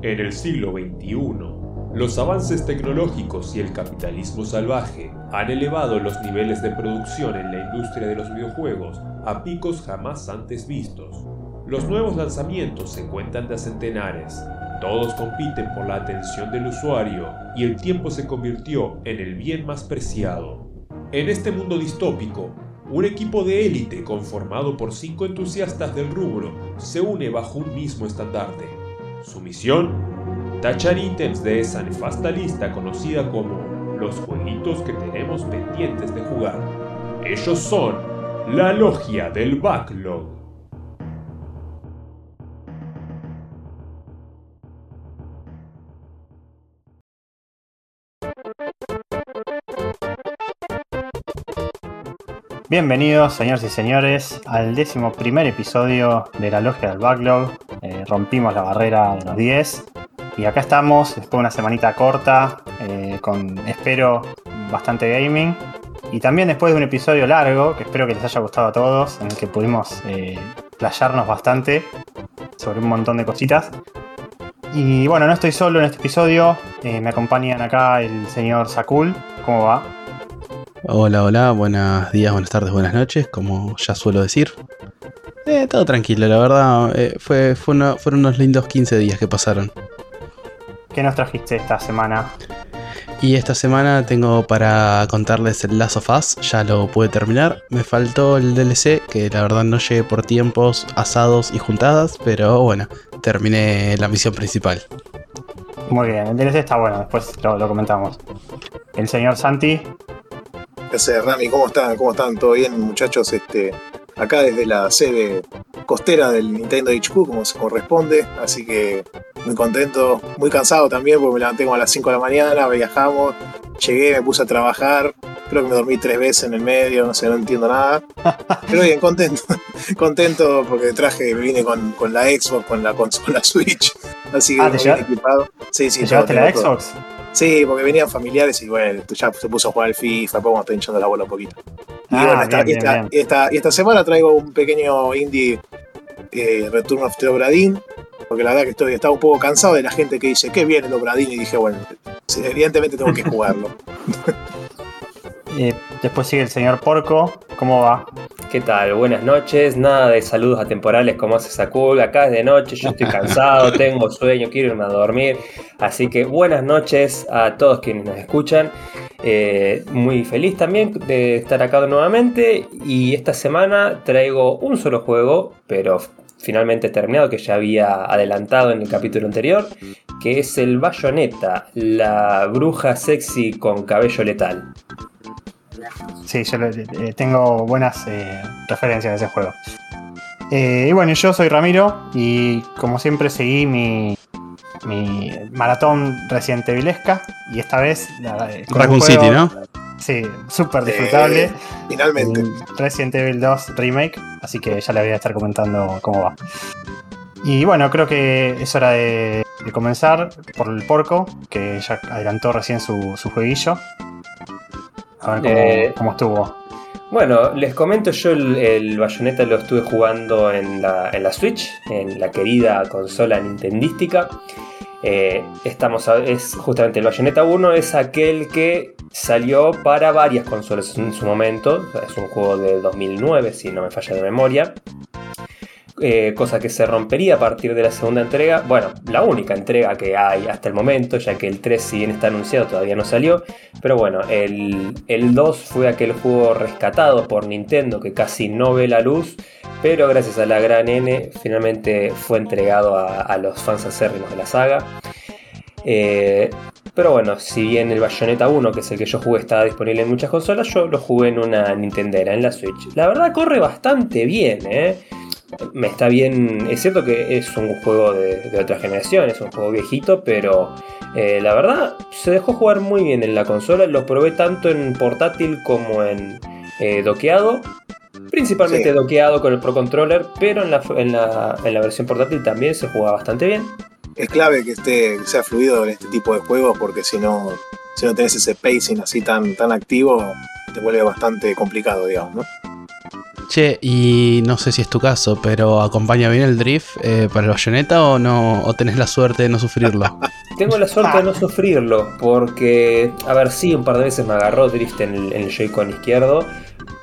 En el siglo XXI, los avances tecnológicos y el capitalismo salvaje han elevado los niveles de producción en la industria de los videojuegos a picos jamás antes vistos. Los nuevos lanzamientos se cuentan de centenares, todos compiten por la atención del usuario y el tiempo se convirtió en el bien más preciado. En este mundo distópico, un equipo de élite conformado por cinco entusiastas del rubro se une bajo un mismo estandarte. Su misión tachar ítems de esa nefasta lista conocida como los jueguitos que tenemos pendientes de jugar. Ellos son la logia del backlog. Bienvenidos, señores y señores, al décimo primer episodio de la Logia del Backlog. Eh, rompimos la barrera de los 10 y acá estamos después de una semanita corta eh, con, espero, bastante gaming. Y también después de un episodio largo, que espero que les haya gustado a todos, en el que pudimos eh, playarnos bastante sobre un montón de cositas. Y bueno, no estoy solo en este episodio, me acompañan acá el señor Sakul. ¿Cómo va? Hola, hola, buenos días, buenas tardes, buenas noches, como ya suelo decir. Eh, todo tranquilo, la verdad, eh, fue, fueron unos lindos 15 días que pasaron. ¿Qué nos trajiste esta semana? Y esta semana tengo para contarles el Last of Us, ya lo pude terminar. Me faltó el DLC, que la verdad no llegué por tiempos asados y juntadas, pero bueno, terminé la misión principal. Muy bien, el DLC está bueno, después lo, lo comentamos. El señor Santi, ¿Qué Rami? ¿Cómo están? ¿Cómo están? ¿Todo bien, muchachos? Este, acá desde la sede costera del Nintendo HQ, como se corresponde. Así que muy contento, muy cansado también, porque me levanté como a las 5 de la mañana, viajamos, llegué, me puse a trabajar. Creo que me dormí tres veces en el medio, no sé, no entiendo nada. Pero bien, contento. contento porque traje, me vine con, la Xbox, con la consola Switch. Así que ah, ¿te bien equipado. Sí, sí, ¿Te llevaste la Xbox? Sí, porque venían familiares y bueno, ya se puso a jugar al FIFA, podemos estar hinchando la bola un poquito. Y ah, bueno, esta, esta, semana traigo un pequeño indie eh, Return of the Obradin, porque la verdad que estoy, estaba un poco cansado de la gente que dice que viene el Obradin y dije, bueno, evidentemente tengo que jugarlo. Eh, después sigue el señor Porco. ¿Cómo va? ¿Qué tal? Buenas noches. Nada de saludos atemporales como hace Sakul. Acá es de noche, yo estoy cansado, tengo sueño, quiero irme a dormir. Así que buenas noches a todos quienes nos escuchan. Eh, muy feliz también de estar acá nuevamente. Y esta semana traigo un solo juego, pero finalmente terminado, que ya había adelantado en el capítulo anterior, que es el Bayonetta, la bruja sexy con cabello letal. Sí, yo eh, tengo buenas eh, referencias de ese juego. Eh, y bueno, yo soy Ramiro y como siempre seguí mi, mi maratón reciente vilesca y esta vez... Raccoon City, ¿no? Sí, súper disfrutable. finalmente. Resident Evil 2 Remake, así que ya le voy a estar comentando cómo va. Y bueno, creo que es hora de, comenzar por el porco, que ya adelantó recién su, su jueguillo. A ver eh, cómo, estuvo. Bueno, les comento, yo el, Bayonetta lo estuve jugando en la, en la, Switch, en la querida consola nintendística. Eh, estamos es justamente el Bayonetta 1 es aquel que salió para varias consolas en su momento. Es un juego de 2009, si no me falla de memoria. Eh, cosa que se rompería a partir de la segunda entrega. Bueno, la única entrega que hay hasta el momento, ya que el 3, si bien está anunciado, todavía no salió. Pero bueno, el, 2 fue aquel juego rescatado por Nintendo que casi no ve la luz, pero gracias a la gran N finalmente fue entregado a, los fans acérrimos de la saga. Eh, pero bueno, si bien el Bayonetta 1, que es el que yo jugué, estaba disponible en muchas consolas, yo lo jugué en una Nintendera, en la Switch. La verdad corre bastante bien, ¿eh? Me está bien. Es cierto que es un juego de, otra generación, es un juego viejito, pero eh, la verdad se dejó jugar muy bien en la consola. Lo probé tanto en portátil como en eh, doqueado. Principalmente doqueado con el Pro Controller, pero en la, en, la, en la, versión portátil también se juega bastante bien. Es clave que esté sea fluido en este tipo de juegos porque si no, si no tenés ese pacing así tan, tan activo, te vuelve bastante complicado, digamos, ¿no? Che, y no sé si es tu caso, pero ¿acompaña bien el drift eh, para el bayoneta o no? ¿O tenés la suerte de no sufrirlo? Tengo la suerte de no sufrirlo, porque, a ver, sí, un par de veces me agarró drift en el, en Joy-Con izquierdo,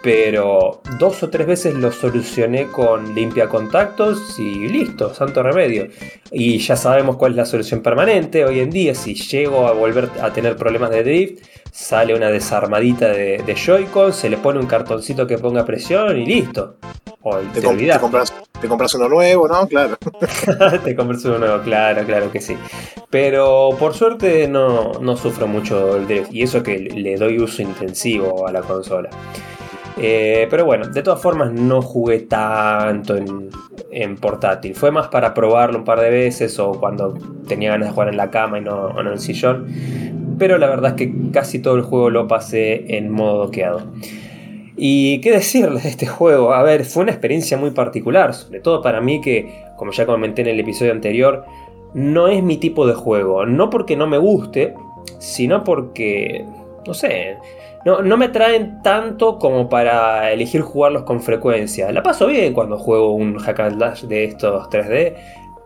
pero dos o tres veces lo solucioné con limpia contactos y listo, santo remedio. Y ya sabemos cuál es la solución permanente. Hoy en día, si llego a volver a tener problemas de drift, sale una desarmadita de, de Joy-Con, se le pone un cartoncito que ponga presión y listo. O Te, com- te compras, te compras uno nuevo, ¿no? Claro. te compras uno nuevo, claro, claro que sí. Pero por suerte no, no sufro mucho el drift. Y eso que le doy uso intensivo a la consola. Eh, pero bueno, de todas formas no jugué tanto en, en portátil. Fue más para probarlo un par de veces o cuando tenía ganas de jugar en la cama y no, o no en el sillón. Pero la verdad es que casi todo el juego lo pasé en modo doqueado. Y qué decirles de este juego, a ver, fue una experiencia muy particular, sobre todo para mí que, como ya comenté en el episodio anterior, no es mi tipo de juego. No porque no me guste, sino porque, no sé, no, no me traen tanto como para elegir jugarlos con frecuencia. La paso bien cuando juego un hack and slash de estos 3D,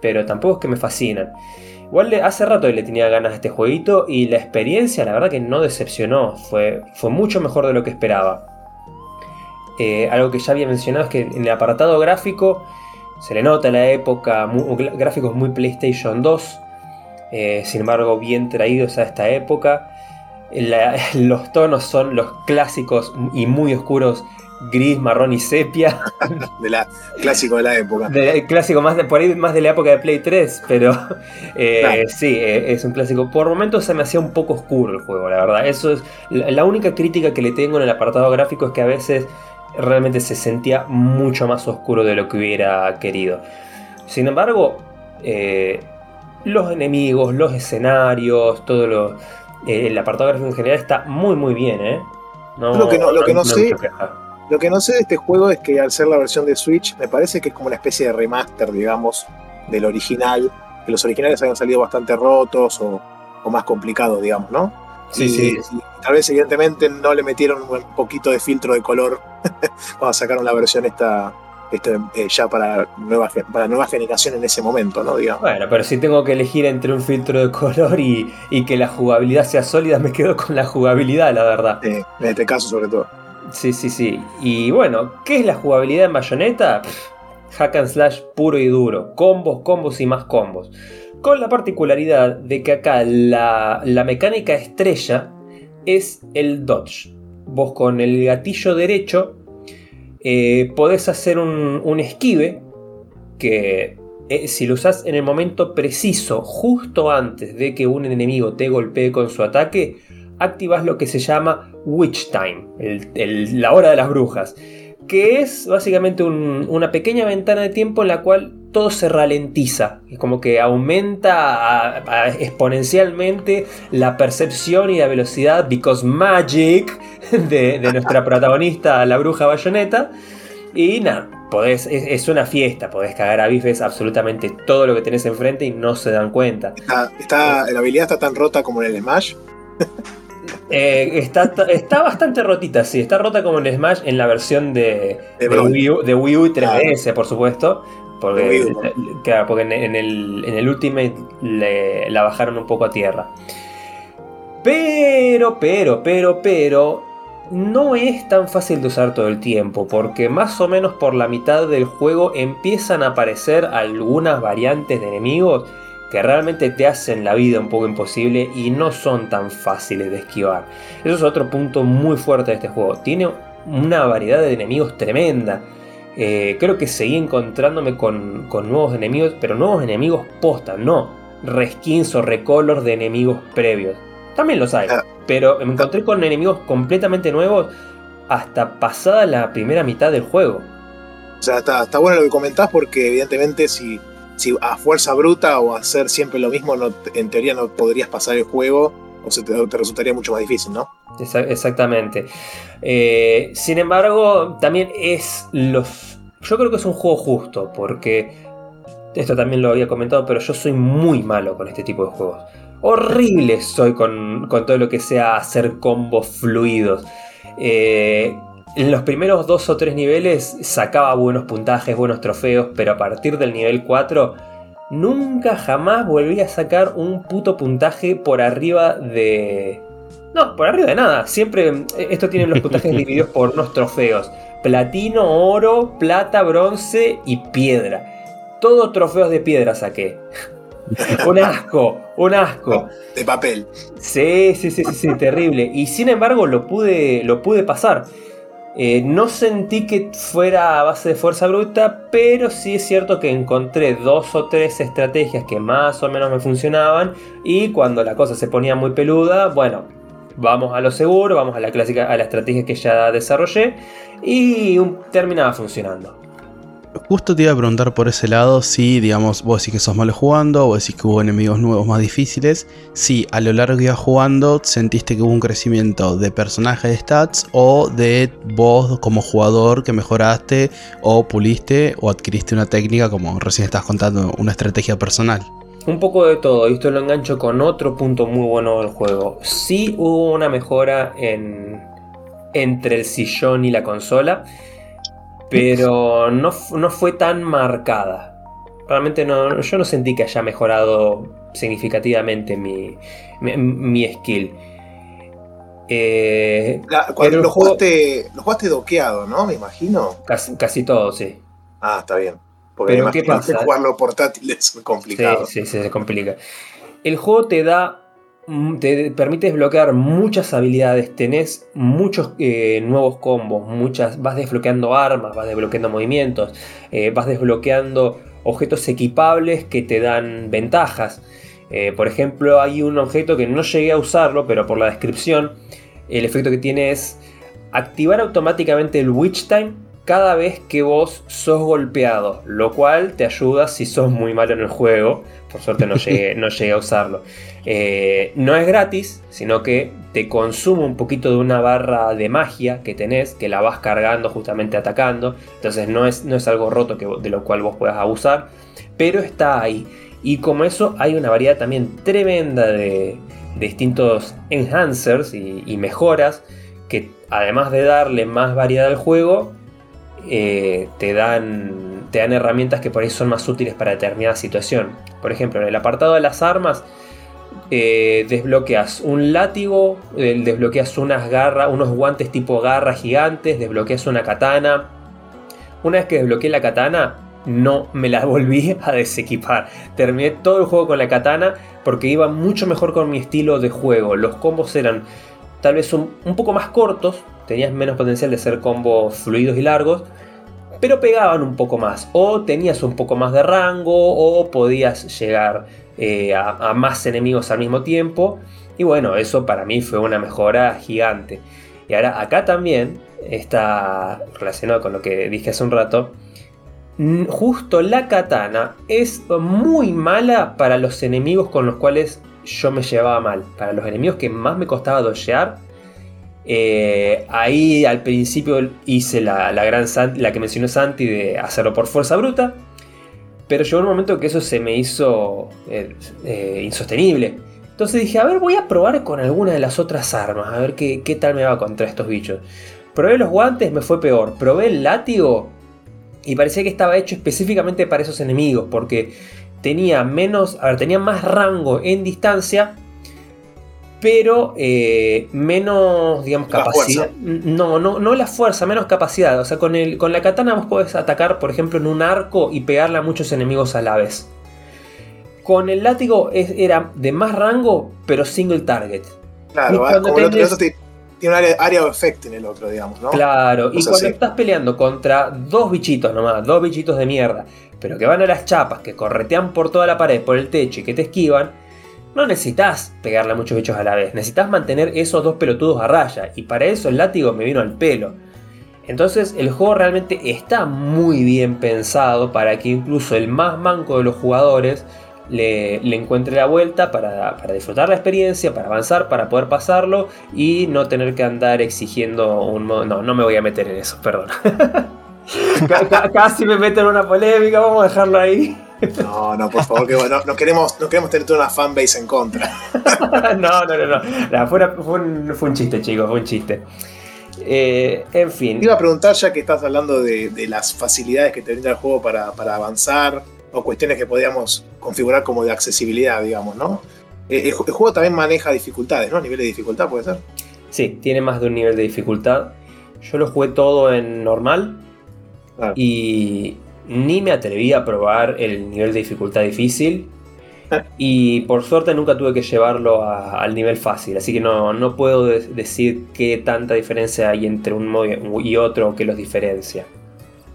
pero tampoco es que me fascinan. Igual hace rato le tenía ganas a este jueguito y la experiencia la verdad que no decepcionó, fue, fue mucho mejor de lo que esperaba. Eh, algo que ya había mencionado es que en el apartado gráfico se le nota la época, gráficos muy PlayStation 2, eh, sin embargo bien traídos a esta época. Los tonos son los clásicos y muy oscuros gris, marrón y sepia. De la clásico de la época. De- clásico más de, por ahí más de la época de Play 3, pero eh, Claro. sí, eh, es un clásico. Por momentos se me hacía un poco oscuro el juego, la verdad. Eso es la, la única crítica que le tengo en el apartado gráfico es que a veces realmente se sentía mucho más oscuro de lo que hubiera querido. Sin embargo, eh, los enemigos, los escenarios, todo lo, el apartado gráfico en general está muy muy bien, ¿eh? No, Lo que no- lo que no sé-. Lo que no sé de este juego es que al ser la versión de Switch, me parece que es como una especie de remaster, digamos, del original. Que los originales habían salido bastante rotos o, o más complicados, digamos, ¿no? Sí, y, sí. y tal vez evidentemente no le metieron un poquito de filtro de color cuando sacaron la versión esta, este, eh, ya para nueva, para nueva generación en ese momento, ¿no? Digamos. Bueno, pero si tengo que elegir entre un filtro de color y, y que la jugabilidad sea sólida, me quedo con la jugabilidad, la verdad. Eh, en este caso sobre todo. Sí, sí, sí. Y bueno, ¿qué es la jugabilidad en Bayonetta? Pff, hack and slash puro y duro. Combos, combos y más combos. Con la particularidad de que acá la, la mecánica estrella es el dodge. Vos con el gatillo derecho eh, podés hacer un, un esquive que eh, si lo usás en el momento preciso, justo antes de que un enemigo te golpee con su ataque, activas lo que se llama Witch Time, la hora de las brujas, que es básicamente un- una pequeña ventana de tiempo en la cual todo se ralentiza, es como que aumenta exponencialmente la percepción y la velocidad, because magic, de, nuestra protagonista, la bruja bayoneta. Y nada, podés, es, una fiesta, podés cagar a bifes absolutamente todo lo que tenés enfrente y no se dan cuenta. Está- la habilidad está tan rota como en el Smash. Eh, está, está bastante rotita, sí. Está rota como en Smash en la versión de, De de Broly. Wii, U, de Wii U y 3DS, por supuesto. Porque, claro, porque en, en el, en el Ultimate le- la bajaron un poco a tierra. Pero, pero, pero, pero, no es tan fácil de usar todo el tiempo, porque más o menos por la mitad del juego empiezan a aparecer algunas variantes de enemigos que realmente te hacen la vida un poco imposible y no son tan fáciles de esquivar. Eso es otro punto muy fuerte de este juego. Tiene una variedad de enemigos tremenda. Eh, creo que seguí encontrándome con, con nuevos enemigos, pero nuevos enemigos posta, no reskins o recolors de enemigos previos. También los hay, Ah. pero me encontré con enemigos completamente nuevos hasta pasada la primera mitad del juego. O sea, está, está bueno lo que comentás porque evidentemente si, si a fuerza bruta o hacer siempre lo mismo, en teoría no podrías pasar el juego o se te, resultaría mucho más difícil, ¿no? Exa- Exactamente. Eh, sin embargo, también es los. Yo creo que es un juego justo, porque esto también lo había comentado, pero yo soy muy malo con este tipo de juegos. Horrible soy con, con todo lo que sea hacer combos fluidos. Eh, en los primeros dos o tres niveles sacaba buenos puntajes, buenos trofeos, pero a partir del nivel 4 nunca jamás volví a sacar un puto puntaje por arriba de... No, por arriba de nada. Siempre, esto tiene los puntajes divididos por unos trofeos. Platino, oro, plata, bronce y piedra. Todos trofeos de piedra saqué. un asco, un asco. De papel. Sí, sí, sí, sí, sí, terrible. Y sin embargo lo pude, lo pude pasar. Eh, no sentí que fuera a base de fuerza bruta, pero sí es cierto que encontré dos o tres estrategias que más o menos me funcionaban. Y cuando la cosa se ponía muy peluda, bueno, vamos a lo seguro, vamos a la clásica, a la estrategia que ya desarrollé. Y terminaba funcionando. Justo te iba a preguntar por ese lado si, digamos, vos decís que sos malo jugando, vos decís que hubo enemigos nuevos más difíciles, si a lo largo que ibas jugando sentiste que hubo un crecimiento de personaje de stats o de vos como jugador que mejoraste o puliste o adquiriste una técnica como recién estás contando, una estrategia personal. Un poco de todo, y esto lo engancho con otro punto muy bueno del juego. Sí hubo una mejora en, entre el sillón y la consola pero no, fue tan marcada. Realmente no, yo no sentí que haya mejorado significativamente mi, mi, skill. Eh, cuando lo, jugaste, lo jugaste doqueado, ¿no? Me imagino. Casi, casi todo, sí. Ah, está bien. Porque pero ¿qué pasa? jugarlo portátil es complicado. Sí, sí, sí, se complica. El juego te da te permite desbloquear muchas habilidades, tenés muchos eh, nuevos combos, muchas, vas desbloqueando armas, vas desbloqueando movimientos, eh, vas desbloqueando objetos equipables que te dan ventajas. Eh, por ejemplo, hay un objeto que no llegué a usarlo, pero por la descripción, el efecto que tiene es activar automáticamente el Witch Time cada vez que vos sos golpeado, lo cual te ayuda si sos muy malo en el juego. Por suerte no llegué, no llegué a usarlo. Eh, no es gratis, sino que te consume un poquito de una barra de magia que tenés, que la vas cargando justamente atacando. Entonces no es, no es algo roto que, de lo cual vos puedas abusar, pero está ahí. Y como eso hay una variedad también tremenda de, distintos enhancers y, y mejoras que además de darle más variedad al juego, eh, te, dan, te dan herramientas que por ahí son más útiles para determinada situación. Por ejemplo, en el apartado de las armas, eh, desbloqueas un látigo, eh, desbloqueas unas garras, unos guantes tipo garra gigantes, desbloqueas una katana. Una vez que desbloqueé la katana, no me la volví a desequipar. Terminé todo el juego con la katana porque iba mucho mejor con mi estilo de juego. Los combos eran tal vez un, poco más cortos, tenías menos potencial de ser combos fluidos y largos, pero pegaban un poco más, o tenías un poco más de rango, o podías llegar eh, a, más enemigos al mismo tiempo, y bueno, eso para mí fue una mejora gigante. Y ahora acá también está relacionado con lo que dije hace un rato, justo la katana es muy mala para los enemigos con los cuales yo me llevaba mal. Para los enemigos que más me costaba dodgear, eh, ahí al principio hice la, gran la que mencionó Santi de hacerlo por fuerza bruta. Pero llegó un momento que eso se me hizo eh, eh, insostenible. Entonces dije, a ver, voy a probar con alguna de las otras armas, a ver qué, qué tal me va contra estos bichos. Probé los guantes, me fue peor. Probé el látigo y parecía que estaba hecho específicamente para esos enemigos, porque tenía menos, a ver, tenía más rango en distancia, pero eh, menos, digamos, capacidad. No, no, no la fuerza, menos capacidad. O sea, con, el, con la katana vos podés atacar, por ejemplo, en un arco y pegarle a muchos enemigos a la vez. Con el látigo era de más rango, pero single target. Claro, como el otro, tiene un área, de efecto en el otro, digamos, ¿no? Claro, y cuando estás peleando contra dos bichitos nomás, dos bichitos de mierda, pero que van a las chapas, que corretean por toda la pared, por el techo y que te esquivan, no necesitas pegarle a muchos bichos a la vez, necesitas mantener esos dos pelotudos a raya, y para eso el látigo me vino al pelo. Entonces el juego realmente está muy bien pensado para que incluso el más manco de los jugadores le, encuentre la vuelta para, disfrutar la experiencia, para avanzar, para poder pasarlo y no tener que andar exigiendo un modo... No, no me voy a meter en eso, perdón. Casi me meto en una polémica, vamos a dejarlo ahí. No, no, por favor, que bueno, no queremos, no queremos tener toda una fanbase en contra. no, no, no, no. fue, un, chiste, chicos, fue un chiste. Eh, en fin. Te iba a preguntar, ya que estás hablando de, de las facilidades que te brinda el juego para, para avanzar o cuestiones que podríamos configurar como de accesibilidad, digamos, ¿no? Eh, el, el juego también maneja dificultades, ¿no? Nivel de dificultad, puede ser. Sí, tiene más de un nivel de dificultad. Yo lo jugué todo en normal Y ni me atreví a probar el nivel de dificultad difícil. Y por suerte nunca tuve que llevarlo a- al nivel fácil, así que no, no puedo de- decir qué tanta diferencia hay entre un modo y otro que los diferencia.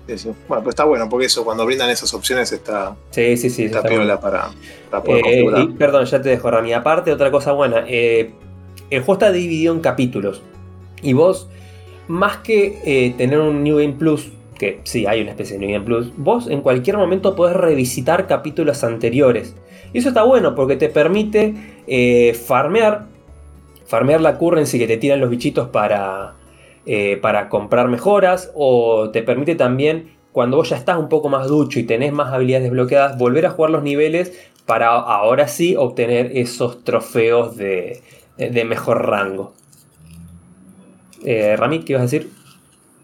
Sí, sí. Bueno, pero está bueno, porque eso, cuando brindan esas opciones, está, Sí, sí, sí. está está piola bueno. para, para poder Eh, configurar. y- perdón, ya te dejo, Rami. Aparte, otra cosa buena. eh, el juego está dividido en capítulos. Y vos, más que eh, tener un New Game Plus, que sí hay una especie de New Game Plus, vos en cualquier momento podés revisitar capítulos anteriores. Y eso está bueno porque te permite eh, farmear, farmear la currency que te tiran los bichitos para, eh, para comprar mejoras. O te permite también, cuando vos ya estás un poco más ducho y tenés más habilidades desbloqueadas, volver a jugar los niveles para ahora sí obtener esos trofeos de, de mejor rango. Eh, Rami, ¿qué ibas a decir?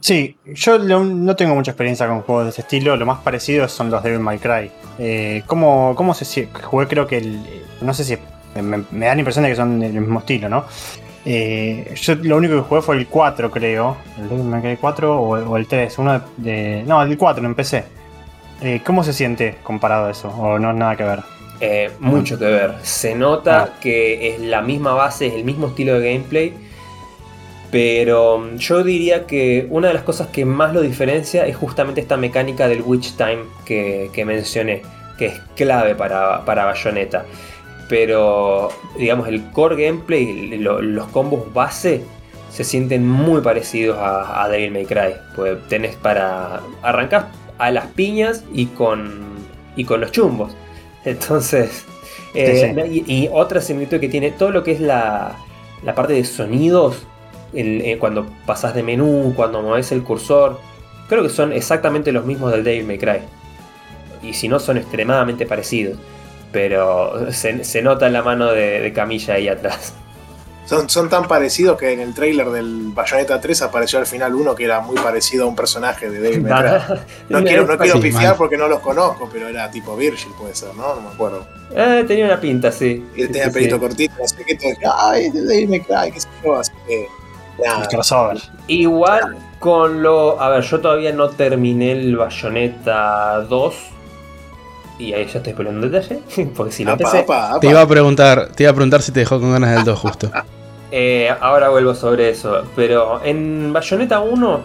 Sí, yo no tengo mucha experiencia con juegos de ese estilo. Lo más parecido son los Devil May Cry. Eh, ¿cómo, ¿Cómo se Jugué, creo que el. No sé si. Me, me da la impresión de que son del mismo estilo, ¿no? Eh, yo lo único que jugué fue el 4, creo. El Devil May Cry 4 o, o el 3. Uno de, de- No, el 4 en PC. Eh, ¿Cómo se siente comparado a eso? ¿O no nada que ver? Eh, mucho que ver. Se nota Ah. que es la misma base, es el mismo estilo de gameplay. Pero mm, yo diría que una de las cosas que más lo diferencia es justamente esta mecánica del Witch Time que, que mencioné, que es clave para, para Bayonetta. Pero, digamos, el core gameplay, lo- los combos base, se sienten muy parecidos a, a Devil May Cry. Pues tenés para arrancar a las piñas y con, y con los chumbos. Entonces, eh, Sí, Y, y otra similitud que tiene todo lo que es la, la parte de sonidos, el- eh, cuando pasas de menú, cuando mueves el cursor, creo que son exactamente los mismos del Devil May Cry. Y si no, son extremadamente parecidos. Pero se, se nota la mano de, de Camilla ahí atrás. Son, son tan parecidos que en el trailer del Bayonetta 3 apareció al final uno que era muy parecido a un personaje de Devil May Cry. No quiero, no quiero pifiar porque no los conozco, pero era tipo Virgil, puede ser, ¿no? No me acuerdo. Eh, tenía una pinta, sí. Y tenía Sí, el pelito sí. cortito, no sé qué, ay, Devil May Cry, qué sé yo, así que. Nada. El crossover. Igual con lo. A ver, yo todavía no terminé el Bayonetta 2. Y ahí ya estoy poniendo un detalle. Porque si lo Apa, empecé. apa, apa. Te iba a preguntar, te iba a preguntar si te dejó con ganas del 2 justo. Eh, ahora vuelvo sobre eso. Pero en Bayonetta 1.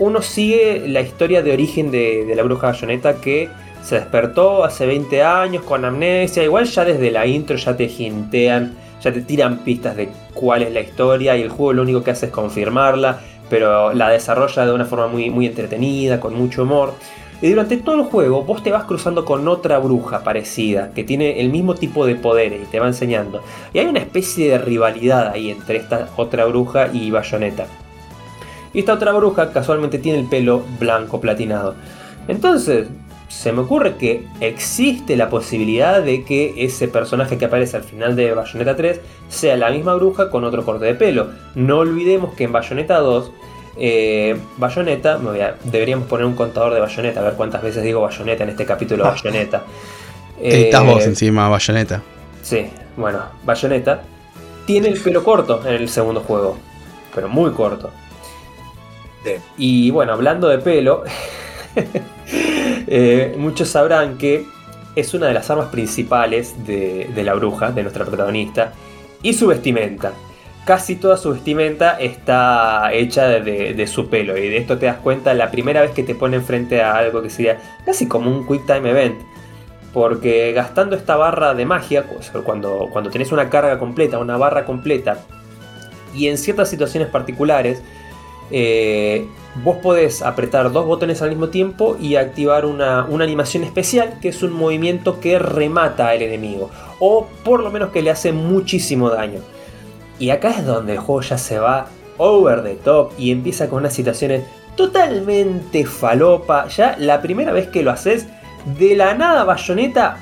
Uno sigue la historia de origen de, de la bruja Bayonetta que se despertó hace 20 años con amnesia. Igual ya desde la intro ya te hintean, ya te tiran pistas de cuál es la historia y el juego lo único que hace es confirmarla. Pero la desarrolla de una forma muy, muy entretenida, con mucho humor. Y durante todo el juego vos te vas cruzando con otra bruja parecida, que tiene el mismo tipo de poderes y te va enseñando. Y hay una especie de rivalidad ahí entre esta otra bruja y Bayonetta. Y esta otra bruja casualmente tiene el pelo blanco platinado. Entonces, se me ocurre que existe la posibilidad de que ese personaje que aparece al final de Bayonetta 3 sea la misma bruja con otro corte de pelo. No olvidemos que en Bayonetta 2 eh, Bayonetta, me voy a- deberíamos poner un contador de Bayonetta, a ver cuántas veces digo Bayonetta en este capítulo de Bayonetta. Estás Eh, vos encima, Bayonetta. Sí, bueno, Bayonetta tiene el pelo corto en el segundo juego, pero muy corto. Sí. Y bueno, hablando de pelo, eh, muchos sabrán que es una de las armas principales de, la bruja, de nuestra protagonista, y su vestimenta. Casi toda su vestimenta está hecha de, su pelo, y de esto te das cuenta la primera vez que te pone frente a algo que sería casi como un Quick Time Event. Porque gastando esta barra de magia, cuando, cuando tenés una carga completa, una barra completa, y en ciertas situaciones particulares, eh, vos podés apretar dos botones al mismo tiempo y activar una, una animación especial, que es un movimiento que remata al enemigo, o por lo menos que le hace muchísimo daño. Y acá es donde el juego ya se va over the top y empieza con unas situaciones totalmente falopa. Ya la primera vez que lo haces, de la nada Bayonetta,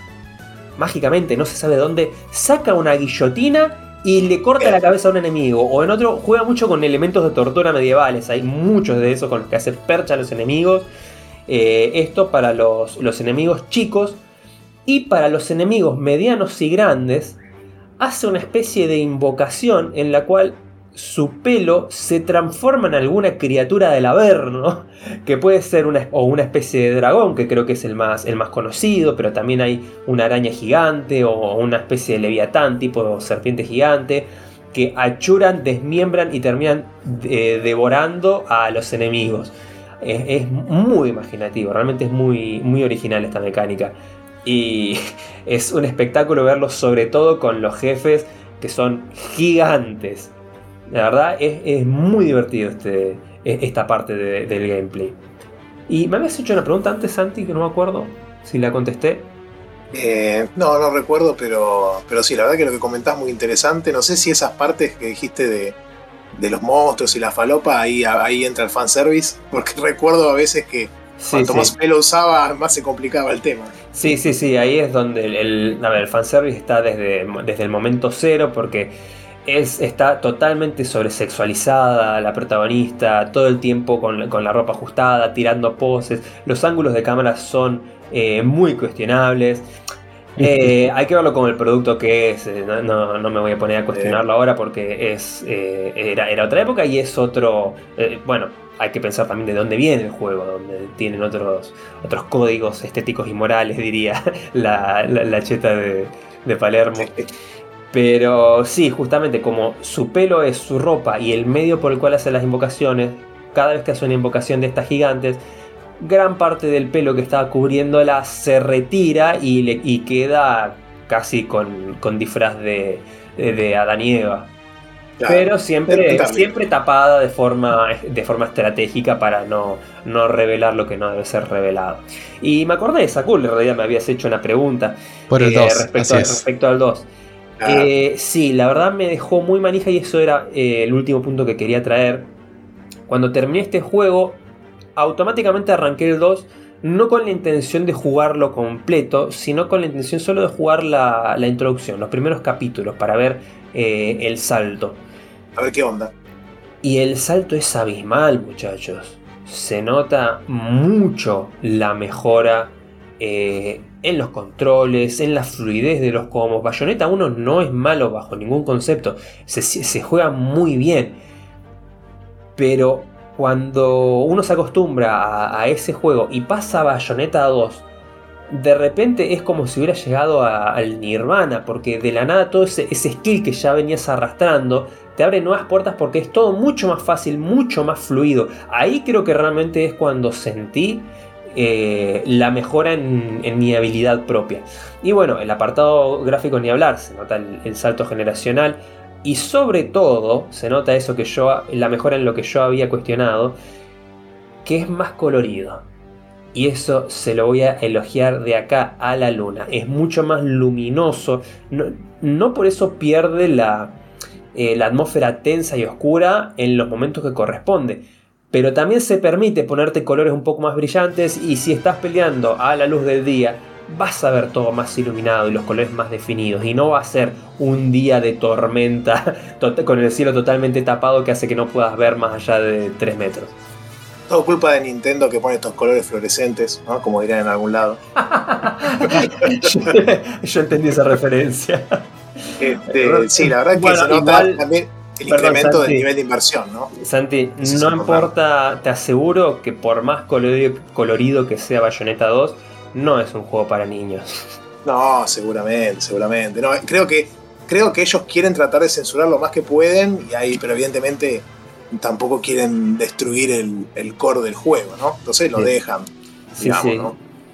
mágicamente, no se sabe dónde, saca una guillotina y le corta la cabeza a un enemigo. O en otro juega mucho con elementos de tortura medievales. Hay muchos de esos con los que hace percha a los enemigos. Eh, esto para los, los enemigos chicos. Y para los enemigos medianos y grandes, hace una especie de invocación en la cual su pelo se transforma en alguna criatura del Averno, que puede ser una, o una especie de dragón, que creo que es el más, el más conocido, pero también hay una araña gigante o una especie de leviatán tipo serpiente gigante, que achuran, desmiembran y terminan eh, devorando a los enemigos. Es, muy imaginativo, realmente es muy, muy original esta mecánica. Y es un espectáculo verlo sobre todo con los jefes que son gigantes la verdad es, muy divertido este, e, esta parte del gameplay. Y me habías hecho una pregunta antes, Santi, que no me acuerdo si la contesté. Eh, no, no recuerdo, pero, pero sí, la verdad que lo que comentás es muy interesante. No sé si esas partes que dijiste de, los monstruos y la falopa, ahí, ahí entra el fanservice, porque recuerdo a veces que cuanto más pelo usaba, más se complicaba el tema. Sí, sí, sí, ahí es donde el, el, el fanservice está desde, desde el momento cero, porque es, está totalmente sobresexualizada la protagonista, todo el tiempo con, la ropa ajustada, tirando poses. Los ángulos de cámara son eh, muy cuestionables. Eh, hay que verlo como el producto que es. Eh, no, me voy a poner a cuestionarlo ahora porque es era, era, otra época y es otro. bueno, hay que pensar también de dónde viene el juego, donde tienen otros, otros códigos estéticos y morales, diría la, cheta de, de Palermo. Pero sí, justamente como su pelo es su ropa y el medio por el cual hace las invocaciones, cada vez que hace una invocación de estas gigantes, gran parte del pelo que estaba cubriéndola se retira y, le, y queda casi con, disfraz de, de Adán y Eva. Pero siempre, siempre tapada de forma, de forma estratégica para no, no revelar lo que no debe ser revelado. Y me acordé de Sakul, en realidad me habías hecho una pregunta Por el eh, respecto, respecto al 2. Eh, sí, la verdad me dejó muy manija y eso era eh, el último punto que quería traer. Cuando terminé este juego, automáticamente arranqué el 2, no con la intención de jugarlo completo, sino con la intención solo de jugar la, introducción, los primeros capítulos, para ver eh, el salto. A ver qué onda. Y el salto es abismal, muchachos. Se nota mucho la mejora eh, en los controles, en la fluidez de los combos. Bayonetta 1 no es malo bajo ningún concepto, se, juega muy bien. Pero cuando uno se acostumbra a, ese juego y pasa a Bayonetta 2, de repente es como si hubiera llegado al Nirvana, porque de la nada todo ese, ese, skill que ya venías arrastrando te abre nuevas puertas porque es todo mucho más fácil, mucho más fluido. Ahí creo que realmente es cuando sentí eh, la mejora en, mi habilidad propia. Y bueno, el apartado gráfico ni hablar, se nota el, salto generacional y sobre todo se nota eso que yo, la mejora en lo que yo había cuestionado, que es más colorido. Y eso se lo voy a elogiar de acá a la luna. Es mucho más luminoso. No, por eso pierde la, eh, la atmósfera tensa y oscura en los momentos que corresponde pero también se permite ponerte colores un poco más brillantes y si estás peleando a la luz del día, vas a ver todo más iluminado y los colores más definidos y no va a ser un día de tormenta con el cielo totalmente tapado que hace que no puedas ver más allá de 3 metros. Todo culpa de Nintendo que pone estos colores fluorescentes, ¿no? Como dirían en algún lado. Yo entendí esa referencia. Este, sí, la verdad es que se nota también el incremento del nivel de inversión, ¿no? Santi, no importa, te aseguro que por más colorido, que sea Bayonetta 2, no es un juego para niños. No, seguramente, seguramente. No, creo que creo que ellos quieren tratar de censurar lo más que pueden, y ahí, pero evidentemente tampoco quieren destruir el, core del juego, ¿no? Entonces lo dejan. Sí, sí.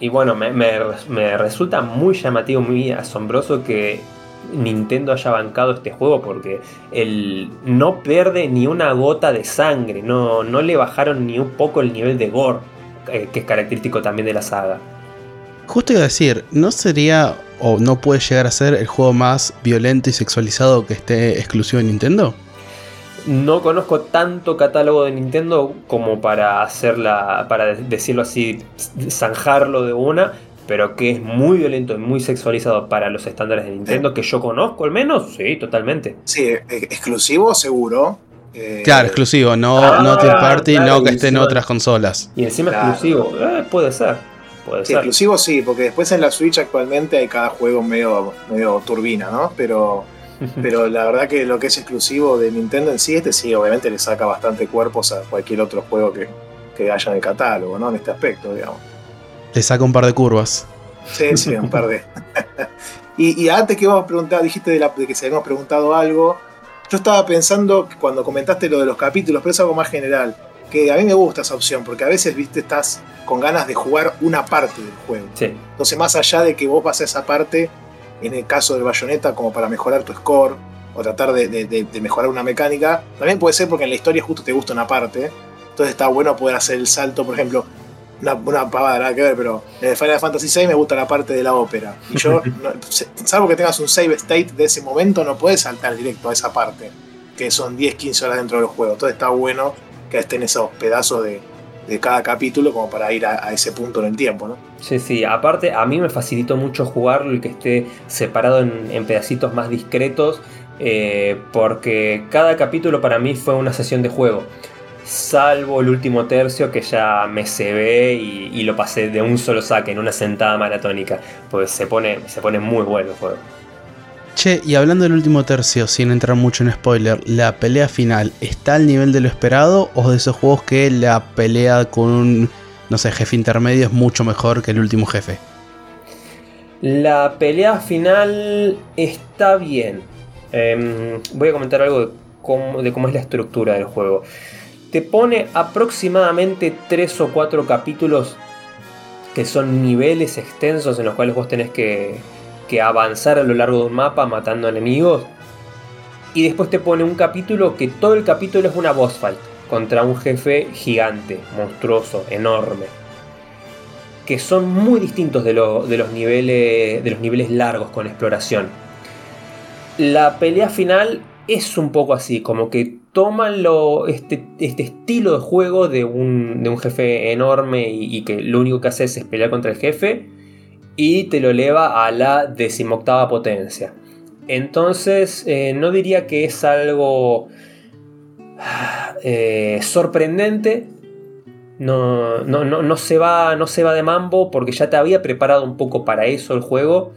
Y bueno, me, me, resulta muy llamativo, muy asombroso que Nintendo haya bancado este juego porque el no pierde ni una gota de sangre, no, no le bajaron ni un poco el nivel de gore, eh, que es característico también de la saga. Justo iba a decir, ¿no sería o no puede llegar a ser el juego más violento y sexualizado que esté exclusivo de Nintendo? No conozco tanto catálogo de Nintendo como para hacerla, para decirlo así, zanjarlo de una, pero que es muy violento y muy sexualizado para los estándares de Nintendo, que yo conozco al menos, sí, totalmente. Sí, e- exclusivo seguro. Eh, Claro, exclusivo, no, Ah, no Third Party, claro, no que esté en otras consolas. Y encima Claro. exclusivo, eh, puede ser, puede Sí, ser. exclusivo sí, porque después en la Switch actualmente hay cada juego medio, medio turbina, ¿no? Pero, pero la verdad que lo que es exclusivo de Nintendo en sí, este sí, obviamente le saca bastante cuerpos a cualquier otro juego que, que haya en el catálogo, ¿no? En este aspecto, digamos. Le saca un par de curvas. Sí, sí, un par de. y, y antes que vos preguntar, dijiste de, la, de que se habíamos preguntado algo. Yo estaba pensando que cuando comentaste lo de los capítulos, pero es algo más general. Que a mí me gusta esa opción, porque a veces, viste, estás con ganas de jugar una parte del juego. Sí, Entonces, más allá de que vos pases esa parte, en el caso del bayoneta, como para mejorar tu score o tratar de, de- de- de mejorar una mecánica, también puede ser porque en la historia justo te gusta una parte. Entonces está bueno poder hacer el salto, por ejemplo, una, una pavada, nada que ver, pero en el Final Fantasy VI me gusta la parte de la ópera. Y yo, no- salvo que tengas un save state de ese momento, no puedes saltar directo a esa parte, que son 10, 15 horas dentro del juego. Entonces está bueno que estén esos pedazos de, de cada capítulo como para ir a, a ese punto en el tiempo, ¿no? sí, sí. Aparte, a mí me facilitó mucho jugar el que esté separado en, en pedacitos más discretos, eh, porque cada capítulo para mí fue una sesión de juego. Salvo el último tercio que ya me cebé y, y lo pasé de un solo saque, en una sentada maratónica. Pues se pone, se pone muy bueno el juego. Che, y hablando del último tercio, sin entrar mucho en spoiler, ¿la pelea final está al nivel de lo esperado o de esos juegos que la pelea con un, no sé, jefe intermedio es mucho mejor que el último jefe? La pelea final está bien. Em, voy a comentar algo de cómo, de cómo es la estructura del juego. Te pone aproximadamente 3 o 4 capítulos que son niveles extensos en los cuales vos tenés que, que avanzar a lo largo de un mapa matando enemigos. Y después te pone un capítulo que todo el capítulo es una boss fight contra un jefe gigante, monstruoso, enorme que son muy distintos de, de los niveles, de los niveles largos con exploración. La pelea final es un poco así, como que toman este, este estilo de juego de un, de un jefe enorme y, que lo único que hace es pelear contra el jefe y te lo eleva a la decimoctava potencia. Entonces, eh, no diría que es algo eh, sorprendente, no, no, no, no, se va, no se va de mambo porque ya te había preparado un poco para eso el juego,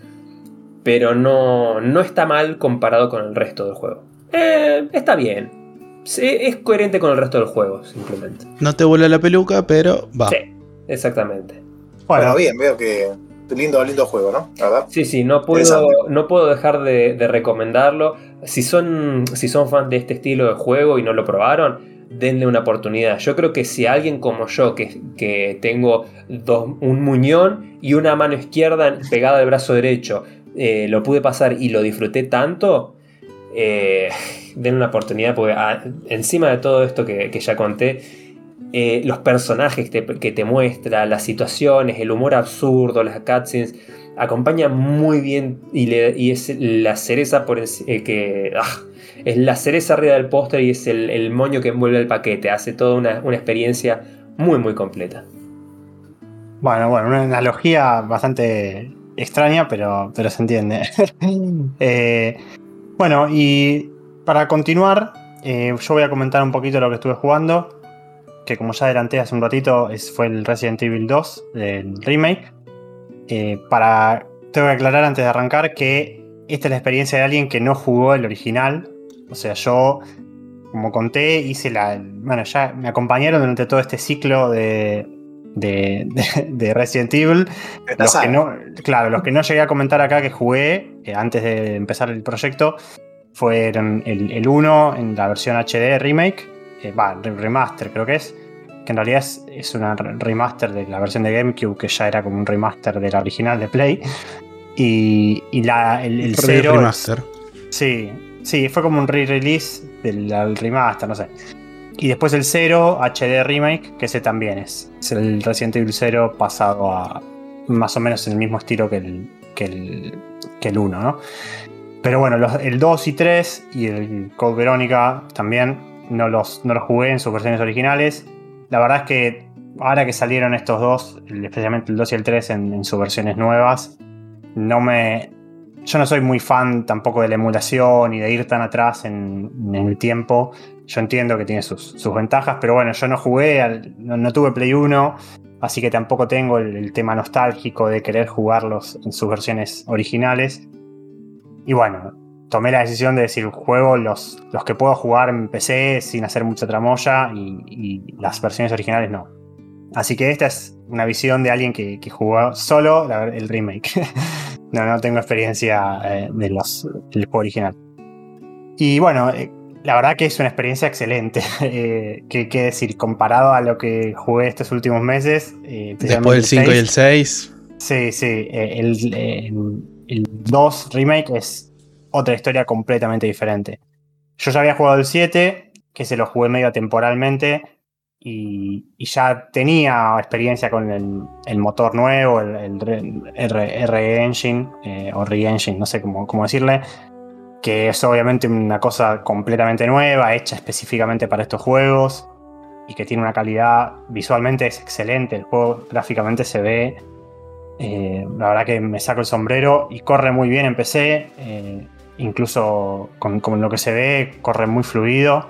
pero no, no está mal comparado con el resto del juego. Eh, está bien. Sí, es coherente con el resto del juego, simplemente. No te vuela la peluca, pero va. Sí, exactamente. Bueno, Bueno, bien, veo que lindo, lindo juego, ¿no? La ¿Verdad? Sí, sí, no puedo, no puedo dejar de, de recomendarlo. Si son, si son fan de este estilo de juego y no lo probaron, denle una oportunidad. Yo creo que si alguien como yo, que, que tengo dos- un muñón y una mano izquierda pegada al brazo derecho, eh, lo pude pasar y lo disfruté tanto, eh, denle una oportunidad porque ah, encima de todo esto que, que ya conté, eh, los personajes que te, que te muestra, las situaciones, el humor absurdo, las cutscenes, acompañan muy bien y, le- y es la cereza por eh, que ah, es la cereza arriba del postre y es el, el moño que envuelve el paquete. Hace toda una, una experiencia muy muy completa. bueno, bueno, una analogía bastante extraña, pero, pero se entiende. bueno, y para continuar, eh, yo voy a comentar un poquito lo que estuve jugando. Que como ya adelanté hace un ratito, es, fue el Resident Evil 2 del remake. Eh, para. Tengo que aclarar antes de arrancar que esta es la experiencia de alguien que no jugó el original. O sea, yo, como conté, hice la. Bueno, ya me acompañaron durante todo este ciclo de, de, de- de Resident Evil. Los que no, claro, los que no llegué a comentar acá que jugué eh, antes de empezar el proyecto fueron el, el 1 en la versión HD remake, eh, va, re- remaster creo que es, que en realidad es, es una re- remaster de la versión de GameCube que ya era como un remaster de la original de Play. Y, y la, el, el Re- 0 es- remaster. Sí, sí, fue como un re-release del remaster, no sé. Y después el 0 HD Remake, que ese también es. Es el Resident Evil 0 pasado a más o menos en el mismo estilo que el, que el, que el 1, ¿no? Pero bueno, los- el 2 y 3 y el Code Verónica también no los, no los jugué en sus versiones originales. La verdad es que ahora que salieron estos dos, especialmente el 2 y el 3 en, sus versiones nuevas, no me. Yo no soy muy fan tampoco de la emulación y de ir tan atrás en, el tiempo. Yo entiendo que tiene sus, ventajas, pero bueno, yo no jugué, no, tuve Play 1, así que tampoco tengo el, tema nostálgico de querer jugarlos en sus versiones originales. Y bueno, tomé la decisión de decir, juego los, los que puedo jugar en PC sin hacer mucha tramoya y las versiones originales no. Así que esta es una visión de alguien que, jugó solo el remake. no, no tengo experiencia eh, de los, del juego original. Y bueno, eh, la verdad que es una experiencia excelente. eh, ¿qué, decir? Comparado a lo que jugué estos últimos meses. Eh, Después del 5 y el 6. Sí, sí. el, el 2 remake es otra historia completamente diferente. Yo ya había jugado el 7, que se lo jugué medio temporalmente y, ya tenía experiencia con el, motor nuevo, el, R, Engine eh, o Re-Engine, no sé cómo, cómo, decirle, que es obviamente una cosa completamente nueva, hecha específicamente para estos juegos y que tiene una calidad visualmente es excelente, el juego gráficamente se ve, eh, la verdad que me saco el sombrero y corre muy bien en PC, eh, incluso con, con, lo que se ve, corre muy fluido.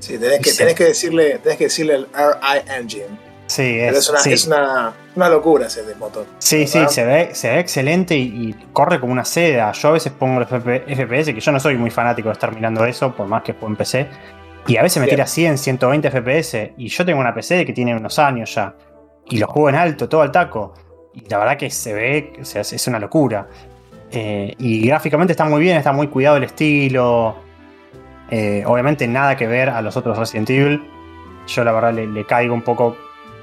Sí, tenés que, tenés que, decirle, tenés que decirle el RI Engine. Sí, es, una, es una, una, locura ese motor. Sí, sí, se ve, se ve excelente y, corre como una seda. Yo a veces pongo el FPS, que yo no soy muy fanático de estar mirando eso, por más que juego en PC. Y a veces me tira 100, 120 FPS. Y yo tengo una PC que tiene unos años ya. Y lo juego en alto, todo al taco. Y la verdad que se ve, o sea, es una locura. Eh, y gráficamente está muy bien, está muy cuidado el estilo. Eh, obviamente nada que ver a los otros Resident Evil. Yo la verdad le, caigo un poco,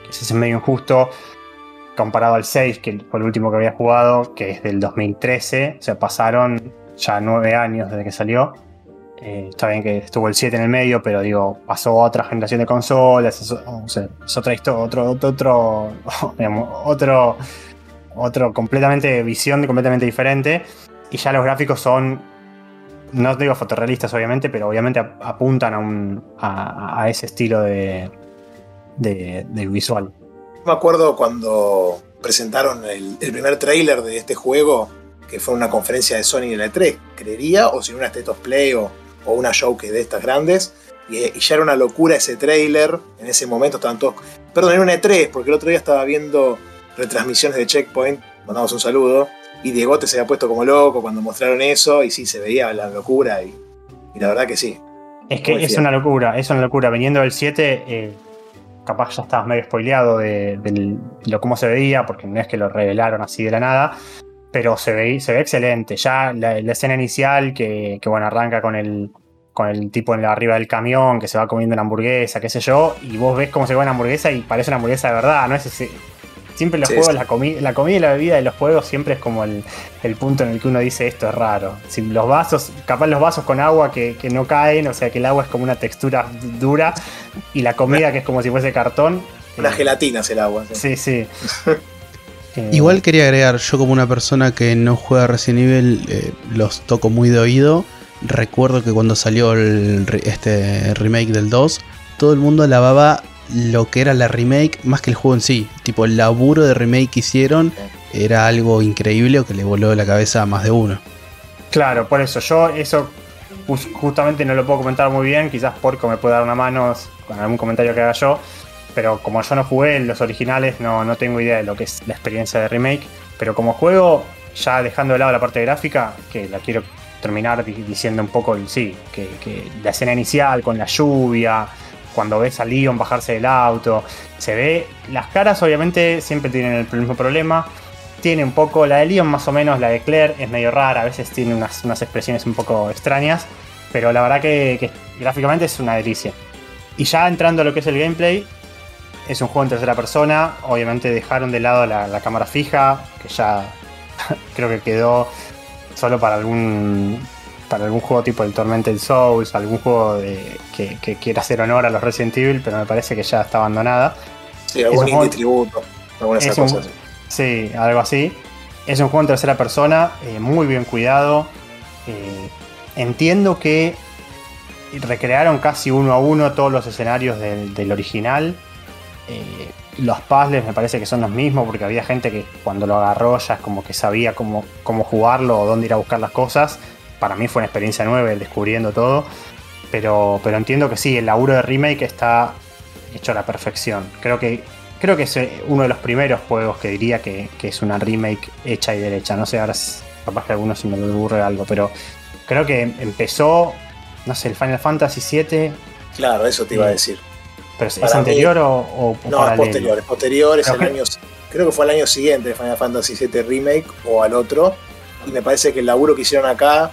que es medio injusto, comparado al 6, que fue el último que había jugado, que es del 2013. O sea, pasaron ya nueve años desde que salió. Eh, está bien que estuvo el 7 en el medio, pero digo, pasó otra generación de consolas, es, otra historia, otro, otro, otro, otro, otro completamente visión completamente diferente. Y ya los gráficos son no digo fotorrealistas obviamente, pero obviamente apuntan a, a, ese estilo de, de, visual. Me acuerdo cuando presentaron el, primer tráiler de este juego, que fue una conferencia de Sony en la E3, creería, o si una State of Play o, una show que de estas grandes, y, ya era una locura ese tráiler, en ese momento estaban todos, perdón, era una E3, porque el otro día estaba viendo retransmisiones de Checkpoint, mandamos un saludo, y Diegote se había puesto como loco cuando mostraron eso, y sí, se veía la locura, y, la verdad que sí. Es que es una locura, es una locura. Veniendo del 7, eh, capaz ya estabas medio spoileado de, lo cómo se veía, porque no es que lo revelaron así de la nada, pero se ve, se ve excelente. Ya la, escena inicial, que, bueno, arranca con el, con el tipo en la arriba del camión que se va comiendo una hamburguesa, qué sé yo, y vos ves cómo se come una hamburguesa y parece una hamburguesa de verdad, no es ese, Siempre los juegos, La, la comida y la bebida de los juegos siempre es como el, punto en el que uno dice esto es raro. Si los vasos, capaz los vasos con agua que, no caen, o sea que el agua es como una textura dura y la comida que es como si fuese cartón. Una gelatina es el agua. Sí, sí. Eh, Igual quería agregar, yo como una persona que no juega Resident Evil, eh, los toco muy de oído. Recuerdo que cuando salió el, este remake del 2, todo el mundo lavaba lo que era la remake más que el juego en sí. Tipo, el laburo de remake que hicieron era algo increíble que le voló la cabeza a más de uno. Claro, por eso yo eso justamente no lo puedo comentar muy bien, quizás Porco me puede dar una mano con algún comentario que haga yo, pero como yo no jugué en los originales, no, no tengo idea de lo que es la experiencia de remake, pero como juego, ya dejando de lado la parte gráfica, que la quiero terminar diciendo un poco sí, que la escena inicial con la lluvia, cuando ves a Leon bajarse del auto, se ve, las caras obviamente siempre tienen el mismo problema, tiene un poco, la de Leon más o menos, la de Claire es medio rara, a veces tiene unas, expresiones un poco extrañas, pero la verdad que, gráficamente es una delicia. Y ya entrando a lo que es el gameplay, es un juego en tercera persona, obviamente dejaron de lado la cámara fija, que ya creo que quedó solo para algún para algún juego tipo el Tormented Souls, algún juego que, quiera hacer honor a los Resident Evil, pero me parece que ya está abandonada. Sí, algún indie tributo, Sí, algo así. Es un juego en tercera persona, eh, muy bien cuidado. Eh, entiendo que recrearon casi uno a uno todos los escenarios del, original. eh, los puzzles me parece que son los mismos porque había gente que cuando lo agarró ya es como que sabía cómo, cómo jugarlo o dónde ir a buscar las cosas. Para mí fue una experiencia nueva el descubriendo todo. Pero, pero entiendo que sí, el laburo de remake está hecho a la perfección. Creo que, creo que es eh, uno de los primeros juegos que diría que, que es una remake hecha y derecha. No sé, ahora capaz que alguno se me ocurre algo, pero creo que empezó, no sé, el Final Fantasy VII, Claro, eso te iba a Sí. decir. pero ¿es Para anterior o, o- o No, es paralelo? posterior, es posterior, es el que- año, creo que fue el año siguiente de Final Fantasy VII Remake o al otro. Y me parece que el laburo que hicieron acá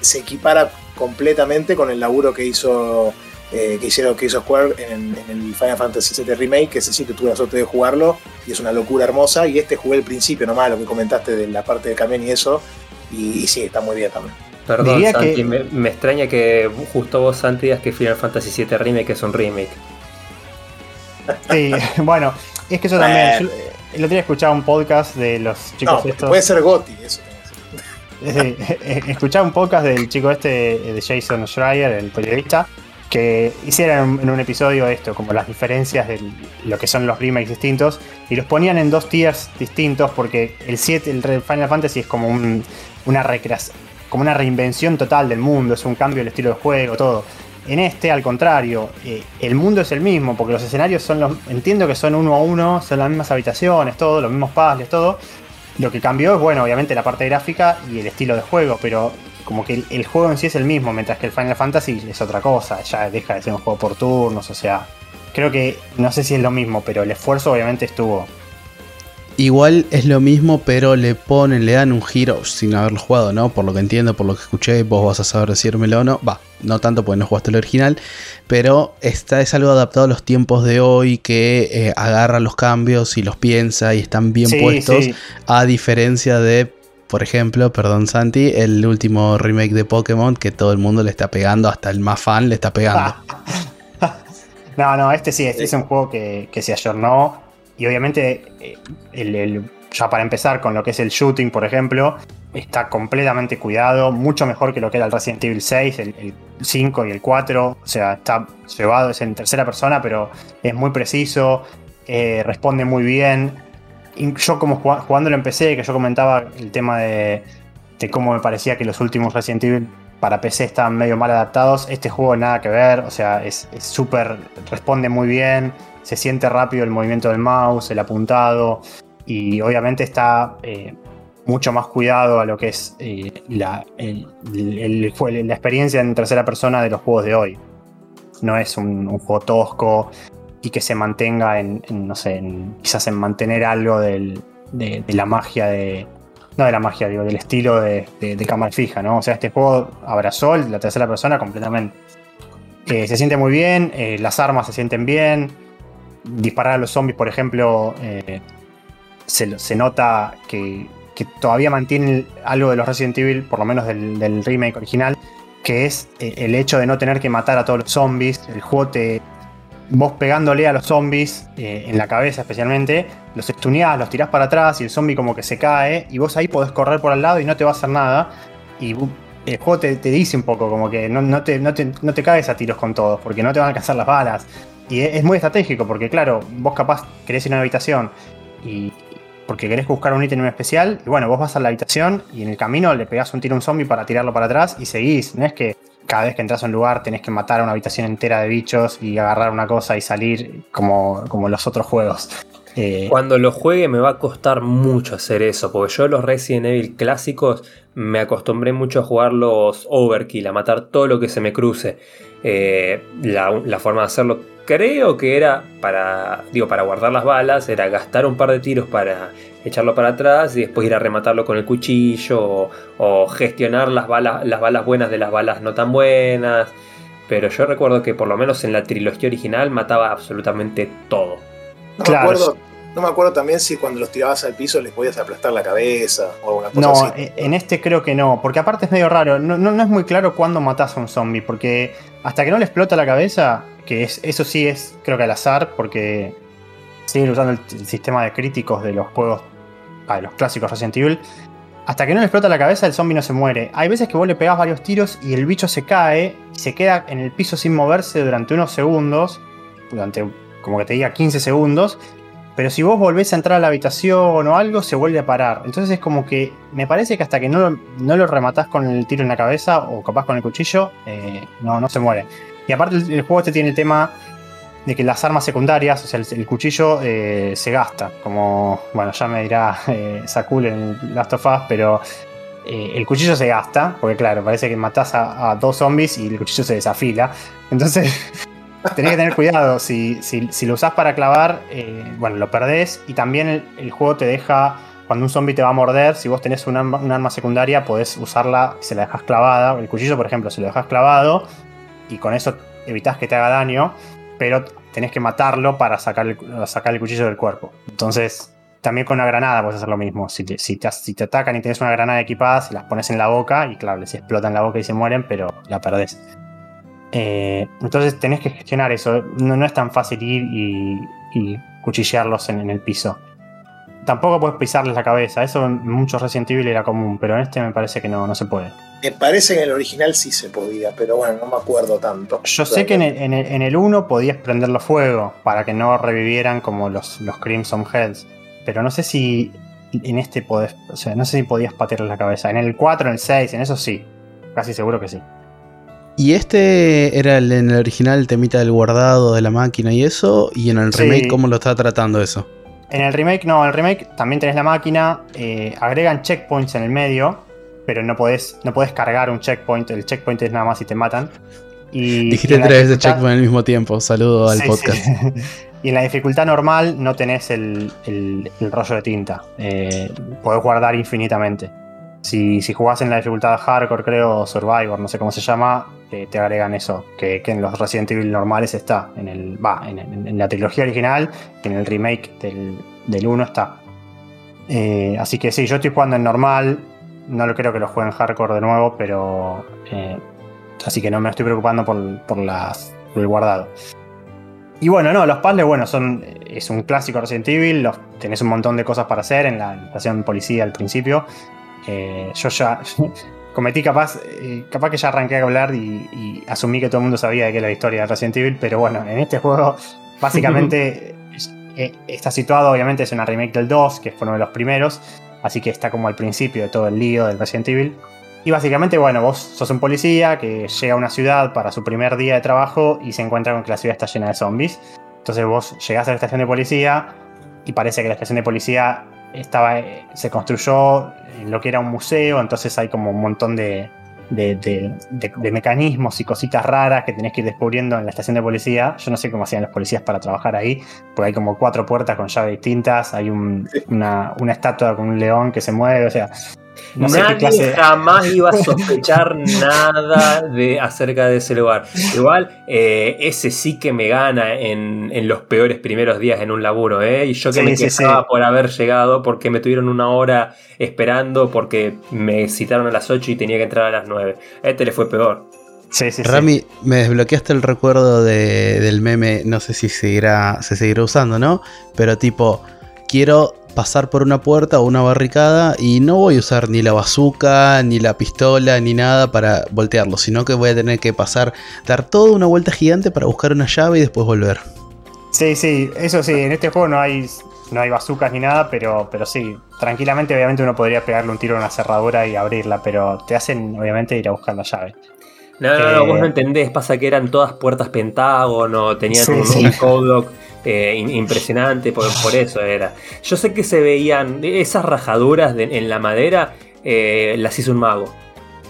se equipara completamente con el laburo que hizo eh, que hicieron que hizo Square en, en el Final Fantasy VII Remake, que ese sí que tuve la suerte de jugarlo, y es una locura hermosa. Y este jugué el principio nomás, lo que comentaste de la parte del camión y eso. Y, y sí, está muy bien también. Perdón, Diría Santi, que- me, me extraña que justo vos, Santi, digas que Final Fantasy VII Remake es un remake. Sí, bueno, es que eso también. Yo, eh, otro día escuchaba un podcast de los chicos No, estos. puede ser Gotti, eso. Escuchaba un podcast del chico este eh, de Jason Schreier, el periodista, que hicieron en un episodio esto, como las diferencias de lo que son los remakes distintos, y los ponían en dos tiers distintos, porque el 7, el Final Fantasy es como un- una recreación, como una reinvención total del mundo, es un cambio del estilo de juego, todo. En este, al contrario, eh, el mundo es el mismo, porque los escenarios son los. Entiendo que son uno a uno, son las mismas habitaciones, todo, los mismos puzzles, todo. Lo que cambió es, bueno, obviamente la parte gráfica y el estilo de juego, pero como que el, juego en sí es el mismo, mientras que el Final Fantasy es otra cosa, ya deja de ser un juego por turnos, o sea, creo que no sé si es lo mismo, pero el esfuerzo obviamente estuvo. Igual es lo mismo, pero le ponen, le dan un giro sin haberlo jugado, ¿no? Por lo que entiendo, por lo que escuché, vos vas a saber decírmelo o no. Va, no tanto porque no jugaste el original, pero está, es algo adaptado a los tiempos de hoy que eh, agarra los cambios y los piensa y están bien Sí, puestos. sí. A diferencia de, por ejemplo, perdón Santi, el último remake de Pokémon que todo el mundo le está pegando, hasta el más fan le está pegando. No, no, este sí, este es un juego que, que se ayornó. Y obviamente, eh, ya para empezar con lo que es el shooting, por ejemplo, está completamente cuidado, mucho mejor que lo que era el Resident Evil 6, el, el 5 y el 4. O sea, está llevado, es en tercera persona, pero es muy preciso, eh, responde muy bien. Yo como jugá- jugándolo empecé, que yo comentaba el tema de, de cómo me parecía que los últimos Resident Evil para PC estaban medio mal adaptados. Este juego nada que ver, o sea, es súper, responde muy bien, se siente rápido el movimiento del mouse, el apuntado, y obviamente está eh, mucho más cuidado a lo que es eh, la, el- la experiencia en tercera persona de los juegos de hoy. No es un, un juego tosco y que se mantenga en, no sé, quizás en mantener algo del- de, la magia de, no de la magia, digo, del estilo de, cámara fija, ¿no? O sea, este juego abrazó la tercera persona completamente. Eh, se siente muy bien, las armas se sienten bien. Disparar a los zombies, por ejemplo, eh, se, nota que, todavía mantienen algo de los Resident Evil, por lo menos del, remake original, que es eh, el hecho de no tener que matar a todos los zombies. El juego te. Vos pegándole a los zombies, eh, en la cabeza especialmente, los estuneás, los tirás para atrás y el zombie como que se cae, y vos ahí podés correr por al lado y no te va a hacer nada. Y el juego te, te dice un poco como que no, te, no, caes a tiros con todos, porque no te van a alcanzar las balas. Y es, muy estratégico, porque claro, vos capaz querés ir a una habitación y porque querés buscar un ítem especial, y bueno, vos vas a la habitación y en el camino le pegás un tiro a un zombie para tirarlo para atrás y seguís. No es que cada vez que entras a un lugar tenés que matar a una habitación entera de bichos y agarrar una cosa y salir como, como los otros juegos. Eh, Cuando lo juegue me va a costar mucho hacer eso, porque yo los Resident Evil clásicos me acostumbré mucho a jugar los overkill, a matar todo lo que se me cruce. Eh, la forma de hacerlo creo que era para, digo, para guardar las balas, era gastar un par de tiros para echarlo para atrás y después ir a rematarlo con el cuchillo o, o gestionar las balas, las balas buenas de las balas no tan buenas. Pero yo recuerdo que por lo menos en la trilogía original mataba absolutamente todo. No, Claro. me acuerdo, no me acuerdo también si cuando los tirabas al piso les podías aplastar la cabeza o alguna cosa No, así. e- en este creo que no, porque aparte es medio raro, no, no- no es muy claro cuándo matas a un zombie, porque hasta que no le explota la cabeza, que es, eso sí es creo que al azar, porque siguen usando el, el sistema de críticos de los juegos, ah, de los clásicos Resident Evil, hasta que no le explota la cabeza el zombie no se muere. Hay veces que vos le pegás varios tiros y el bicho se cae y se queda en el piso sin moverse durante unos segundos, durante como que te diga 15 segundos, pero si vos volvés a entrar a la habitación o algo, se vuelve a parar. Entonces es como que me parece que hasta que no, no lo rematás con el tiro en la cabeza o capaz con el cuchillo, eh, no, no se muere. Y aparte el, juego este tiene el tema de que las armas secundarias, o sea, el, cuchillo eh, se gasta. Como, bueno, ya me dirá eh, Sakul en Last of Us, pero eh, el cuchillo se gasta, porque claro, parece que matás a, dos zombies y el cuchillo se desafila. Entonces, tenés que tener cuidado. Si, si, lo usás para clavar, eh, bueno, lo perdés. Y también el, juego te deja, cuando un zombie te va a morder, si vos tenés un arma, secundaria, podés usarla y se la dejas clavada. El cuchillo, por ejemplo, se lo dejas clavado y con eso evitás que te haga daño, pero tenés que matarlo para sacar el cuchillo del cuerpo. Entonces, también con una granada puedes hacer lo mismo. Si te, si atacan y tienes una granada equipada, se las pones en la boca y claro, les explota en la boca y se mueren, pero la perdés. Eh, entonces tenés que gestionar eso. No, es tan fácil ir y, cuchillearlos en, el piso. Tampoco puedes pisarles la cabeza. Eso en muchos Resident Evil era común, pero en este me parece que no, no se puede. Me parece que en el original sí se podía, pero bueno, no me acuerdo tanto. Yo sé que en el, 1 podías prenderlo fuego para que no revivieran como los, los Crimson Hells pero no sé si en este podés, o sea, no sé si podías patearle la cabeza. En el 4, en el 6, en eso sí, casi seguro que sí. ¿Y este era el, en el original temita del guardado de la máquina y eso? ¿Y en el remake cómo lo está tratando eso? En el remake, no, en el remake también tenés la máquina, eh, agregan checkpoints en el medio, pero no podés, no podés cargar un checkpoint, el checkpoint es nada más si te matan. Y, Dijiste tres veces checkpoint al mismo tiempo, saludo al podcast. Y en la dificultad normal no tenés el, rollo de tinta. Eh, podés guardar infinitamente. Si, si jugás en la dificultad hardcore, creo, survivor, no sé cómo se llama, te agregan eso, que, en los Resident Evil normales está. En el. Va, en, la trilogía original, en el remake del, del 1 está. Eh, así que sí, yo estoy jugando en normal. No lo creo que lo juegue en hardcore de nuevo, pero. Eh, así que no me estoy preocupando por, por, las, el guardado. Y bueno, no, los puzzles, bueno, son. Es un clásico Resident Evil. Los, tenés un montón de cosas para hacer en la estación policía al principio. Eh, yo ya. cometí capaz. Eh, capaz que ya arranqué a hablar y, asumí que todo el mundo sabía de qué era la historia de Resident Evil. Pero bueno, en este juego, básicamente. Eh, está situado, obviamente, es una remake del 2, que fue uno de los primeros. Así que está como al principio de todo el lío del Resident Evil. Y básicamente, bueno, vos sos un policía que llega a una ciudad para su primer día de trabajo y se encuentra con que la ciudad está llena de zombies. Entonces vos llegás a la estación de policía y parece que la estación de policía estaba, eh, se construyó en lo que era un museo, entonces hay como un montón de, mecanismos y cositas raras que tenés que ir descubriendo en la estación de policía. Yo no sé cómo hacían los policías para trabajar ahí, porque hay como cuatro puertas con llaves distintas, hay una, una, estatua con un león que se mueve, o sea, Nadie jamás iba a sospechar nada de, acerca de ese lugar. Igual, eh, ese sí que me gana en, los peores primeros días en un laburo, ¿eh? Y yo que me quejaba por haber llegado, porque me tuvieron una hora esperando, porque me citaron a las 8 y tenía que entrar a las 9. este le fue peor. Sí, sí, Rami, me desbloqueaste el recuerdo del meme, no sé si seguirá, se seguirá usando, ¿no? Pero tipo, quiero pasar por una puerta o una barricada y no voy a usar ni la bazooka, ni la pistola, ni nada para voltearlo, sino que voy a tener que pasar, dar toda una vuelta gigante para buscar una llave y después volver. Sí, sí, eso sí, en este juego no hay, no hay bazucas ni nada, pero, pero sí, tranquilamente obviamente uno podría pegarle un tiro a una cerradura y abrirla, pero te hacen obviamente ir a buscar la llave. No, no, no, vos no entendés, pasa que eran todas puertas pentágono, tenían un, sí. Eh, impresionante, por, por, eso era. Yo sé que se veían esas rajaduras en la madera, eh, las hizo un mago.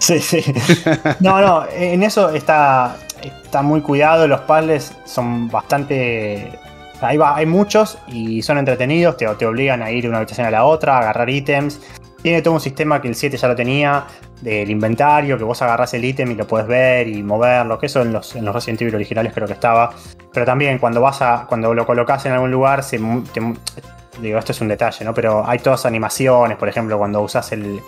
Sí, sí. No, no, en eso está, está muy cuidado. Los puzzles son bastante. Ahí va, hay muchos y son entretenidos, te, te obligan a ir de una habitación a la otra, a agarrar ítems. Tiene todo un sistema que el 7 ya lo tenía, del inventario, que vos agarrás el ítem y lo puedes ver y moverlo, que eso en los, en los Resident Evil originales creo que estaba. Pero también cuando vas a. cuando lo colocas en algún lugar, se, digo, esto es un detalle, ¿no? Pero hay todas animaciones, por ejemplo, cuando usas el,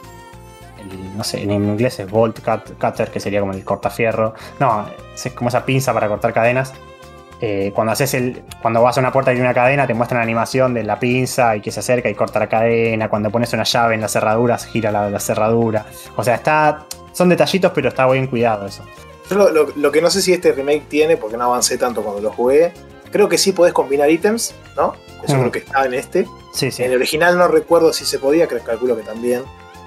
no sé, en inglés es bolt cutter, que sería como el cortafierro. No, es como esa pinza para cortar cadenas. Eh, cuando haces el. Cuando vas a una puerta y una cadena, te muestran la animación de la pinza y que se acerca y corta la cadena. Cuando pones una llave en la cerradura, gira la, cerradura. O sea, está. Son detallitos, pero está bien cuidado eso. Yo lo, que no sé si este remake tiene, porque no avancé tanto cuando lo jugué, creo que sí podés combinar ítems, ¿no? Eso Mm. creo que está en este. Sí, sí. En el original no recuerdo si se podía, creo calculo que también.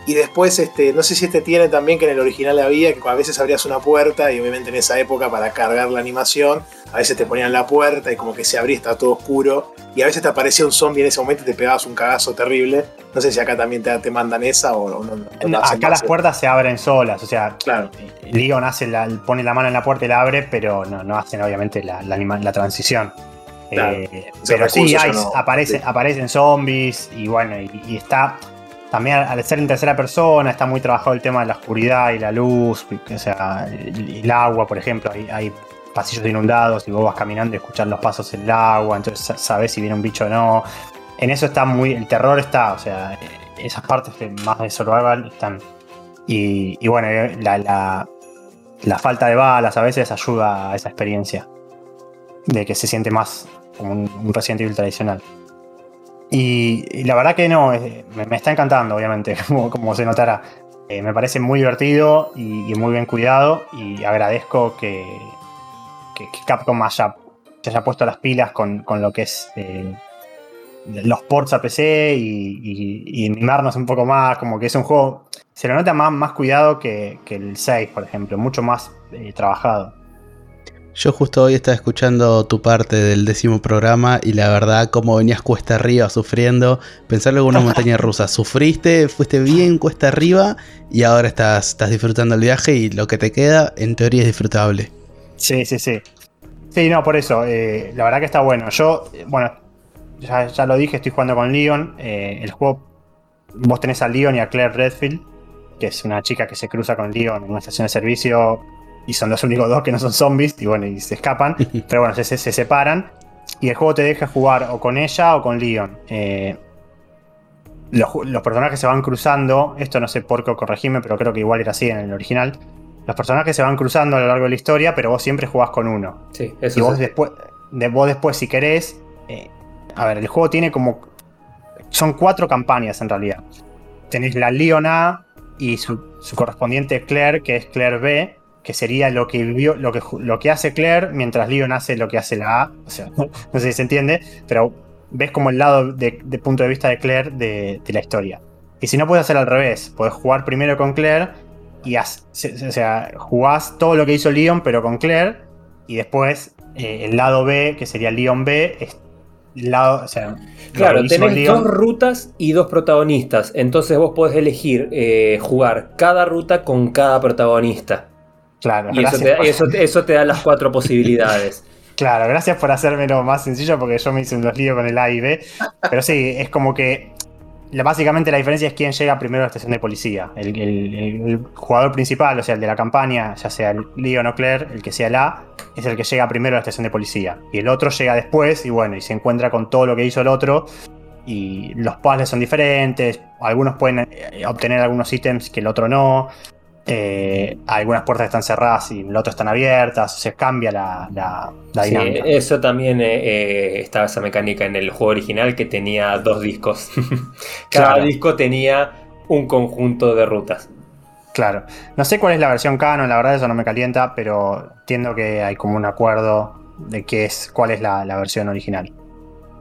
Y después, este, no sé si este tiene también que en el original había, que a veces abrías una puerta y obviamente en esa época para cargar la animación, a veces te ponían la puerta y como que se abría, estaba todo oscuro. Y a veces te aparecía un zombie en ese momento y te pegabas un cagazo terrible. No sé si acá también te, te mandan esa o, no. no acá las puertas se abren solas, o sea, Claro, Leon hace la- pone la mano en la puerta y la abre, pero no, no hacen obviamente la, la anima- la transición. Claro. Eh, pero sí, hay- aparecen, sí. aparecen zombies y bueno, y, y está también al ser en tercera persona, está muy trabajado el tema de la oscuridad y la luz, o sea, el, agua, por ejemplo, hay, pasillos inundados y vos vas caminando y escuchas los pasos en el agua, entonces sa- sabes si viene un bicho o no. En eso está muy, el terror está, o sea, esas partes más de survival están. Y, bueno, eh, la falta de balas a veces ayuda a esa experiencia. De que se siente más como un, un Resident Evil tradicional. Y, la verdad que no, me, está encantando, obviamente, como, se notará. Eh, me parece muy divertido y, muy bien cuidado. Y agradezco que, que, Capcom haya, se haya puesto las pilas con, con lo que es eh, los ports a PC y mimarnos un poco más. Como que es un juego. Se lo nota más, más cuidado que, que el 6, por ejemplo, mucho más eh, trabajado. Yo justo hoy estaba escuchando tu parte del décimo programa y la verdad como venías cuesta arriba sufriendo, pensarlo como una montaña rusa, sufriste, fuiste bien cuesta arriba y ahora estás, estás disfrutando el viaje y lo que te queda en teoría es disfrutable. Sí, sí, sí. Sí, no, por eso. eh, la verdad que está bueno. Yo, bueno, ya, ya lo dije, estoy jugando con Leon. eh, el juego, vos tenés a Leon y a Claire Redfield, que es una chica que se cruza con Leon en una estación de servicio y son los únicos dos que no son zombies y bueno, y se escapan. pero bueno, se, se- se separan y el juego te deja jugar o con ella o con Leon. Eh, los, los personajes se van cruzando, esto no sé por qué corregirme, pero creo que igual era así en el original. Los personajes se van cruzando a lo largo de la historia, pero vos siempre jugás con uno. Sí, Y eso vos sí. después, de, vos después, si querés. eh, a ver, el juego tiene como. Son cuatro campañas en realidad. Tenés la Leon A y su, su correspondiente Claire, que es Claire B, que sería lo que vivió, lo que, lo que hace Claire, mientras Leon hace lo que hace la A. O sea, no sé si se entiende, pero ves como el lado de, de punto de vista de Claire de, de la historia. Y si no puedes hacer al revés, podés jugar primero con Claire y haz- o sea, jugás todo lo que hizo Leon, pero con Claire, y después eh, el lado B, que sería Leon B, es el lado, o sea, Claro, tenés Leon- dos rutas y dos protagonistas. Entonces vos podés elegir eh, jugar cada ruta con cada protagonista. Claro, Y eso te, por- eso, te- eso te da las cuatro posibilidades. Claro, gracias por hacérmelo más sencillo porque yo me hice unos líos con el A y B. Pero sí, es como que la- básicamente la diferencia es quién llega primero a la estación de policía. El, el- el- el jugador principal, o sea, el de la campaña, ya sea el Leon o Claire, el que sea el A, es el que llega primero a la estación de policía. Y el otro llega después y bueno, y se encuentra con todo lo que hizo el otro. Y los puzzles son diferentes. Algunos pueden eh, obtener algunos ítems que el otro no. Eh, algunas puertas están cerradas y el otro están abiertas. O sea, cambia la, la- la Sí, dinámica. eso también eh, eh, estaba esa mecánica en el juego original que tenía dos discos. Cada Claro. disco tenía un conjunto de rutas. Claro. No sé cuál es la versión canon, la verdad eso no me calienta, pero entiendo que hay como un acuerdo de qué es, cuál es la, la versión original.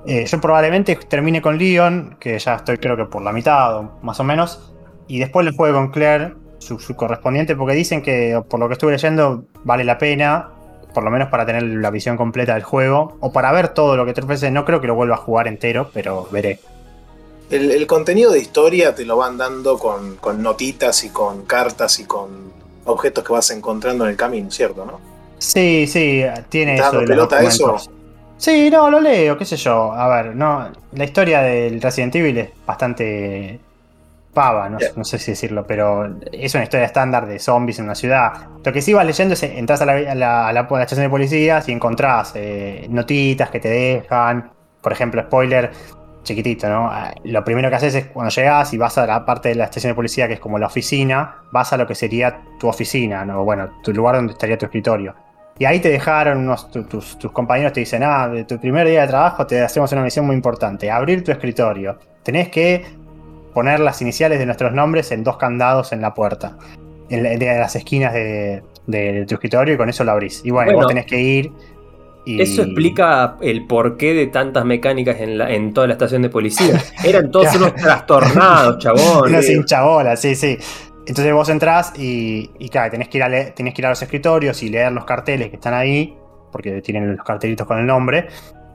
Eh, yo probablemente termine con Leon, que ya estoy creo que por la mitad o más o menos, y después le juegue con Claire, su, su correspondiente, porque dicen que por lo que estuve leyendo vale la pena, por lo menos para tener la visión completa del juego, o para ver todo lo que te ofrece, no creo que lo vuelva a jugar entero, pero veré. El, el contenido de historia te lo van dando con, con notitas y con cartas y con objetos que vas encontrando en el camino, ¿cierto? ¿no? Sí, sí, tiene ¿Estás eso de los pelota eso? Sí, no, lo leo, qué sé yo. A ver, no, la historia del Resident Evil es bastante pava, no, sé si decirlo, pero es una historia estándar de zombies en una ciudad. Lo que sí vas leyendo es, entras a la, a la- a la- a la estación de policías y encontrás eh, notitas que te dejan. Por ejemplo, spoiler, chiquitito, ¿no? Ah, Lo primero que haces es cuando llegas y vas a la parte de la estación de policía que es como la oficina, vas a lo que sería tu oficina, ¿no? Bueno, tu lugar donde estaría tu escritorio. Y ahí te dejaron unos, tu- tus, tus compañeros te dicen, ah, de tu primer día de trabajo te hacemos una misión muy importante, abrir tu escritorio. Tenés que poner las iniciales de nuestros nombres en dos candados en la puerta, en, la- de las esquinas de, de tu escritorio y con eso lo abrís. Y bueno, Bueno. vos tenés que ir Y- Eso explica el porqué de tantas mecánicas en, la- en toda la estación de policía. Eran todos Claro. unos trastornados, chabón. Unos hinchabolas, sí, sí. Entonces vos entrás y, y claro, tenés que, ir a leer- tenés que ir a los escritorios y leer los carteles que están ahí, porque tienen los cartelitos con el nombre,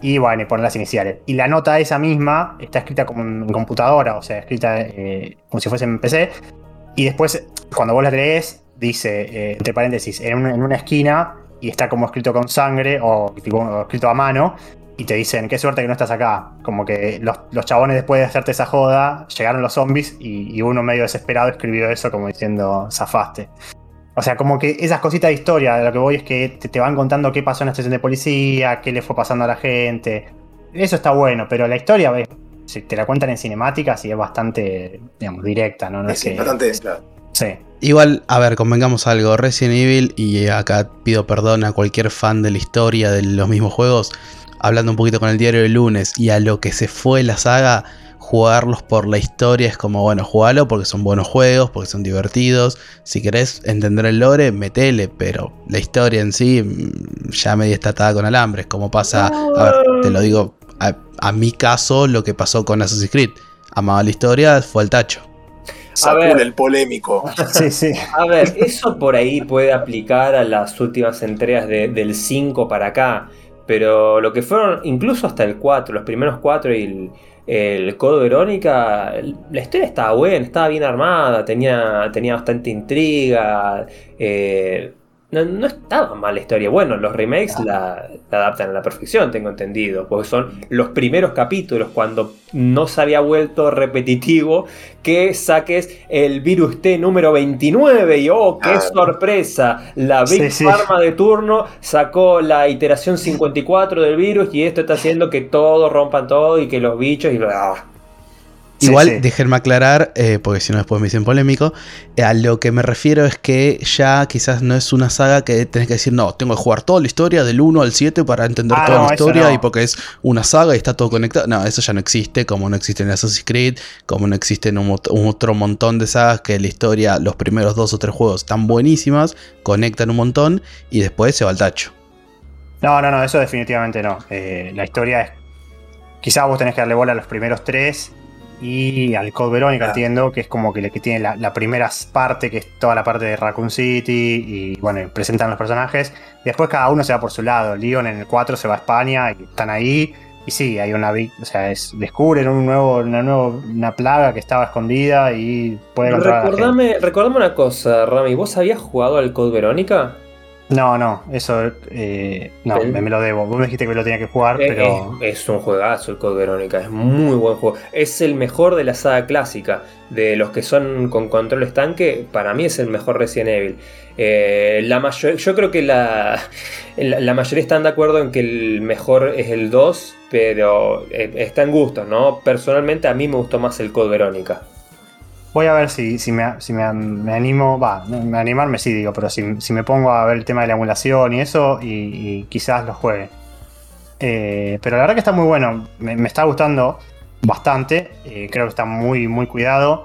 y bueno, y poner las iniciales. Y la nota esa misma está escrita como en computadora, o sea, escrita eh, como si fuese en PC, y después, cuando vos la lees, dice, eh, entre paréntesis, en una, en una esquina, y está como escrito con sangre o, tipo, o escrito a mano, y te dicen, qué suerte que no estás acá. Como que los, los chabones después de hacerte esa joda, llegaron los zombies y, y uno medio desesperado escribió eso como diciendo, zafaste. O sea, como que esas cositas de historia, de lo que voy es que te, te van contando qué pasó en la estación de policía, qué le fue pasando a la gente. Eso está bueno, pero la historia, ves, si te la cuentan en cinemáticas y es bastante, digamos, directa, ¿no? No es Es que- bastante, claro. Sí. Igual, a ver, convengamos algo. Resident Evil, y acá pido perdón a cualquier fan de la historia de los mismos juegos, hablando un poquito con el diario del lunes y a lo que se fue la saga, jugarlos por la historia es como, bueno, jugalo porque son buenos juegos, porque son divertidos. Si querés entender el lore, metele, pero la historia en sí mm, ya medio está atada con alambres, como pasa, a ver, te lo digo, a, a mi caso, lo que pasó con Assassin's Creed. Amaba la historia, fue al tacho. Ver. el polémico. Sí, sí. A ver, eso por ahí puede aplicar a las últimas entregas de- del 5 para acá. Pero lo que fueron, incluso hasta el 4, los primeros 4 y el, el Code Verónica, la historia estaba buena, estaba bien armada, tenía, tenía bastante intriga. eh, no, no estaba mal la historia. Bueno, los remakes la, la adaptan a la perfección, tengo entendido. Porque son los primeros capítulos cuando no se había vuelto repetitivo que saques el virus T número 29 y oh, qué Ah. sorpresa, la Big Sí, sí. Pharma de turno sacó la iteración 54 del virus y esto está haciendo que todo rompan todo y que los bichos y Igual, sí. déjenme aclarar, eh, porque si no después me dicen polémico, eh, a lo que me refiero es que ya quizás no es una saga que tenés que decir, no, tengo que jugar toda la historia del 1 al 7 para entender Ah, toda no, la historia no. y porque es una saga y está todo conectado. No, eso ya no existe, como no existe en Assassin's Creed, como no existe en un, un otro montón de sagas que la historia, los primeros dos o tres juegos están buenísimas, conectan un montón y después se va al tacho. No, no, no, eso definitivamente no. Eh, la historia es. Quizás vos tenés que darle bola a los primeros tres y al Code Verónica, Ah. entiendo, que es como que, que tiene la, la primera parte, que es toda la parte de Raccoon City, y bueno, y presentan los personajes. Después cada uno se va por su lado. Leon en el 4 se va a España y están ahí. Y sí, hay una. O sea, es, descubren un nuevo, una, nuevo, una plaga que estaba escondida y puede controlar a la gente. Recordame, recordame una cosa, Rami, ¿vos habías jugado al Code Verónica? No, no, eso. eh, no, ¿El? me, lo debo. Vos me dijiste que lo tenía que jugar, Eh, pero. Es, es un juegazo el Code Verónica, es muy buen juego. Es el mejor de la saga clásica. De los que son con control estanque, para mí es el mejor Resident Evil. Eh, la mayor, yo creo que la, la, la mayoría están de acuerdo en que el mejor es el 2, pero eh, está en gusto, ¿no? Personalmente a mí me gustó más el Code Verónica. Voy a ver si, si, me, si me, me animo, va, me animarme sí digo, pero si, si me pongo a ver el tema de la emulación y eso, y, quizás lo juegue. Eh, pero la verdad que está muy bueno, me, me está gustando bastante, eh, creo que está muy, muy cuidado,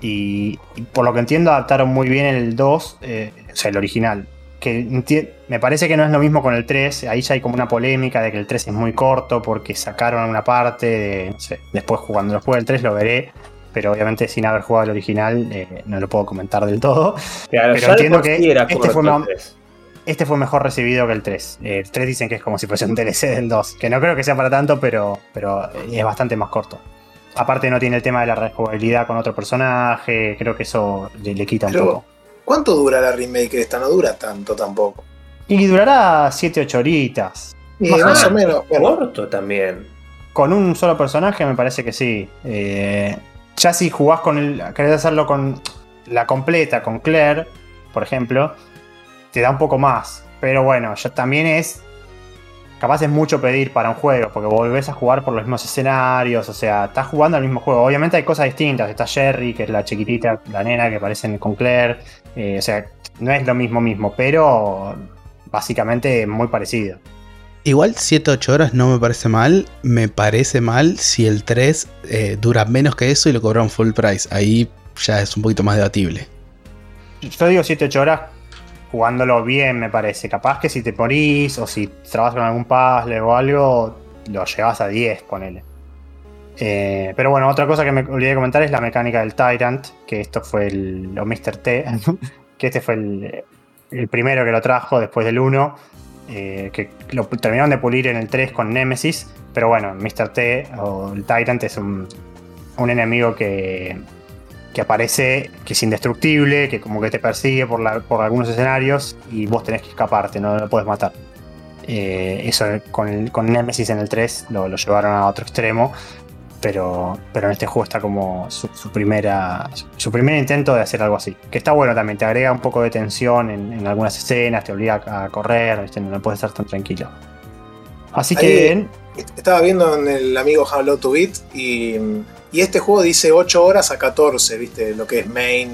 y, por lo que entiendo adaptaron muy bien el 2, eh, o sea, el original. Que me parece que no es lo mismo con el 3, ahí ya hay como una polémica de que el 3 es muy corto porque sacaron una parte, de, no sé, después cuando lo juegue el 3 lo veré, pero obviamente sin haber jugado el original eh, no lo puedo comentar del todo. Claro, Pero entiendo que sí este corto fue el ma- 3. Este fue mejor recibido que el 3. Eh, El 3 dicen que es como si fuese un DLC del 2, que no creo que sea para tanto, pero, pero es bastante más corto. Aparte no tiene el tema de la rejugabilidad con otro personaje, creo que eso le, le quita un Pero- poco. ¿Cuánto dura la remake esta? No dura tanto tampoco. Y durará 7-8 horitas. Y Más o más o menos. Corto también. Con un solo personaje me parece que sí. Eh, ya si jugás con el. querés hacerlo con la completa, con Claire, por ejemplo, te da un poco más. Pero bueno, ya también es. Capaz es mucho pedir para un juego, porque volvés a jugar por los mismos escenarios, o sea, estás jugando al mismo juego. Obviamente hay cosas distintas, está Jerry, que es la chiquitita, la nena que aparece con Claire, eh, o sea, no es lo mismo mismo, pero básicamente muy parecido. Igual 7-8 horas no me parece mal. Me parece mal si el 3 eh, dura menos que eso y lo cobran full price. Ahí ya es un poquito más debatible. Yo digo 7-8 horas jugándolo bien, me parece. Capaz que si te morís o si trabajas con algún puzzle o algo, lo llevas a 10, ponele. Eh, pero bueno, otra cosa que me olvidé de comentar es la mecánica del Tyrant, que esto fue el. o Mr. T, que este fue el, el primero que lo trajo después del 1. Eh, que lo terminaron de pulir en el 3 con Nemesis. Pero bueno, Mr. T o el Tyrant es un, un enemigo que, que aparece, que es indestructible, que como que te persigue por, por algunos escenarios y vos tenés que escaparte, no lo puedes matar. Eh, eso con, el- con Nemesis en el 3 lo, lo llevaron a otro extremo, pero, pero en este juego está como su, su primera, su, su primer intento de hacer algo así. Que está bueno también, te agrega un poco de tensión en, en algunas escenas, te obliga a correr, ¿viste? no puedes estar tan tranquilo. Así que Estaba viendo en el amigo How to Beat y, y este juego dice 8 horas a 14, ¿viste? Lo que es main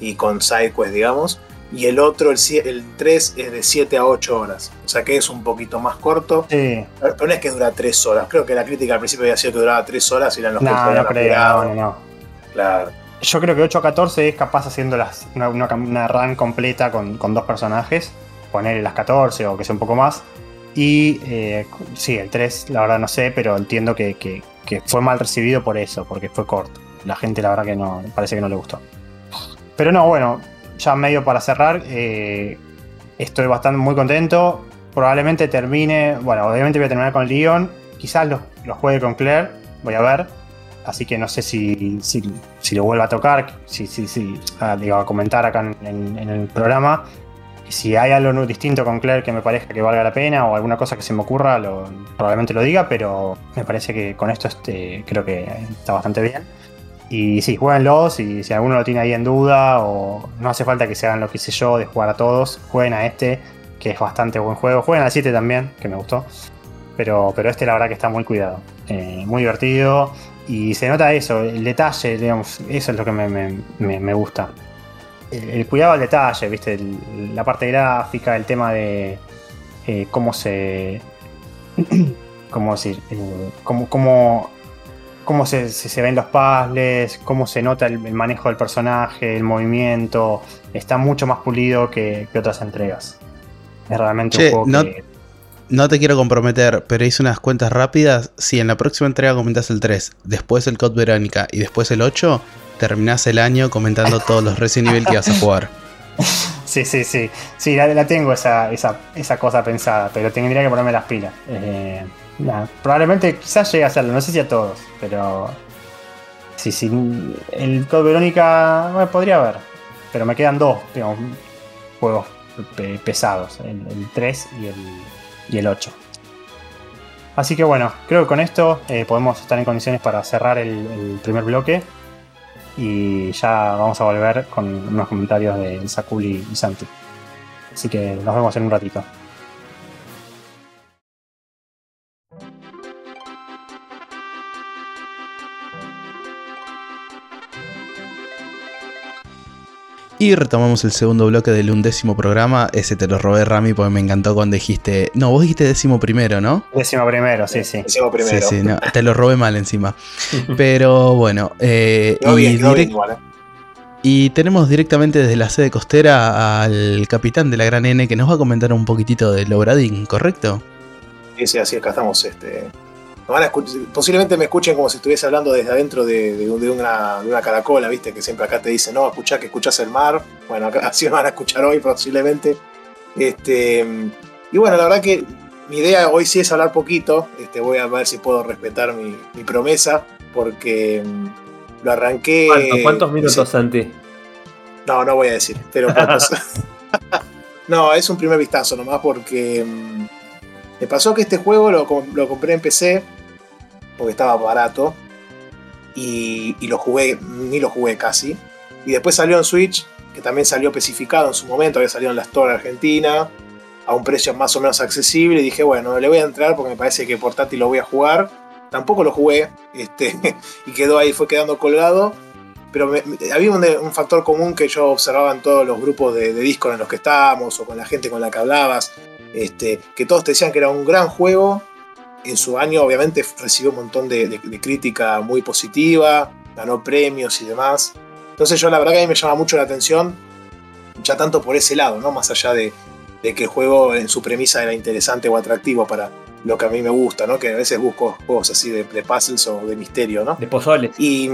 y con sidequest, digamos. Y el otro, el, el 3, es de 7 a 8 horas. O sea que es un poquito más corto. sí, Pero no es que dura 3 horas. Creo que la crítica al principio había sido que duraba 3 horas y eran los no, no creo, apurado. no, no. Claro. Yo creo que 8 a 14 es capaz haciendo las, una, una, run completa con, con dos personajes. Ponerle las 14 o que sea un poco más. Y eh, sí, el 3, la verdad no sé, pero entiendo que, que- que fue mal recibido por eso, porque fue corto. La gente, la verdad, que no, parece que no le gustó. Pero no, bueno, ya medio para cerrar, eh, estoy bastante muy contento. Probablemente termine, bueno, obviamente voy a terminar con Leon. Quizás lo, lo juegue con Claire, voy a ver. Así que no sé si, si, si lo vuelvo a tocar, si, si, si, ah, digo, a comentar acá en, en- en el programa. Si hay algo distinto con Claire que me parezca que valga la pena o alguna cosa que se me ocurra, lo- probablemente lo diga, pero me parece que con esto este, creo que está bastante bien. Y sí, jueguenlos y si alguno lo tiene ahí en duda o no hace falta que se hagan lo que hice yo de jugar a todos, jueguen a este, que es bastante buen juego. Jueguen al 7 también, que me gustó. Pero, pero este la verdad que está muy cuidado. Eh, muy divertido. Y se nota eso, el detalle, digamos, eso es lo que me, me- me- gusta. El, cuidado al detalle, ¿viste? La parte gráfica, el tema de eh, cómo se. ¿Cómo decir? Eh, cómo, cómo, cómo se, se- se ven los puzzles, cómo se nota el, el manejo del personaje, el movimiento. Está mucho más pulido que, que otras entregas. Es realmente Che, un juego no- que. No te quiero comprometer, pero hice unas cuentas rápidas. Si en la próxima entrega comentas el 3, después el Code Verónica y después el 8, terminás el año comentando todos los Resident Evil que vas a jugar. Sí, sí, sí. Sí, la, la tengo esa, esa, esa cosa pensada, pero tendría que ponerme las pilas. Eh, probablemente quizás llegue a hacerlo, no sé si a todos, pero. Sí, sí. El Code Verónica podría haber, pero me quedan dos, juegos pe- pesados: el, el 3 y el, y el 8. Así que bueno, creo que con esto eh, podemos estar en condiciones para cerrar el, el primer bloque. Y ya vamos a volver con unos comentarios de Sakuli y Santi. Así que nos vemos en un ratito. Y retomamos el segundo bloque del undécimo programa. Ese te lo robé, Rami, porque me encantó cuando dijiste. No, vos dijiste décimo primero, ¿no? Décimo primero, sí, sí. Decimos primero. Sí, sí, no, te lo robé mal encima. Pero bueno, eh, Quedó y, bien, quedó bien direct- igual, ¿eh? y tenemos directamente desde la sede costera al capitán de la Gran N que nos va a comentar un poquitito de Logradín, ¿correcto? Sí, sí, así acá estamos. Este, van a posiblemente me escuchen como si estuviese hablando desde adentro de, de un- de una, de una caracola, viste, que siempre acá te dicen, no, escuchá que escuchás el mar. Bueno, acá así me van a escuchar hoy posiblemente. Este, y bueno, la verdad que mi idea hoy sí es hablar poquito. Este, voy a ver si puedo respetar mi, mi promesa, porque mm, lo arranqué. ¿Cuántos, cuántos minutos, Santi? No, no voy a decir, pero no, es un primer vistazo nomás porque mm, me pasó que este juego lo compré en PC porque estaba barato y, lo jugué, ni lo jugué casi. Y después salió en Switch, que también salió especificado en su momento, había salido en la Store Argentina a un precio más o menos accesible y dije, bueno, le voy a entrar porque me parece que portátil lo voy a jugar. Tampoco lo jugué este, y quedó ahí, fue quedando colgado pero me- había un, un factor común que yo observaba en todos los grupos de, de Discord en los que estábamos o con la gente con la que hablabas, este, que todos te decían que era un gran juego. En su año, obviamente, recibió un montón de, de- de crítica muy positiva, ganó premios y demás. Entonces, yo la verdad que a mí me llama mucho la atención ya tanto por ese lado, ¿no? Más allá de, de que el juego en su premisa era interesante o atractivo para lo que a mí me gusta, ¿no? Que a veces busco juegos así de, puzzles o de misterio, ¿no? De pozoles. Y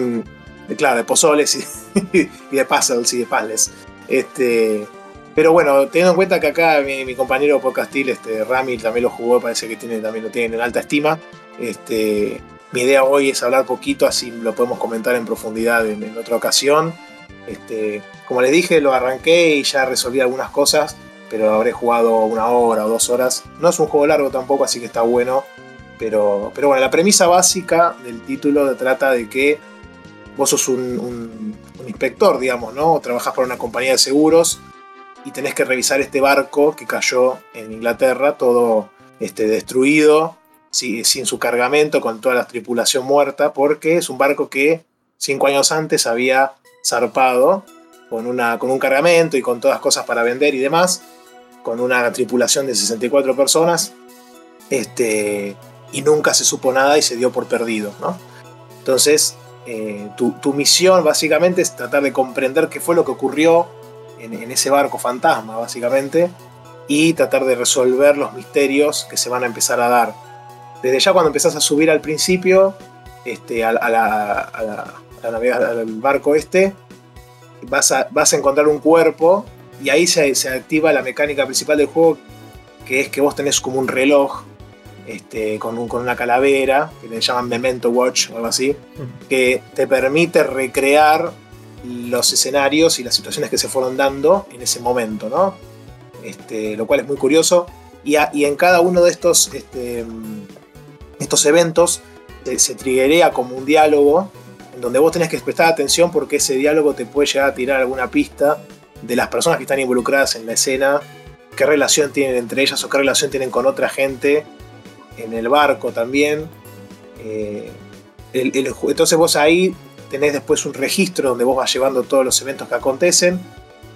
claro, de pozoles y, y de puzzles y de puzzles. Este, pero bueno, teniendo en cuenta que acá mi, mi compañero podcastil, este, Rami, también lo jugó, parece que tiene, también lo tiene en alta estima. Este, mi idea hoy es hablar poquito, así lo podemos comentar en profundidad en, otra ocasión. Este, como les dije, lo arranqué y ya resolví algunas cosas, pero habré jugado una hora o dos horas. No es un juego largo tampoco, así que está bueno. Pero, pero bueno, la premisa básica del título trata de que vos sos un, un, inspector, digamos, ¿no? Trabajás para una compañía de seguros y tenés que revisar este barco que cayó en Inglaterra, todo este, destruido, sin su cargamento, con toda la tripulación muerta, porque es un barco que cinco años antes había zarpado con, una, con un cargamento y con todas cosas para vender y demás, con una tripulación de 64 personas, este, y nunca se supo nada y se dio por perdido. ¿no? Entonces, eh, tu, tu, misión básicamente es tratar de comprender qué fue lo que ocurrió en, en, ese barco fantasma, básicamente, y tratar de resolver los misterios que se van a empezar a dar. Desde ya cuando empezás a subir al principio, este, a, a, la, a, la, a navegar, al barco este, vas a, vas a encontrar un cuerpo y ahí se, se, activa la mecánica principal del juego, que es que vos tenés como un reloj este, con, un, con, una calavera, que le llaman Memento Watch o algo así, que te permite recrear los escenarios y las situaciones que se fueron dando en ese momento, ¿no? Este, lo cual es muy curioso. Y, y en cada uno de estos, este, estos eventos se, se triggerea como un diálogo en donde vos tenés que prestar atención porque ese diálogo te puede llegar a tirar alguna pista de las personas que están involucradas en la escena, qué relación tienen entre ellas o qué relación tienen con otra gente en el barco también. Eh, el, entonces vos ahí tenés después un registro donde vos vas llevando todos los eventos que acontecen,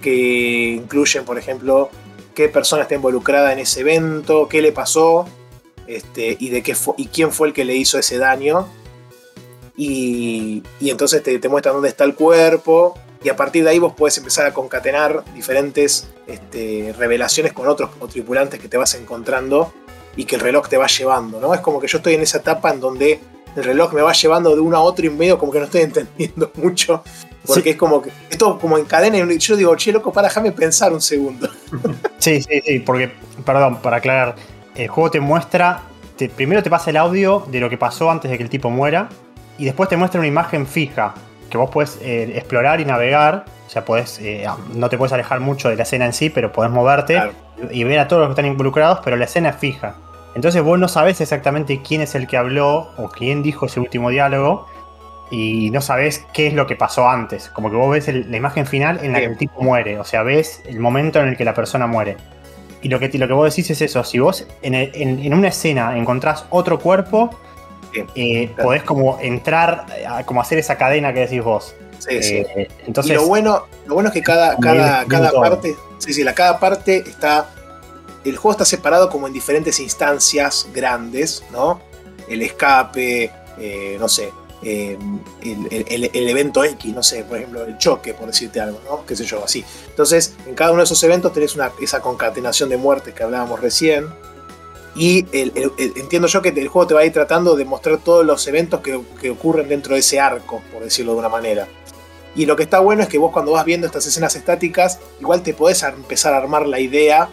que incluyen, por ejemplo, qué persona está involucrada en ese evento, qué le pasó, este, y, de qué y quién fue el que le hizo ese daño. Y, y entonces te, te, muestran dónde está el cuerpo, y a partir de ahí vos podés empezar a concatenar diferentes este, revelaciones con otros o tripulantes que te vas encontrando y que el reloj te va llevando, ¿no? Es como que yo estoy en esa etapa en donde el reloj me va llevando de uno a otro y medio como que no estoy entendiendo mucho. Porque sí. es como que esto como encadena y yo digo, che, loco, para, déjame pensar un segundo. Sí, sí, sí, porque, perdón, para aclarar, el juego te muestra, te, primero te pasa el audio de lo que pasó antes de que el tipo muera y después te muestra una imagen fija que vos puedes eh, explorar y navegar. O sea, podés, eh, no te puedes alejar mucho de la escena en sí, pero podés moverte claro. y ver a todos los que están involucrados, pero la escena es fija. Entonces vos no sabés exactamente quién es el que habló o quién dijo ese último diálogo y no sabés qué es lo que pasó antes. Como que vos ves el, la imagen final en la que el tipo muere, o sea, ves el momento en el que la persona muere. Y lo que, lo que vos decís es eso, si vos en, el, en, en una escena encontrás otro cuerpo, eh, claro. podés como entrar, a, como hacer esa cadena que decís vos. Sí, sí. Eh, entonces, y lo bueno, lo bueno es que cada, cada, cada parte, sí, sí, la cada parte está el juego está separado como en diferentes instancias grandes, ¿no? El escape, eh, no sé, eh, el, evento X, no sé, por ejemplo, el choque, por decirte algo, ¿no? Qué sé yo, así. Entonces, en cada uno de esos eventos tenés esa concatenación de muertes que hablábamos recién. Y entiendo yo que el juego te va a ir tratando de mostrar todos los eventos que, que ocurren dentro de ese arco, por decirlo de una manera. Y lo que está bueno es que vos cuando vas viendo estas escenas estáticas, igual te podés empezar a armar la idea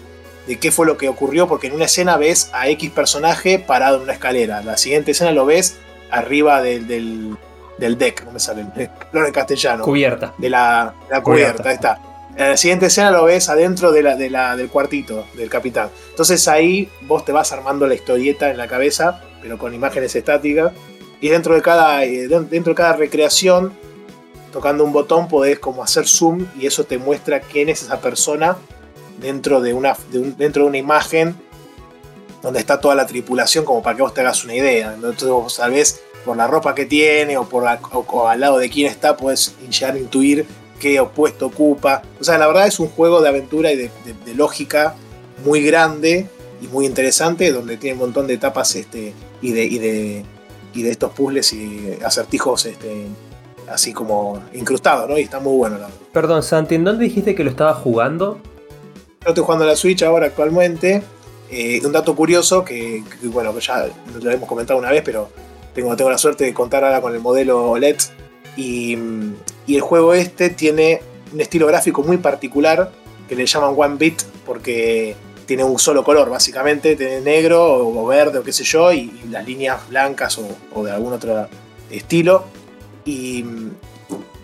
de qué fue lo que ocurrió, porque en una escena ves a X personaje parado en una escalera. La siguiente escena lo ves arriba del, del, del deck, no me sale el en castellano. Cubierta. De la, la cubierta, ahí está. En la siguiente escena lo ves adentro de la, de la, del cuartito del capitán. Entonces ahí vos te vas armando la historieta en la cabeza, pero con imágenes estáticas. Y dentro de cada, eh, dentro de cada recreación, tocando un botón, podés como hacer zoom y eso te muestra quién es esa persona dentro de una, de dentro de una imagen donde está toda la tripulación como para que vos te hagas una idea. Entonces vos tal vez por la ropa que tiene o, por o, al lado de quién está puedes llegar a intuir qué opuesto ocupa. O sea, la verdad es un juego de aventura y de, lógica muy grande y muy interesante donde tiene un montón de etapas este, y, de, y, de, y de estos puzzles y acertijos este, así como incrustado, ¿no? Y está muy bueno. La. Perdón, Santi, ¿en dónde dijiste que lo estabas jugando? Yo estoy jugando a la Switch ahora actualmente. Eh, un dato curioso que, bueno, ya lo hemos comentado una vez, pero tengo, tengo la suerte de contar ahora con el modelo OLED. Y, el juego este tiene un estilo gráfico muy particular que le llaman One Bit porque tiene un solo color, básicamente, tiene negro o verde o qué sé yo, y, las líneas blancas o, o, de algún otro estilo. Y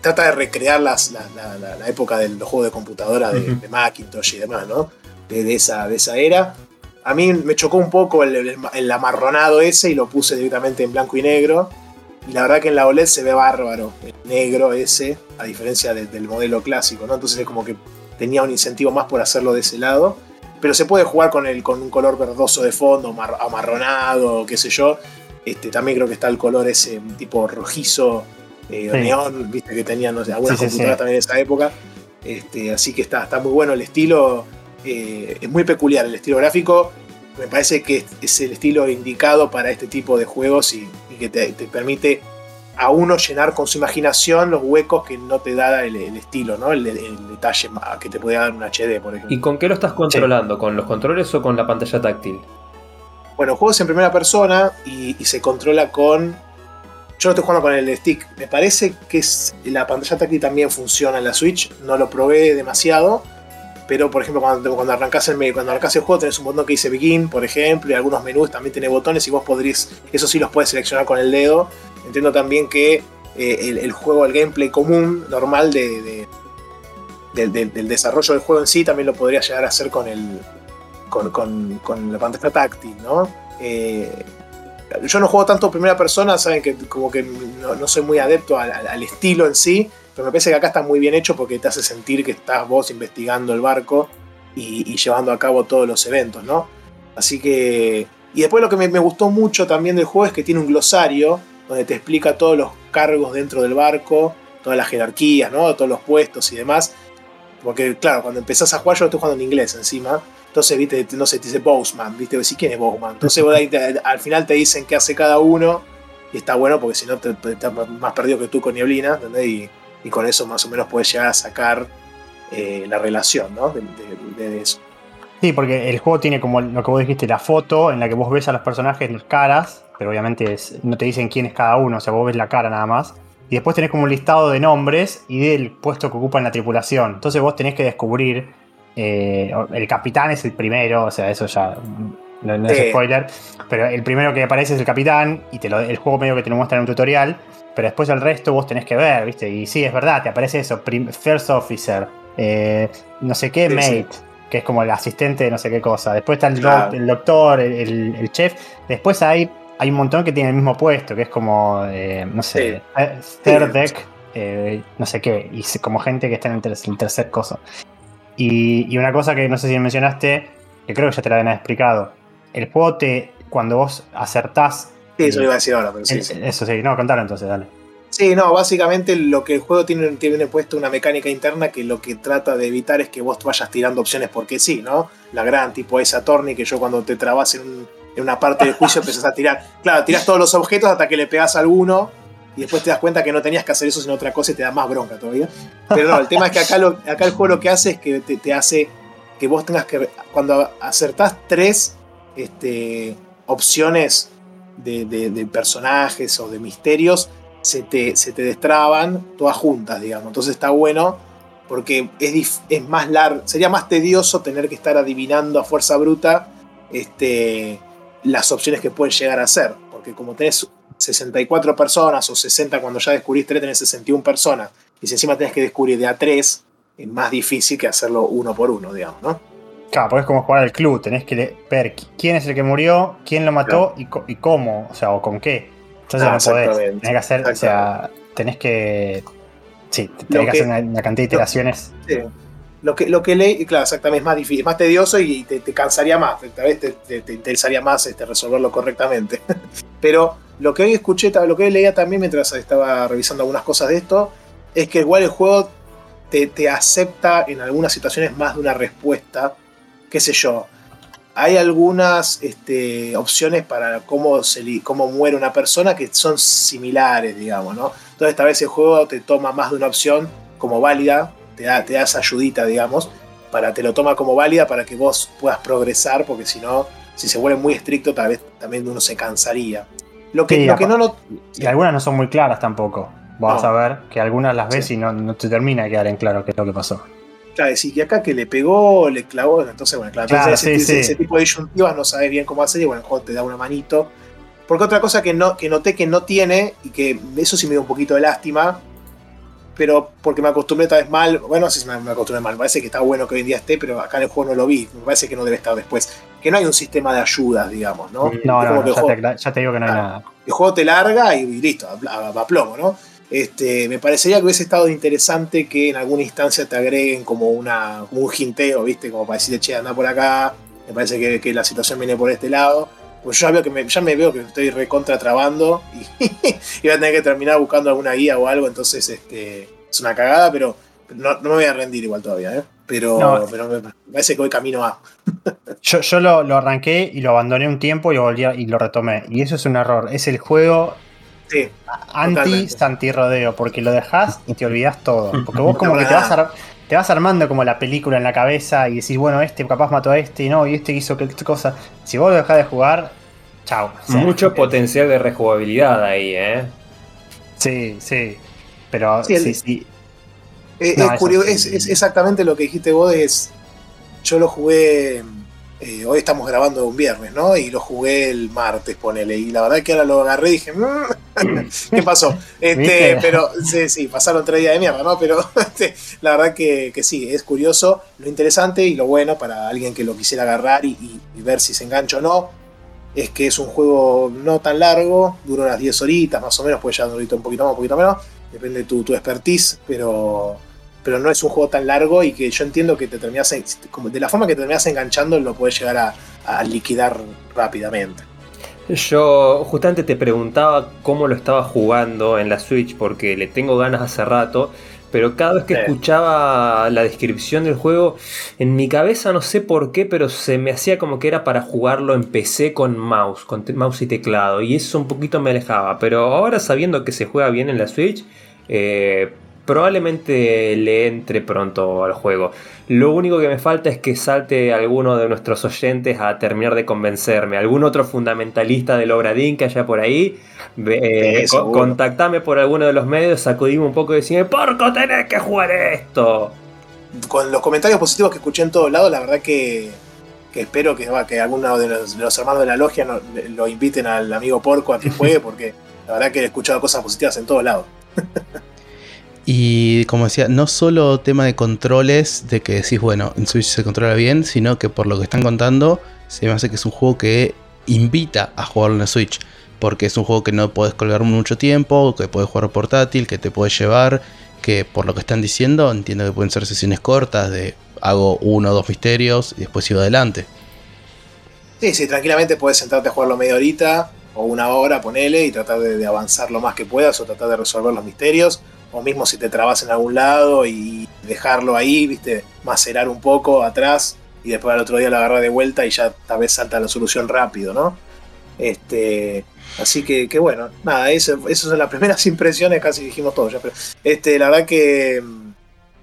trata de recrear las, la, la, la, época de los juegos de computadora de, uh -huh. de Macintosh y demás, ¿no? De, de, esa, de esa era. A mí me chocó un poco el, el, el, amarronado ese y lo puse directamente en blanco y negro. Y la verdad que en la OLED se ve bárbaro el negro ese, a diferencia de, del modelo clásico, ¿no? Entonces es como que tenía un incentivo más por hacerlo de ese lado. Pero se puede jugar con, el, con un color verdoso de fondo, mar, amarronado, qué sé yo. Este, también creo que está el color ese tipo rojizo, eh, sí. neón, viste que tenían no sé, algunas sí, computadoras sí, también en esa época. Este, así que está, está muy bueno el estilo. Eh, es muy peculiar el estilo gráfico. Me parece que es el estilo indicado para este tipo de juegos y, y que te, te, permite a uno llenar con su imaginación los huecos que no te da el, el estilo, ¿no? El, el, detalle que te puede dar un HD, por ejemplo. ¿Y con qué lo estás controlando? ¿Con los controles o con la pantalla táctil? Bueno, el juego es en primera persona y, y se controla con yo lo estoy jugando con el stick. Me parece que la pantalla táctil también funciona en la Switch. No lo probé demasiado. Pero, por ejemplo, cuando, cuando, arrancas el, el juego, tenés un botón que dice Begin, por ejemplo, y algunos menús también tiene botones y vos podrías. Eso sí los puedes seleccionar con el dedo. Entiendo también que eh, el, juego, el gameplay común, normal de, de, de, de, del desarrollo del juego en sí, también lo podría llegar a hacer con, el, con la pantalla táctil, ¿no? Eh, yo no juego tanto primera persona, saben que como que no, soy muy adepto al, estilo en sí, pero me parece que acá está muy bien hecho porque te hace sentir que estás vos investigando el barco y, y llevando a cabo todos los eventos, ¿no? Así que... Y después lo que me, me, gustó mucho también del juego es que tiene un glosario donde te explica todos los cargos dentro del barco, todas las jerarquías, ¿no? Todos los puestos y demás. Porque claro, cuando empezás a jugar yo lo estoy jugando en inglés encima. Entonces, viste, no sé, te dice Bowsman, viste, decís, ¿quién es Bowsman? Entonces al final te dicen qué hace cada uno, y está bueno porque si no te, te, estás más perdido que tú con Nieblina, ¿entendés? Y, con eso más o menos puedes llegar a sacar eh, la relación, ¿no? De, eso. Sí, porque el juego tiene como lo que vos dijiste, la foto en la que vos ves a los personajes las caras, pero obviamente no te dicen quién es cada uno, o sea, vos ves la cara nada más. Y después tenés como un listado de nombres y del puesto que ocupa en la tripulación. Entonces vos tenés que descubrir eh, el capitán es el primero, o sea, eso ya no, no es sí. spoiler. Pero el primero que aparece es el capitán y te lo, el juego medio que te lo muestra en un tutorial. Pero después el resto vos tenés que ver, ¿viste? Y sí, es verdad, te aparece eso: First Officer, eh, no sé qué, sí, Mate. Sí. Que es como el asistente de no sé qué cosa. Después está el, claro. el doctor, el, el, chef. Después hay, hay un montón que tiene el mismo puesto, que es como, eh, no sé, third deck, eh, no sé qué. Y como gente que está en el, ter el tercer coso. Y, y, una cosa que no sé si mencionaste, que creo que ya te la habían explicado. El juego te, cuando vos acertás. Sí, eso lo iba a decir ahora, pero sí, el, sí. Eso sí, no, contalo entonces, dale. Sí, no, básicamente lo que el juego tiene, tiene puesto una mecánica interna que lo que trata de evitar es que vos vayas tirando opciones porque sí, ¿no? La gran tipo esa Torni que yo cuando te trabas en, un, en una parte del juicio empezás a tirar. Claro, tirás todos los objetos hasta que le pegas alguno y después te das cuenta que no tenías que hacer eso sino otra cosa y te da más bronca todavía. Pero no, el tema es que acá, acá el juego lo que hace es que te, hace que vos tengas que. Cuando acertás tres este, opciones de, personajes o de misterios, se te, se te destraban todas juntas, digamos. Entonces está bueno porque es, es más largo, sería más tedioso tener que estar adivinando a fuerza bruta este, las opciones que pueden llegar a ser. Porque como tenés 64 personas o 60 cuando ya descubrís 3 tenés 61 personas y si encima tenés que descubrir de a 3 es más difícil que hacerlo uno por uno, digamos, ¿no? Claro, porque es como jugar al club, tenés que ver quién es el que murió, quién lo mató claro. y, y, cómo, o sea, o con qué. Entonces ah, no podés, tenés que hacer, o sea, tenés que... Sí, tenés que, que, hacer una, una, cantidad de iteraciones. Sí. Lo que, lo que leí, claro, exactamente, es más difícil, más tedioso y te, te cansaría más, tal vez te, te, te interesaría más este, resolverlo correctamente. Pero lo que hoy escuché, lo que hoy leía también mientras estaba revisando algunas cosas de esto, es que igual el juego te, acepta en algunas situaciones más de una respuesta, qué sé yo. Hay algunas este, opciones para cómo, se, cómo muere una persona que son similares, digamos, ¿no? Entonces esta vez el juego te toma más de una opción como válida, te da, te da esa ayudita, digamos, para te lo toma como válida para que vos puedas progresar, porque si no, si se vuelve muy estricto, tal vez también uno se cansaría. Lo que, Sí, lo que no lo. Y algunas no son muy claras tampoco. Vas No. a ver que algunas las ves Sí. y no, no te termina de quedar en claro qué es lo que pasó. Claro, decir que acá que le pegó, le clavó, entonces, bueno, claro, Claro, entonces ese, sí, ese- sí. ese tipo de disyuntivas no sabes bien cómo hacer y bueno, el juego te da una manito. Porque otra cosa que, no, que noté que no tiene, y que eso sí me dio un poquito de lástima, pero porque me acostumbré tal vez mal, bueno, no sé si me, me acostumbré mal, me parece que está bueno que hoy en día esté, pero acá en el juego no lo vi, me parece que no debe estar después. Que no hay un sistema de ayudas, digamos, ¿no? No, no, ya, juego- te, ya te digo que no hay nada. el juego te larga y listo, a, a- a plomo, ¿no? Este, me parecería que hubiese estado interesante que en alguna instancia te agreguen como, una, como un hinteo, ¿viste? Como para decirte, che, anda por acá, me parece que, que la situación viene por este lado. Pues yo ya, veo que me, ya me veo que estoy recontra trabando y, y voy a tener que terminar buscando alguna guía o algo, entonces este, es una cagada, pero no, no me voy a rendir igual todavía, ¿eh? Pero, No. pero me, parece que voy camino a... Yo, yo lo, lo arranqué y lo abandoné un tiempo y lo volví a- y lo retomé. Y eso es un error. Es el juego Sí, anti-Santi Rodeo, porque lo dejas y te olvidas todo. Porque vos No como te que te vas, acordás. Te vas armando como la película en la cabeza y decís, bueno, este capaz mató a este, y no, y este hizo que esta cosa. Si vos lo dejás de jugar, chao. O sea, Mucho potencial de rejugabilidad ahí, ¿eh? Sí, sí. Pero Sí, el- sí, sí. Eh, No, es, eso curio- sí. es- es exactamente lo que dijiste vos. Es, yo lo jugué. Eh, hoy estamos grabando un viernes, ¿no? Y lo jugué el martes, ponele. Y la verdad que ahora lo agarré y dije, "Mm, ¿qué pasó? Este, pero sí, sí, pasaron tres días de mierda, ¿no? Pero este, la verdad que, que sí, es curioso, lo interesante y lo bueno para alguien que lo quisiera agarrar y, y- y ver si se engancha o no. Es que es un juego no tan largo, dura unas 10 horitas más o menos, puede llevar ahorita un poquito más, un poquito menos, depende de tu, tu expertise, pero, pero no es un juego tan largo y que yo entiendo que te terminas, como de la forma que te terminas enganchando lo puedes llegar a, a liquidar rápidamente. Yo justamente te preguntaba cómo lo estaba jugando en la Switch porque le tengo ganas hace rato, pero cada vez que Sí. escuchaba la descripción del juego, en mi cabeza no sé por qué, pero se me hacía como que era para jugarlo en PC con mouse, con mouse y teclado, y eso un poquito me alejaba, pero ahora sabiendo que se juega bien en la Switch, eh, probablemente le entre pronto al juego. Lo único que me falta es que salte alguno de nuestros oyentes a terminar de convencerme. Algún otro fundamentalista del Obradín que haya por ahí. eh, contactame por alguno de los medios, sacudime un poco y decime, ¡Porco, tenés que jugar esto! Con los comentarios positivos que escuché en todos lados, la verdad que, que espero que, va, que alguno de los, de los hermanos de la logia no- lo inviten al amigo Porco a que juegue, porque la verdad que he escuchado cosas positivas en todos lados. Y como decía, no solo tema de controles, de que decís, bueno, en Switch se controla bien, sino que por lo que están contando, se me hace que es un juego que invita a jugarlo en Switch. Porque es un juego que no podés colgar mucho tiempo, que puedes jugar portátil, que te puedes llevar, que por lo que están diciendo, entiendo que pueden ser sesiones cortas de hago uno o dos misterios y después sigo adelante. Sí, sí, tranquilamente puedes sentarte a jugarlo media horita o una hora, ponele, y tratar de, de avanzar lo más que puedas o tratar de resolver los misterios. O mismo si te trabas en algún lado y dejarlo ahí, viste, macerar un poco atrás y después al otro día lo agarrar de vuelta y ya tal vez salta la solución rápido, ¿no? Este, así que, que bueno, nada, esas son las primeras impresiones, casi dijimos todo ya, pero este, la verdad que,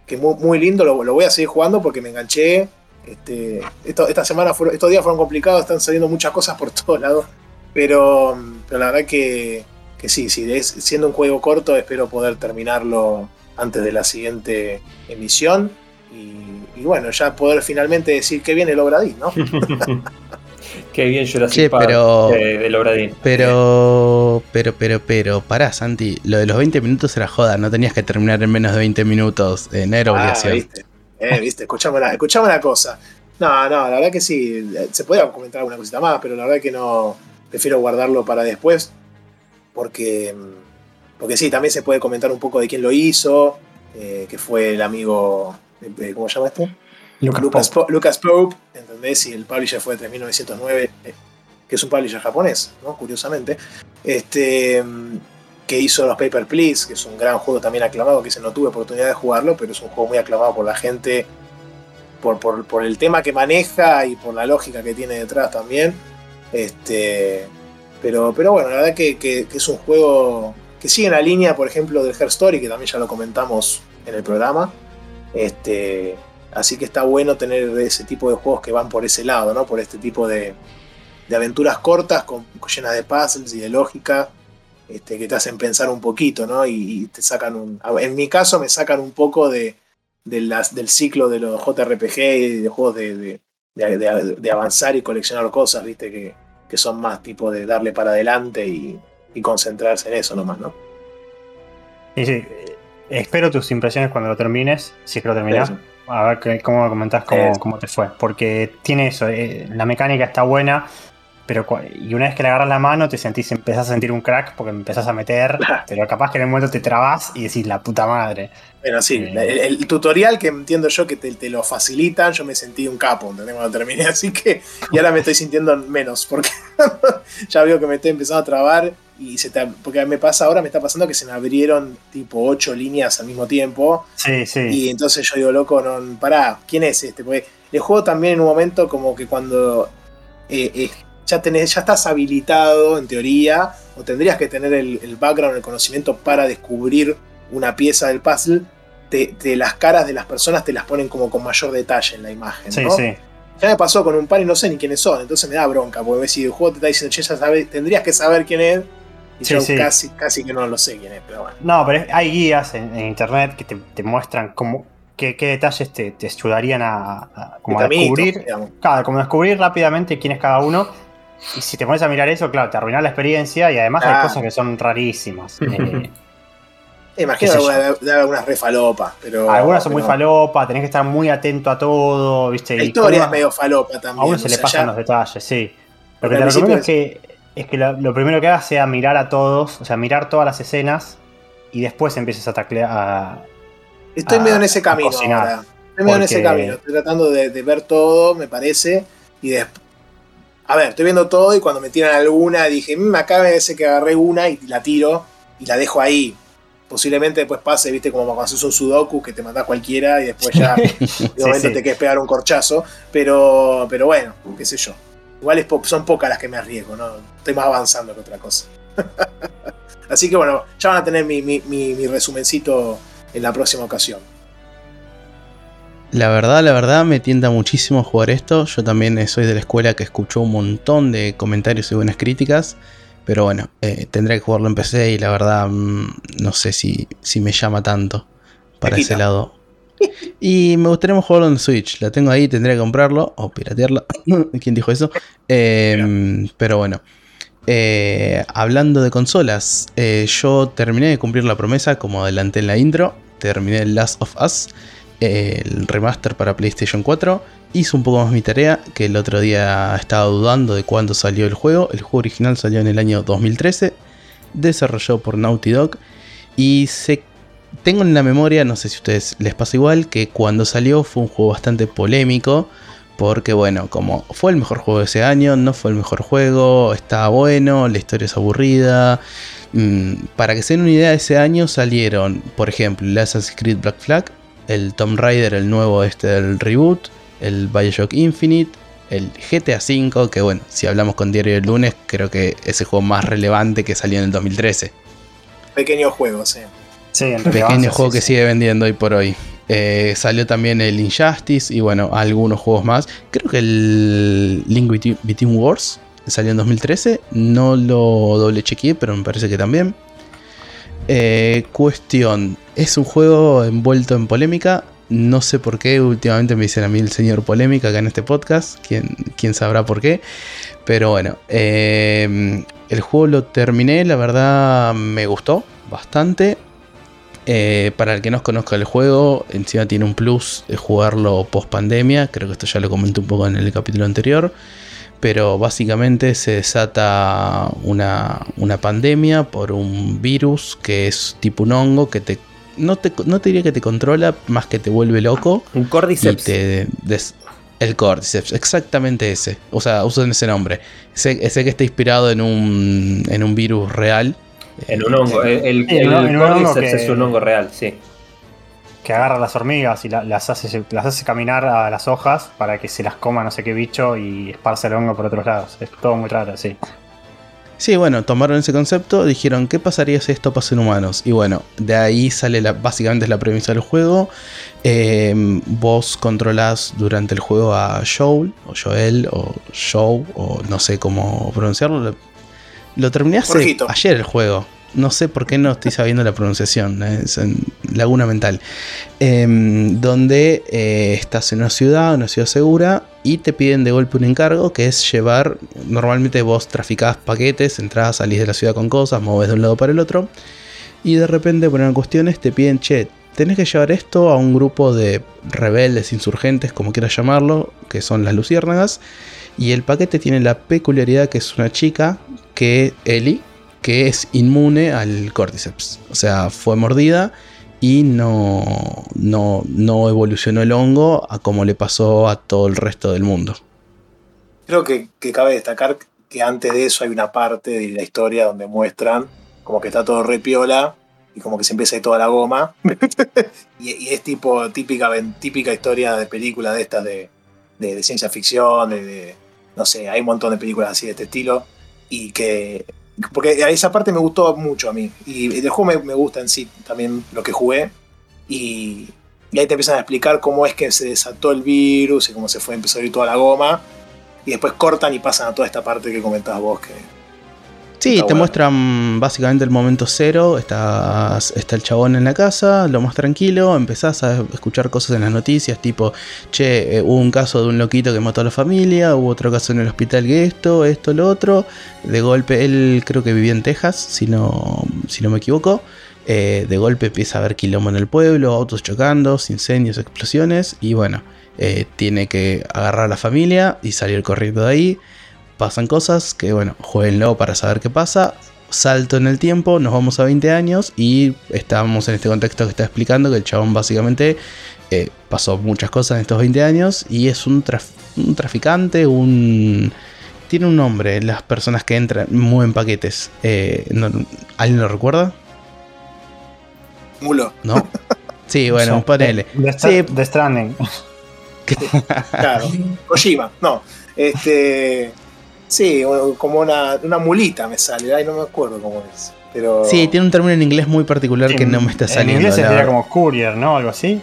que muy, lindo, lo, voy a seguir jugando porque me enganché. Este, esto- esta estos días fueron complicados, están saliendo muchas cosas por todos lados, pero, pero la verdad que, que sí, sí, es- siendo un juego corto, espero poder terminarlo antes de la siguiente emisión. Y, y bueno, ya poder finalmente decir que viene el Obradín, ¿no? Qué bien Jurassic Che, Park pero- eh, del Obradín. Pero, pero, pero, pero, pará, Santi, lo de los 20 minutos era joda, no tenías que terminar en menos de 20 minutos, eh, no era Ah, obligación. viste, eh, viste, escuchame una, escuchame una cosa. No, no, la verdad que sí, eh, se podía comentar alguna cosita más, pero la verdad que no, prefiero guardarlo para después, porque, porque sí, también se puede comentar un poco de quién lo hizo, eh, que fue el amigo, eh, ¿cómo se llama este? Lucas Lucas, Pope. Po- Lucas Pope, ¿entendés? Y el publisher fue de 1909, eh, que es un publisher japonés, ¿no? Curiosamente. Este, que hizo los Paper Please, que es un gran juego también aclamado, que se no tuve oportunidad de jugarlo, pero es un juego muy aclamado por la gente, por, por, por el tema que maneja y por la lógica que tiene detrás también. Este, pero, pero bueno, la verdad que, es un juego que siguen la línea, por ejemplo, del Her Story, que también ya lo comentamos en el programa. Este, así que está bueno tener ese tipo de juegos que van por ese lado, ¿no? Por este tipo de, de aventuras cortas, llenas de puzzles y de lógica, este, que te hacen pensar un poquito, ¿no? Y, te sacan un. En mi caso, me sacan un poco de, del ciclo de los JRPG y de juegos de, de, avanzar y coleccionar cosas, ¿viste? Que, que, son más tipo de darle para adelante y, concentrarse en eso nomás, ¿no? Sí, sí. Espero tus impresiones cuando lo termines, si es que lo terminas. A ver cómo comentás cómo, cómo, te fue. Porque tiene eso, eh, la mecánica está buena, pero y una vez que le agarras la mano te sentís, empezás a sentir un crack porque empezás a meter, pero capaz que en el momento te trabas y decís la puta madre. Bueno, sí, eh, el, tutorial que entiendo yo que te, lo facilitan, yo me sentí un capo, ¿entendés? Cuando terminé, así que, y ahora me estoy sintiendo menos, porque ya veo que me estoy empezando a trabar y se te, porque me pasa ahora, me está pasando que se me abrieron tipo ocho líneas al mismo tiempo. Sí, sí. Y entonces yo digo, loco, no, pará, ¿quién es este? Porque el juego también en un momento como que cuando eh, eh, ya, tenés, ya estás habilitado en teoría, o tendrías que tener el, background, el conocimiento para descubrir una pieza del puzzle, te, las caras de las personas te las ponen como con mayor detalle en la imagen. Sí, sí. Ya me pasó con un par y no sé ni quiénes son, entonces me da bronca, porque ves si el juego te está diciendo, che, ya sabes, tendrías que saber quién es, y yo Casi, casi que no lo sé quién es, pero bueno. No, pero hay guías en, internet que te, muestran cómo, qué, detalles te, ayudarían a, descubrir. Claro, como descubrir rápidamente quién es cada uno y si te pones a mirar eso, claro, te arruinas la experiencia y además hay cosas que son rarísimas. Eh, Imagino de algunas re falopa, pero. Algunas son muy falopa, tenés que estar muy atento a todo, ¿viste? La historia es medio falopa también. A uno se le pasan los detalles, sí. Lo que te recomiendo es que, es que lo, primero que hagas sea mirar a todos, o sea, mirar todas las escenas y después empieces a taclear. Estoy medio en ese camino ahora. Estoy medio en ese camino. Estoy tratando de, de ver todo, me parece. Y después a ver, estoy viendo todo y cuando me tiran alguna dije, mmm, acá me parece que agarré una y la tiro y la dejo ahí. Posiblemente después pase, viste, como cuando haces un sudoku que te manda cualquiera y después ya de momento te quieres pegar un corchazo. Pero, pero bueno, qué sé yo. Igual son pocas las que me arriesgo, ¿no? Estoy más avanzando que otra cosa. Así que bueno, ya van a tener mi, mi, mi resumencito en la próxima ocasión. La verdad, la verdad me tienta muchísimo jugar esto. Yo también soy de la escuela que escuchó un montón de comentarios y buenas críticas. Pero bueno, eh, tendré que jugarlo en PC y la verdad mm, no sé si, si me llama tanto para ese lado. Y me gustaría jugarlo en Switch. La tengo ahí, tendría que comprarlo o piratearla. ¿Quién dijo eso? Em, pero bueno. Eh, hablando de consolas, eh, yo terminé de cumplir la promesa, como adelanté en la intro. Terminé Last of Us el remaster para PlayStation 4. Hice un poco más mi tarea, que el otro día estaba dudando de cuándo salió el juego. El juego original salió en el año 2013, desarrollado por Naughty Dog. Y se, tengo en la memoria, no sé si a ustedes les pasa igual, que cuando salió fue un juego bastante polémico. Porque bueno, como fue el mejor juego de ese año, no fue el mejor juego, estaba bueno, la historia es aburrida. Mm, para que se den una idea, ese año salieron, por ejemplo, el Assassin's Creed Black Flag, el Tomb Raider, el nuevo este del reboot, el Bioshock Infinite, el GTA V, que bueno, si hablamos con Diario del Lunes, creo que es el juego más relevante que salió en el 2013. Pequeño juego, sí. Sí, Pequeño juego que sigue vendiendo hoy por hoy. Eh, salió también el Injustice y bueno, algunos juegos más. Creo que el Link Between Wars salió en 2013. No lo doble chequeé, pero me parece que también. Eh, cuestión, es un juego envuelto en polémica. No sé por qué, últimamente me dicen a mí el señor polémica acá en este podcast. ¿Quién, sabrá por qué? Pero bueno, eh, el juego lo terminé, la verdad me gustó bastante. Eh, para el que no conozca el juego, encima tiene un plus de jugarlo post pandemia. Creo que esto ya lo comenté un poco en el capítulo anterior pero básicamente se desata una, pandemia por un virus que es tipo un hongo que te no, te no te diría que te controla, más que te vuelve loco. Un cordyceps. el cordyceps, exactamente ese. O sea, usan ese nombre. Ese, que está inspirado en un, en un virus real. En un hongo. El, cordyceps es un hongo real, sí que agarra las hormigas y las, hace, las hace caminar a las hojas para que se las coma no sé qué bicho y esparce el hongo por otros lados. Es todo muy raro, sí. Sí, bueno, tomaron ese concepto, dijeron, ¿qué pasaría si esto pasa en humanos? Y bueno, de ahí sale la, básicamente la premisa del juego. Em, vos controlás durante el juego a Joel, o Joel, o Joe, o no sé cómo pronunciarlo. Lo, lo terminé hace ayer el juego. No sé por qué no estoy sabiendo la pronunciación, es laguna mental. Em, donde eh, estás en una ciudad, una ciudad segura, y te piden de golpe un encargo que es llevar. Normalmente vos traficás paquetes, entras, salís de la ciudad con cosas, moves de un lado para el otro, y de repente, por cuestiones, te piden, che, tenés que llevar esto a un grupo de rebeldes, insurgentes, como quieras llamarlo, que son las luciérnagas. Y el paquete tiene la peculiaridad que es una chica, que Eli, que es inmune al cordyceps. O sea, fue mordida y no, no, no evolucionó el hongo a como le pasó a todo el resto del mundo. Creo que, cabe destacar que antes de eso hay una parte de la historia donde muestran como que está todo repiola y como que se empieza a ir toda la goma. y, es tipo típica, típica historia de película de estas de, de, ciencia ficción, de, no sé, hay un montón de películas así de este estilo. Y que porque esa parte me gustó mucho a mí. Y el juego me, gusta en sí también lo que jugué. Y, ahí te empiezan a explicar cómo es que se desató el virus y cómo se fue, empezó a ir toda la goma. Y después cortan y pasan a toda esta parte que comentabas vos, que, Sí, te muestran básicamente el momento cero. está el chabón en la casa, lo más tranquilo. Empezás a escuchar cosas en las noticias, tipo, che, eh, hubo un caso de un loquito que mató a la familia, hubo otro caso en el hospital que esto, esto, lo otro. De golpe, él creo que vivía en Texas, si no, si no me equivoco. Eh, de golpe empieza a haber quilombo en el pueblo, autos chocando, incendios, explosiones. Y bueno, eh, tiene que agarrar a la familia y salir corriendo de ahí pasan cosas que, bueno, jueguenlo para saber qué pasa. Salto en el tiempo, nos vamos a 20 años y estamos en este contexto que está explicando que el chabón básicamente eh, pasó muchas cosas en estos 20 años y es un, traficante, un... Tiene un nombre, las personas que entran, mueven paquetes. Eh, ¿Alguien lo recuerda? Mulo. ¿No? Sí, bueno, ponele. De, sí. de Stranding. claro. Kojima, no. Este. Sí, como una, mulita me sale, ay, no me acuerdo cómo es. Pero... Sí, tiene un término en inglés muy particular que no me está saliendo. En inglés sería como courier, ¿no? Algo así.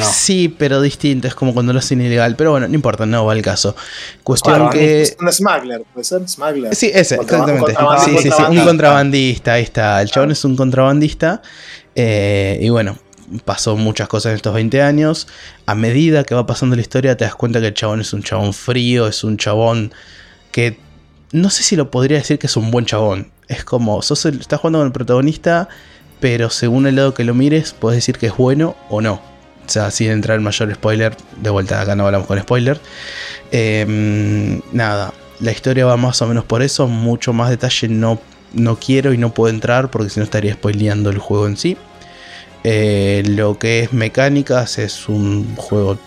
Sí, pero distinto, es como cuando lo hacen ilegal. Pero bueno, no importa, no va el caso. Cuestión que. Un smuggler, puede ser smuggler. Sí, ese, exactamente. Sí, sí, sí, un contrabandista, ahí está. El chabón es un contrabandista. Eh, y bueno, pasó muchas cosas en estos 20 años. A medida que va pasando la historia, te das cuenta que el chabón es un chabón frío, es un chabón que no sé si lo podría decir que es un buen chabón. Es como, sos estás jugando con el protagonista, pero según el lado que lo mires, puedes decir que es bueno o no. O sea, sin entrar en mayor spoiler, de vuelta acá no hablamos con spoiler. Em, nada, la historia va más o menos por eso, mucho más detalle no, no quiero y no puedo entrar porque si no estaría spoileando el juego en sí. Eh, lo que es mecánicas es un juego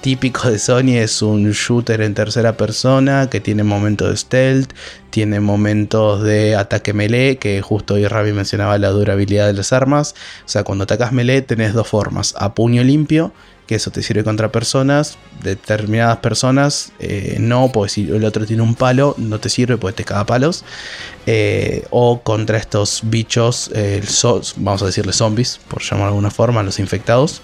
típico de Sony es un shooter en tercera persona que tiene momentos de stealth, tiene momentos de ataque melee, que justo hoy Ravi mencionaba la durabilidad de las armas. O sea, cuando atacas melee tenés dos formas, a puño limpio, que eso te sirve contra personas, determinadas personas eh, no, porque si el otro tiene un palo, no te sirve porque te caga palos. Eh, o contra estos bichos, eh, vamos a decirle zombies, por llamarlo de alguna forma, los infectados.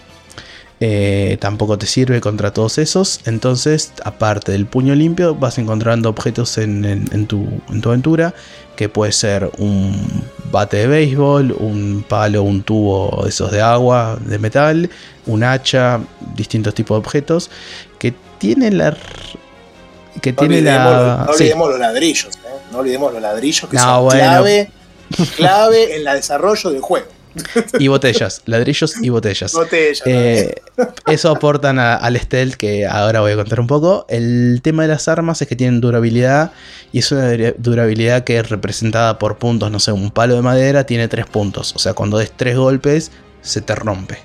Eh, tampoco te sirve contra todos esos. Entonces, aparte del puño limpio, vas encontrando objetos en, tu, aventura. Que puede ser un bate de béisbol, un palo, un tubo de esos de agua, de metal, un hacha, distintos tipos de objetos. Que tiene la. Que tiene la. No olvidemos los ladrillos, ¿eh? No olvidemos los ladrillos que son clave, clave en el desarrollo del juego. Y botellas, ladrillos y botellas. Botellas. Eh, eso aportan al stealth que ahora voy a contar un poco. El tema de las armas es que tienen durabilidad y es una durabilidad que es representada por puntos. No sé, un palo de madera tiene tres puntos. O sea, cuando des tres golpes se te rompe.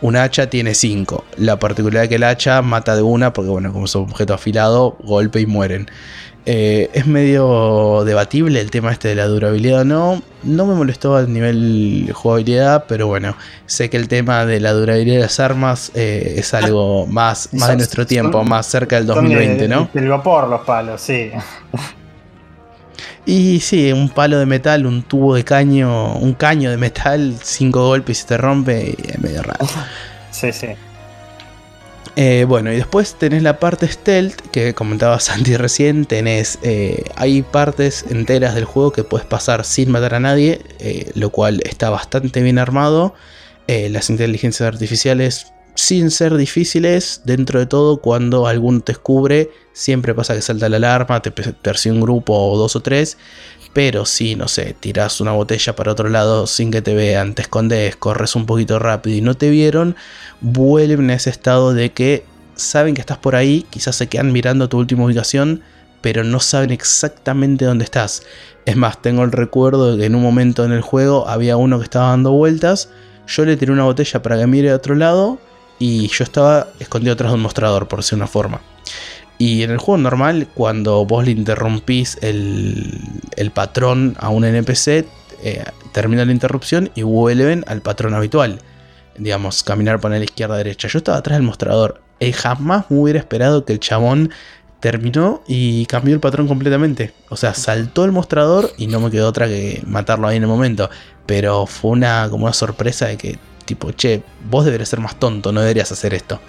Un hacha tiene cinco. La particularidad que el hacha mata de una porque, bueno, como es un objeto afilado, golpe y mueren. Eh, es medio debatible el tema este de la durabilidad o no. No me molestó a nivel jugabilidad, pero bueno, sé que el tema de la durabilidad de las armas eh, es algo más, más de nuestro tiempo, más cerca del 2020, ¿no? El vapor los palos, sí. Y sí, un palo de metal, un tubo de caño, un caño de metal, cinco golpes y se te rompe, y es medio raro. Sí, sí. Eh, bueno, y después tenés la parte stealth, que comentaba Santi recién, tenés, eh, hay partes enteras del juego que puedes pasar sin matar a nadie, eh, lo cual está bastante bien armado. las inteligencias artificiales, sin ser difíciles, dentro de todo, cuando alguno te descubre, siempre pasa que salta la alarma, te persigue un grupo o dos o tres, pero si, no sé, tiras una botella para otro lado sin que te vean, te escondes, corres un poquito rápido y no te vieron, vuelven a ese estado de que saben que estás por ahí, quizás se quedan mirando tu última ubicación, pero no saben exactamente dónde estás. Es más, tengo el recuerdo de que en un momento en el juego había uno que estaba dando vueltas, yo le tiré una botella para que mire a otro lado y yo estaba escondido atrás de un mostrador, por decir una forma. Y en el juego normal, cuando vos le interrumpís el, patrón a un NPC, eh, termina la interrupción y vuelven al patrón habitual. Digamos, caminar por la izquierda derecha. Yo estaba atrás del mostrador. Y jamás me hubiera esperado que el chabón terminó y cambió el patrón completamente. O sea, saltó el mostrador y no me quedó otra que matarlo ahí en el momento. Pero fue una como una sorpresa de que, tipo, che, vos deberías ser más tonto, no deberías hacer esto.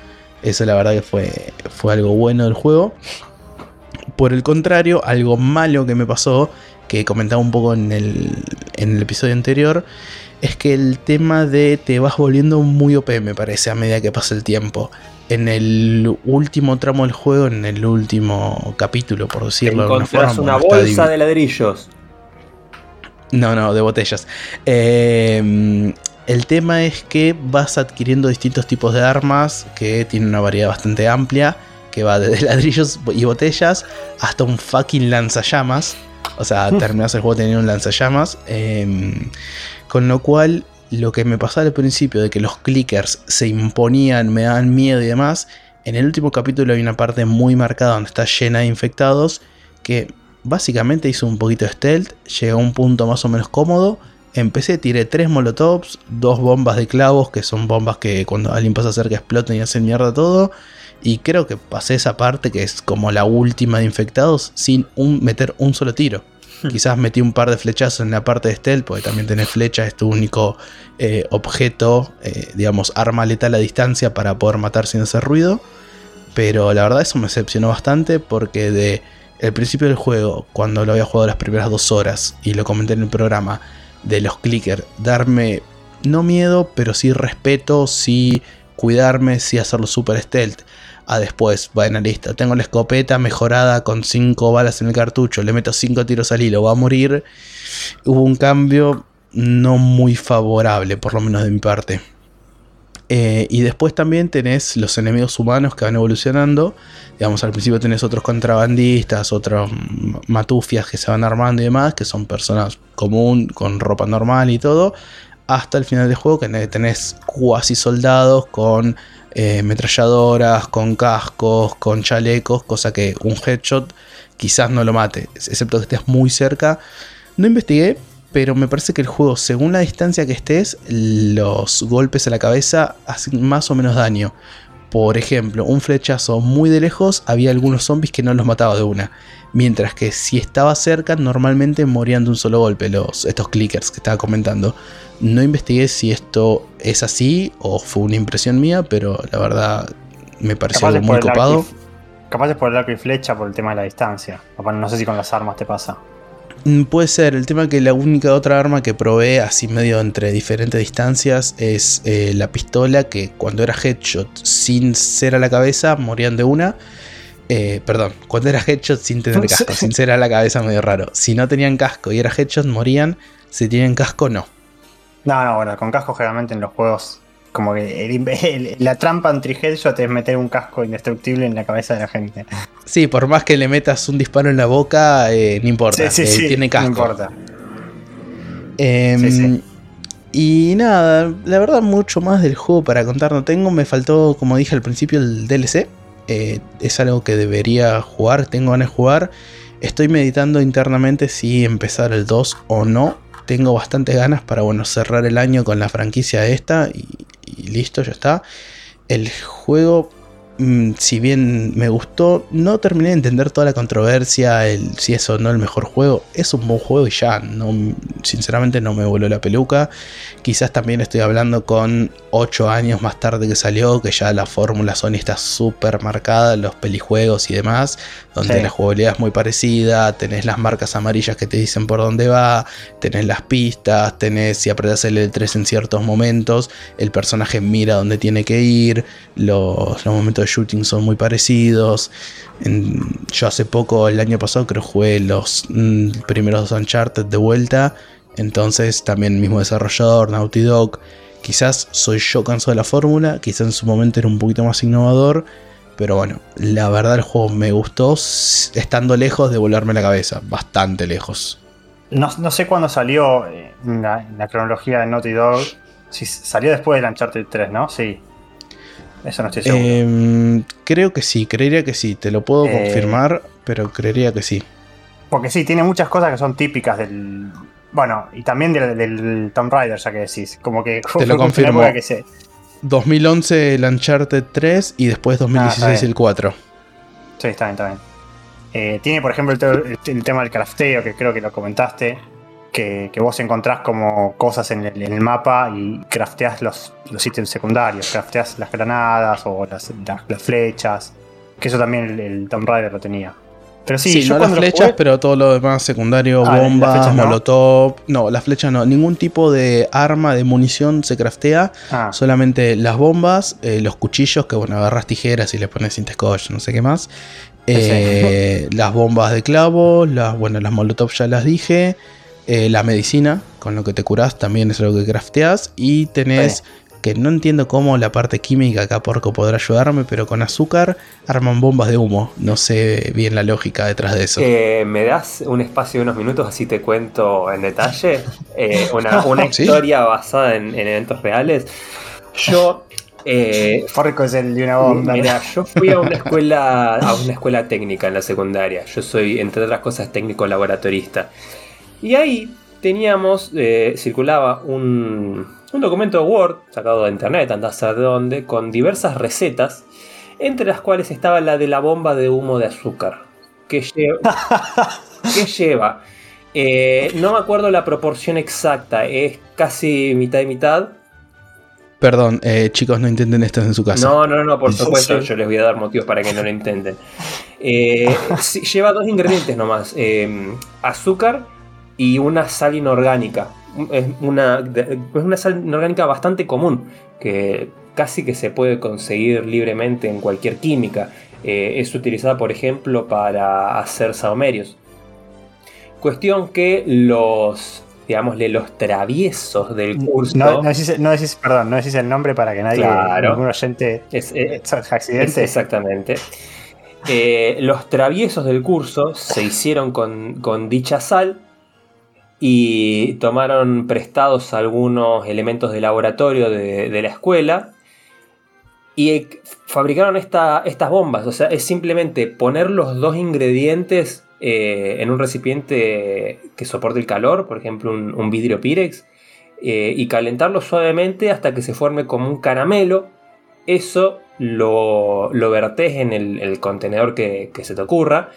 Eso la verdad que fue, fue algo bueno del juego. Por el contrario, algo malo que me pasó, que comentaba un poco en el, en el episodio anterior, es que el tema de te vas volviendo muy OP, me parece, a medida que pasa el tiempo. En el último tramo del juego, en el último capítulo, por decirlo de alguna forma. una bolsa de ladrillos. No, no, de botellas. Eh, el tema es que vas adquiriendo distintos tipos de armas que tienen una variedad bastante amplia, que va desde ladrillos y botellas hasta un fucking lanzallamas. O sea, terminas el juego teniendo un lanzallamas. Em, con lo cual, lo que me pasaba al principio de que los clickers se imponían, me daban miedo y demás. En el último capítulo hay una parte muy marcada donde está llena de infectados que básicamente hizo un poquito de stealth, llegó a un punto más o menos cómodo Empecé, tiré tres molotovs, dos bombas de clavos, que son bombas que cuando alguien pasa cerca explotan y hacen mierda todo. Y creo que pasé esa parte que es como la última de infectados sin un, meter un solo tiro. Hmm. Quizás metí un par de flechazos en la parte de stealth, porque también tenés flecha, es tu único eh, objeto, eh, digamos, arma letal a distancia para poder matar sin hacer ruido. Pero la verdad eso me decepcionó bastante porque de el principio del juego, cuando lo había jugado las primeras dos horas y lo comenté en el programa, de los clickers. Darme, no miedo, pero sí respeto, sí cuidarme, sí hacerlo super stealth. A después, bueno, listo, tengo la escopeta mejorada con 5 balas en el cartucho, le meto 5 tiros al hilo, va a morir. Hubo un cambio no muy favorable, por lo menos de mi parte. Eh, y después también tenés los enemigos humanos que van evolucionando. Digamos, al principio tenés otros contrabandistas, otros matufias que se van armando y demás, que son personas común, con ropa normal y todo. Hasta el final del juego que tenés cuasi soldados con eh, con cascos, con chalecos, cosa que un headshot quizás no lo mate, excepto que estés muy cerca. No investigué, pero me parece que el juego, según la distancia que estés, los golpes a la cabeza hacen más o menos daño. Por ejemplo, un flechazo muy de lejos, había algunos zombies que no los mataba de una. Mientras que si estaba cerca, normalmente morían de un solo golpe los, estos clickers que estaba comentando. No investigué si esto es así o fue una impresión mía, pero la verdad me pareció algo muy copado. Capaz es por el arco y flecha, por el tema de la distancia. No sé si con las armas te pasa. Mm, puede ser, el tema que la única otra arma que probé así medio entre diferentes distancias es eh, la pistola que cuando era headshot sin ser a la cabeza morían de una. Eh, perdón, cuando era headshot sin tener casco, sin ser a la cabeza medio raro. Si no tenían casco y era headshot morían, si tienen casco no. No, no, bueno, con casco generalmente en los juegos como que la trampa anti-headshot es meter un casco indestructible en la cabeza de la gente. Sí, por más que le metas un disparo en la boca, eh, no importa. Sí, sí, eh, tiene casco. No importa. Em, y nada, la verdad, mucho más del juego para contar no tengo. Me faltó, como dije al principio, el DLC. Eh, es algo que debería jugar, tengo ganas de jugar. Estoy meditando internamente si empezar el 2 o no. Tengo bastantes ganas para bueno, cerrar el año con la franquicia esta y, listo, ya está. El juego mm, si bien me gustó, no terminé de entender toda la controversia, el, si es o no el mejor juego. Es un buen juego y ya, no, sinceramente no me voló la peluca. Quizás también estoy hablando con 8 años más tarde que salió, que ya la fórmula Sony está súper marcada, los pelijuegos y demás, donde Sí. la jugabilidad es muy parecida, tenés las marcas amarillas que te dicen por dónde va, tenés las pistas, tenés si apretas el L3 en ciertos momentos, el personaje mira dónde tiene que ir, los, los momentos de shooting son muy parecidos. En- yo hace poco, el año pasado, creo jugué los mm, primeros dos Uncharted de vuelta. Entonces, también el mismo desarrollador, Naughty Dog. Quizás soy yo cansado de la fórmula, quizás en su momento era un poquito más innovador. Pero bueno, la verdad el juego me gustó estando lejos de volarme la cabeza, bastante lejos. No, no sé cuándo salió eh, en la, en la cronología de Naughty Dog. Si salió después del Uncharted 3, ¿no? Sí. Eso no estoy seguro. Em, creo que sí, creería que sí, te lo puedo Eh, confirmar, pero creería que sí. Porque sí, tiene muchas cosas que son típicas del. Bueno, y también del, del Tomb Raider, ya que decís. Como que Te lo confirmo. que se- 2011 el Uncharted 3 y después Ah, 2016 está bien. el 4. Sí, está bien, está bien. Eh, tiene, por ejemplo, el, te- el tema del crafteo, que creo que lo comentaste. Que, que vos encontrás como cosas en el, en el mapa y crafteás los, los ítems secundarios. Crafteás las granadas o las, las- las flechas. Que eso también el, el Tomb Raider lo tenía. Pero sí, Sí, yo no las lo flechas, jugué- pero todo lo demás secundario, Ah, bombas, flechas no. molotov. No, las flechas no. Ningún tipo de arma, de munición se craftea. Ah, Solamente las bombas, eh, los cuchillos, que bueno, agarras tijeras y le pones cinta scotch, no sé qué más. Eh, las bombas de clavo, las, bueno, las molotov ya las dije. Eh, la medicina, con lo que te curás, también es algo que crafteas. Y tenés. Que no entiendo cómo la parte química acá Porco podrá ayudarme, pero con azúcar arman bombas de humo. No sé bien la lógica detrás de eso. Eh, ¿Me das un espacio de unos minutos así te cuento en detalle? Eh, una una Sí. historia basada en, en eventos reales. Yo, eh, Forco es el de una bomba. mira, yo fui a una escuela, a una escuela técnica en la secundaria. Yo soy, entre otras cosas, técnico laboratorista. Y ahí teníamos, eh, circulaba un, un documento de Word sacado de internet, andás a dónde, con diversas recetas, entre las cuales estaba la de la bomba de humo de azúcar. Que lleva. que lleva eh, no me acuerdo la proporción exacta, es casi mitad y mitad. Perdón, eh, chicos, no intenten esto en su casa. No, no, no, por supuesto, yo les voy a dar motivos para que no lo intenten. Eh, lleva dos ingredientes nomás: eh, azúcar y una sal inorgánica. Es una, es una sal inorgánica bastante común, que casi que se puede conseguir libremente en cualquier química. Eh, es utilizada, por ejemplo, para hacer saumerios. Cuestión que los, digámosle, los traviesos del curso. No, no decís, no decís- perdón, no decís el nombre para que nadie, Claro. ningún oyente, es- eh, es accidente. Es- exactamente. Eh, los traviesos del curso se hicieron con, con dicha sal y tomaron prestados algunos elementos de laboratorio de, la escuela y eh, fabricaron esta- estas bombas. O sea, es simplemente poner los dos ingredientes eh, en un recipiente que soporte el calor, por ejemplo, un, vidrio Pirex, eh, y calentarlo suavemente hasta que se forme como un caramelo. Eso lo, lo vertés en el, el contenedor que, que se te ocurra.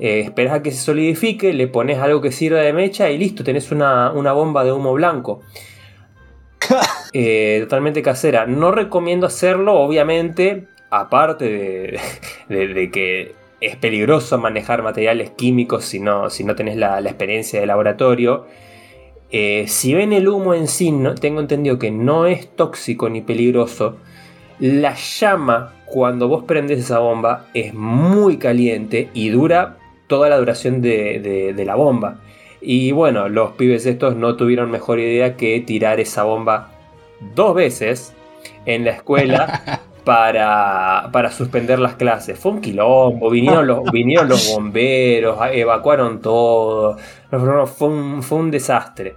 Eh, esperas a que se solidifique, le pones algo que sirva de mecha y listo, tenés una, una bomba de humo blanco. Eh, totalmente casera. No recomiendo hacerlo, obviamente, aparte de, de- de que es peligroso manejar materiales químicos si no, si no tenés la, la experiencia de laboratorio. Eh, si ven el humo en sí, no, tengo entendido que no es tóxico ni peligroso. La llama, cuando vos prendes esa bomba, es muy caliente y dura toda la duración de, de- de la bomba. Y bueno, los pibes estos no tuvieron mejor idea que tirar esa bomba dos veces en la escuela para, para suspender las clases. Fue un quilombo, vinieron los, vinieron los bomberos, evacuaron todo. No, no, no, fue, un, fue un desastre.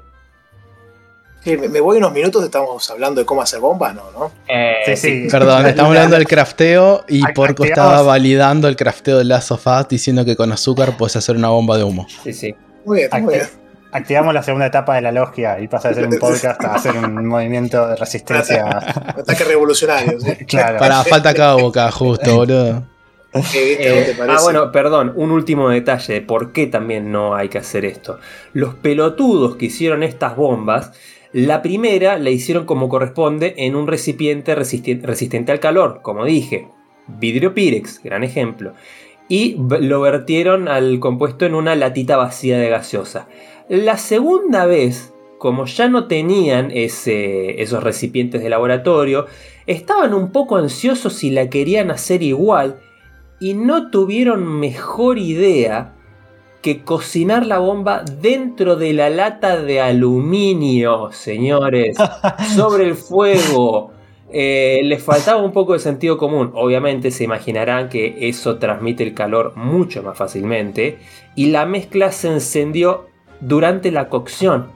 Me voy unos minutos, estamos hablando de cómo hacer bombas, ¿no? ¿no? Eh, Sí, sí. Perdón, estamos hablando del crafteo y Porco estaba validando el crafteo de Last of Us diciendo que con azúcar puedes hacer una bomba de humo. sí, sí. Muy bien, muy bien. activamos la segunda etapa de la logia y pasa de ser un podcast a hacer un movimiento de resistencia. Ataque revolucionario, ¿sí? Claro. Para, falta cada boca, justo, boludo. ¿Qué, viste? ¿No Eh, te parece? ah, bueno, perdón, un último detalle de por qué también no hay que hacer esto. Los pelotudos que hicieron estas bombas, la primera la hicieron como corresponde en un recipiente resistente al calor, como dije. Vidrio Pirex, gran ejemplo. Y lo vertieron al compuesto en una latita vacía de gaseosa. La segunda vez, como ya no tenían ese- esos recipientes de laboratorio, estaban un poco ansiosos y la querían hacer igual y no tuvieron mejor idea que cocinar la bomba dentro de la lata de aluminio, señores, sobre el fuego. Eh, les faltaba un poco de sentido común. Obviamente se imaginarán que eso transmite el calor mucho más fácilmente. Y la mezcla se encendió durante la cocción.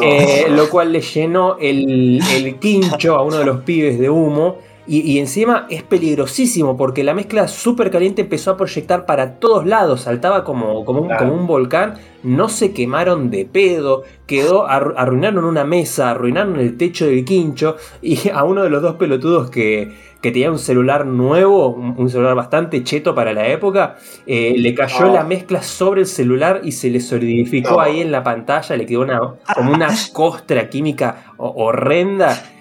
Eh, lo cual le llenó el, el quincho a uno de los pibes de humo. Y, y encima es peligrosísimo porque la mezcla súper caliente empezó a proyectar para todos lados, saltaba como, como, un, Claro. como un volcán, no se quemaron de pedo, quedó, arru- arruinaron una mesa, arruinaron el techo del quincho y a uno de los dos pelotudos que, que tenía un celular nuevo, un, celular bastante cheto para la época, eh, le cayó No. la mezcla sobre el celular y se le solidificó No. ahí en la pantalla, le quedó una, como una costra química ho- horrenda.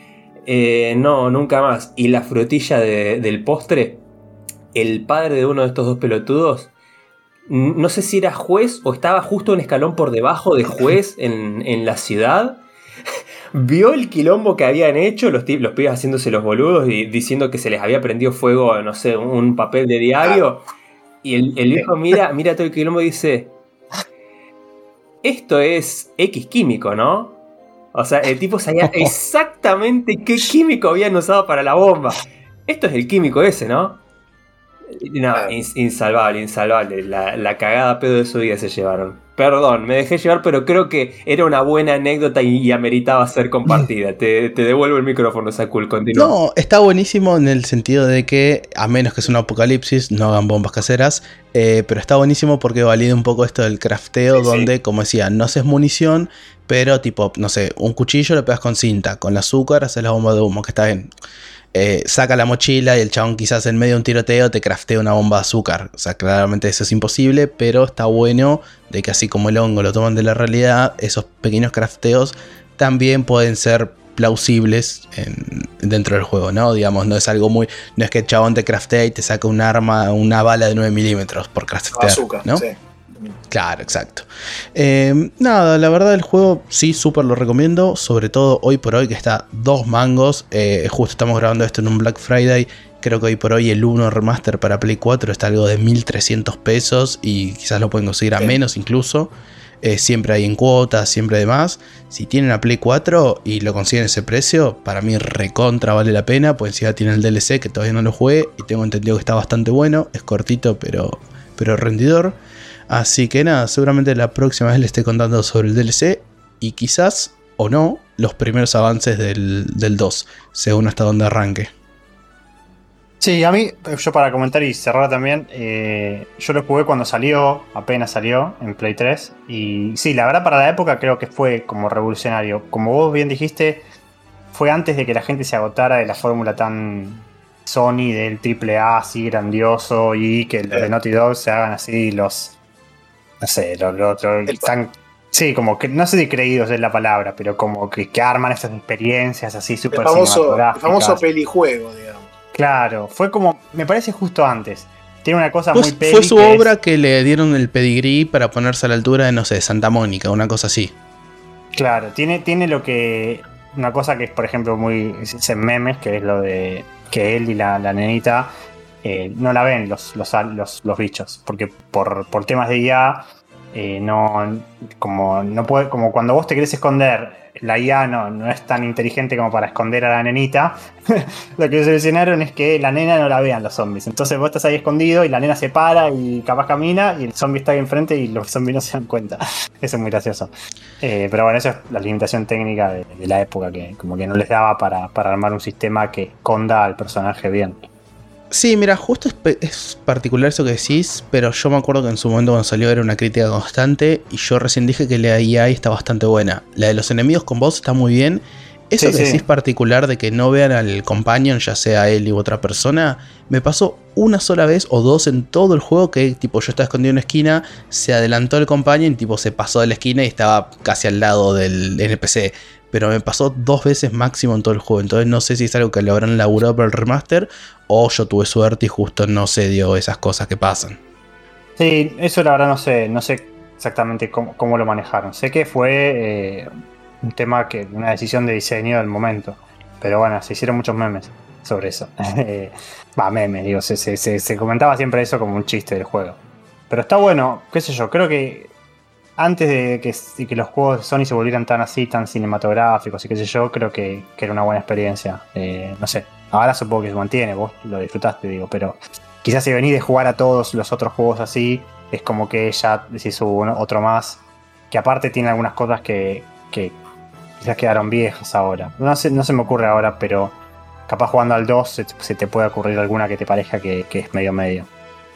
Eh, no, nunca más. Y la frutilla de- del postre, el padre de uno de estos dos pelotudos, no sé si era juez o estaba justo un escalón por debajo de juez en, en la ciudad. Vio el quilombo que habían hecho los, los pibes haciéndose los boludos y diciendo que se les había prendido fuego, no sé, un papel de diario. Y el, el viejo mira, mira todo el quilombo y dice: Esto es X químico, ¿no? O sea, el tipo sabía exactamente qué químico habían usado para la bomba. Esto es el químico ese, ¿no? No, ins- insalvable, insalvable. La, la cagada pedo de su vida se llevaron. Perdón, me dejé llevar, pero creo que era una buena anécdota y, y ameritaba ser compartida. Te, te devuelvo el micrófono, Sakul, continúa. No, está buenísimo en el sentido de que, a menos que sea un apocalipsis, no hagan bombas caseras. eh, pero está buenísimo porque valida un poco esto del crafteo, Sí, sí. donde, como decía, no haces munición, pero tipo, no sé, un cuchillo lo pegas con cinta, con azúcar haces la bomba de humo, que está bien. Eh, saca la mochila y el chabón quizás en medio de un tiroteo te craftea una bomba de azúcar. O sea, claramente eso es imposible, pero está bueno de que así como el hongo lo toman de la realidad, esos pequeños crafteos también pueden ser plausibles en- dentro del juego, ¿no? Digamos, no es algo muy... No es que el chabón te craftea y te saca un arma, una bala de 9 milímetros por craftear, Azúcar, ¿no? sí. Claro, exacto. Eh, nada, la verdad el juego sí, súper lo recomiendo, sobre todo hoy por hoy que está dos mangos, eh, justo estamos grabando esto en un Black Friday, creo que hoy por hoy el 1 remaster para Play 4 está algo de 1300 pesos y quizás lo pueden conseguir a Sí. menos incluso. Eh, siempre hay en cuotas, siempre demás. Si tienen a Play 4 y lo consiguen ese precio, para mí recontra vale la pena, pues ya tiene el DLC que todavía no lo jugué y tengo entendido que está bastante bueno, es cortito pero, pero rendidor. Así que nada, seguramente la próxima vez les esté contando sobre el DLC y quizás o no los primeros avances del, del 2, según hasta donde arranque. Sí, a mí, yo para comentar y cerrar también, eh, yo lo jugué cuando salió, apenas salió en Play 3. Y sí, la verdad para la época creo que fue como revolucionario. Como vos bien dijiste, fue antes de que la gente se agotara de la fórmula tan Sony del triple A así grandioso y que los de Naughty Dog se hagan así los, no sé, los- El- tan, sí, como que, no sé si creídos es la palabra, pero como que, que arman estas experiencias así El súper famoso, el famoso pelijuego, digamos. Claro, fue como, me parece justo antes. Tiene una cosa muy peli fue su que es- obra que le dieron el pedigrí para ponerse a la altura de, no sé, Santa Mónica, una cosa así. claro, tiene, tiene lo que. Una cosa que es, por ejemplo, muy. Es en memes, que es lo de que él y la, la nenita eh, no la ven los, los, los, bichos. Porque por, por temas de IA, eh, no. Como, no puede, como cuando vos te querés esconder, la IA no, no es tan inteligente como para esconder a la nenita. lo que solucionaron es que la nena no la vean los zombies. Entonces vos estás ahí escondido y la nena se para y capaz camina y el zombie está ahí enfrente y los zombies no se dan cuenta. Eso es muy gracioso. Eh, pero bueno, esa es la limitación técnica de, de la época, que como que no les daba para, para armar un sistema que esconda al personaje bien. Sí, mira, justo es, particular eso que decís, pero yo me acuerdo que en su momento cuando salió era una crítica constante y yo recién dije que la IA está bastante buena. La de los enemigos con vos está muy bien. Eso que decís particular de que no vean al companion, ya sea él u otra persona, me pasó una sola vez o dos en todo el juego que tipo yo estaba escondido en una esquina, se adelantó el companion, tipo se pasó de la esquina y estaba casi al lado del NPC pero me pasó dos veces máximo en todo el juego. Entonces no sé si es algo que lo habrán laburado para el remaster o yo tuve suerte y justo no se dio esas cosas que pasan. Sí, eso la verdad no sé, no sé exactamente cómo, lo manejaron. Sé que fue eh, un tema que, una decisión de diseño del momento. Pero bueno, se hicieron muchos memes sobre eso. Va, memes, digo, se, se comentaba siempre eso como un chiste del juego. Pero está bueno, qué sé yo, creo que antes de que, los juegos de Sony se volvieran tan así, tan cinematográficos y qué sé yo, creo que, era una buena experiencia. Eh, no sé, ahora supongo que se mantiene, vos lo disfrutaste, digo, pero quizás si venís de jugar a todos los otros juegos así, es como que ya decís hubo otro más, que aparte tiene algunas cosas que, quizás quedaron viejas ahora. No se me ocurre ahora, pero capaz jugando al 2 se, te puede ocurrir alguna que te parezca que es medio medio.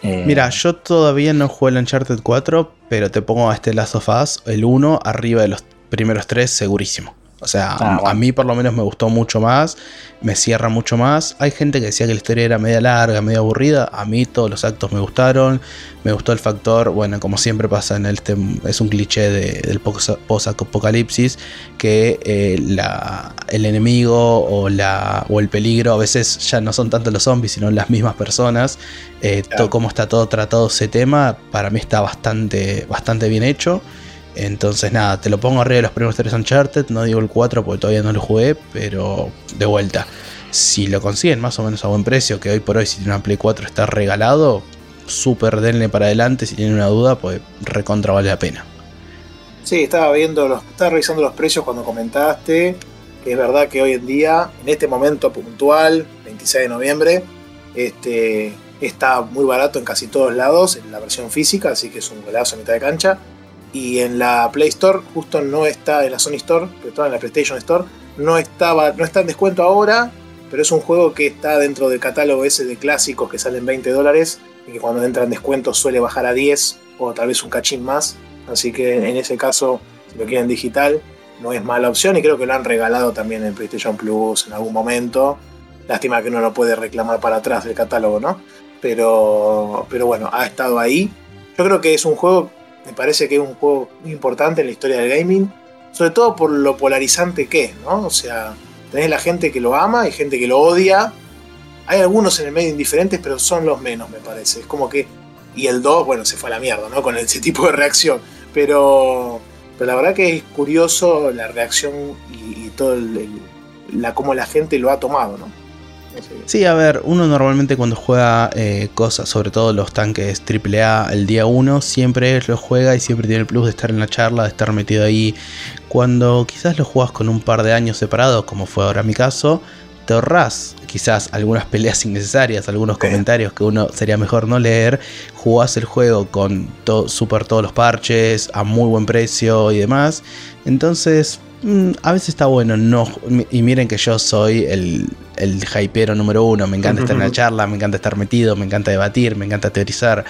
Eh, Mira, yo todavía no jugué el Uncharted 4, pero te pongo a este Last of Us, el 1, arriba de los primeros 3, segurísimo. O sea, ah, a mí por lo menos me gustó mucho más, me cierra mucho más. Hay gente que decía que la historia era media larga, media aburrida. A mí todos los actos me gustaron. Me gustó el factor, bueno, como siempre pasa en este, es un cliché del post-apocalipsis, que eh, el enemigo o, la, o el peligro a veces ya no son tanto los zombies, sino las mismas personas. Eh, cómo está todo tratado ese tema, para mí está bastante, bastante bien hecho. Entonces nada, te lo pongo arriba de los primeros tres Uncharted, no digo el 4 porque todavía no lo jugué, pero de vuelta. Si lo consiguen más o menos a buen precio, que hoy por hoy si tiene una Play 4 está regalado, súper denle para adelante, si tienen una duda, pues recontra vale la pena. Sí, estaba viendo los, estaba revisando los precios cuando comentaste, que es verdad que hoy en día, en este momento puntual, 26 de noviembre, este, está muy barato en casi todos lados, en la versión física, así que es un golazo a mitad de cancha y en la Play Store justo no está en la Sony Store, pero está en la PlayStation Store, no estaba, no está en descuento ahora, pero es un juego que está dentro del catálogo ese de clásicos que salen 20 dólares y que cuando entra en descuento suele bajar a 10 o tal vez un cachín más. Así que en ese caso, si lo quieren digital, no es mala opción y creo que lo han regalado también en PlayStation Plus en algún momento. Lástima que uno no puede reclamar para atrás del catálogo, ¿no? Pero, pero bueno, ha estado ahí. Yo creo que es un juego me parece que es un juego muy importante en la historia del gaming, sobre todo por lo polarizante que es, ¿no? O sea, tenés la gente que lo ama y gente que lo odia. Hay algunos en el medio indiferentes, pero son los menos, me parece. Es como que. Y el 2, bueno, se fue a la mierda, ¿no? Con ese tipo de reacción. Pero. Pero la verdad que es curioso la reacción y, todo la, cómo la gente lo ha tomado, ¿no? Sí, a ver, uno normalmente cuando juega eh, cosas, sobre todo los tanques AAA el día 1, siempre lo juega y siempre tiene el plus de estar en la charla, de estar metido ahí. Cuando quizás lo juegas con un par de años separados, como fue ahora mi caso, te ahorras quizás algunas peleas innecesarias, algunos comentarios que uno sería mejor no leer. Jugás el juego con super todos los parches, a muy buen precio y demás. Entonces, Mm, a veces está bueno, no. Y miren que yo soy el, el hypero número uno. Me encanta estar en la charla, me encanta estar metido, me encanta debatir, me encanta teorizar.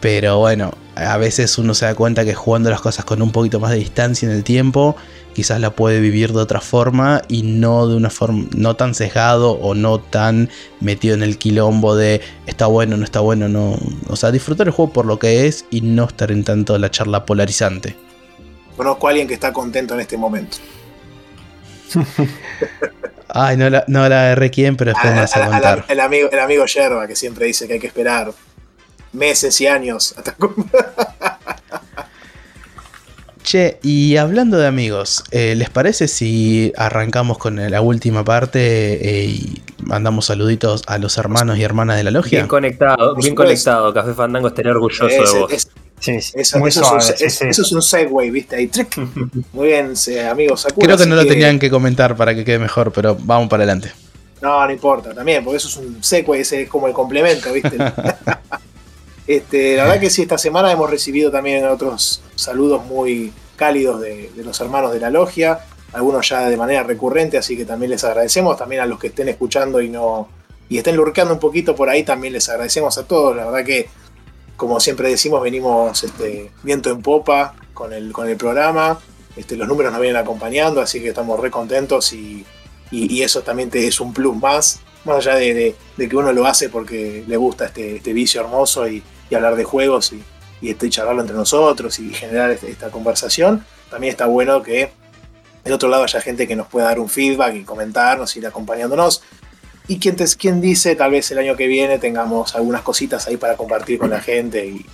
Pero bueno, a veces uno se da cuenta que jugando las cosas con un poquito más de distancia en el tiempo, quizás la puede vivir de otra forma y no de una forma no tan sesgado o no tan metido en el quilombo de está bueno, no está bueno, no. O sea, disfrutar el juego por lo que es y no estar en tanto la charla polarizante. Conozco a alguien que está contento en este momento. Ay, no la, no la quién, pero después me vas a contar. el, amigo, el amigo Yerba, que siempre dice que hay que esperar meses y años hasta Che, y hablando de amigos, eh, ¿les parece si arrancamos con la última parte eh, y mandamos saluditos a los hermanos y hermanas de la logia? Bien conectado, bien conectado. Café Fandango estaría orgulloso de vos. Sí, eso, es un, segue, ¿viste? Ahí, Muy bien, amigos. Creo que no lo tenían que comentar para que quede mejor, pero vamos para adelante. No, no importa, también, porque eso es un segue, ese es como el complemento, ¿viste? este, la verdad que sí, esta semana hemos recibido también otros saludos muy cálidos de, los hermanos de la logia, algunos ya de manera recurrente, así que también les agradecemos, también a los que estén escuchando y no, y estén lurqueando un poquito por ahí, también les agradecemos a todos. La verdad que, como siempre decimos, venimos este, viento en popa con el, con el programa. Este, los números nos vienen acompañando, así que estamos re contentos y, eso también te, es un plus más, más allá de, que uno lo hace porque le gusta este, este vicio hermoso y, hablar de juegos y, y este, charlarlo entre nosotros y generar este, esta conversación. También está bueno que del otro lado haya gente que nos pueda dar un feedback y comentarnos, ir acompañándonos. Y quien, quien dice, tal vez el año que viene tengamos algunas cositas ahí para compartir con la gente y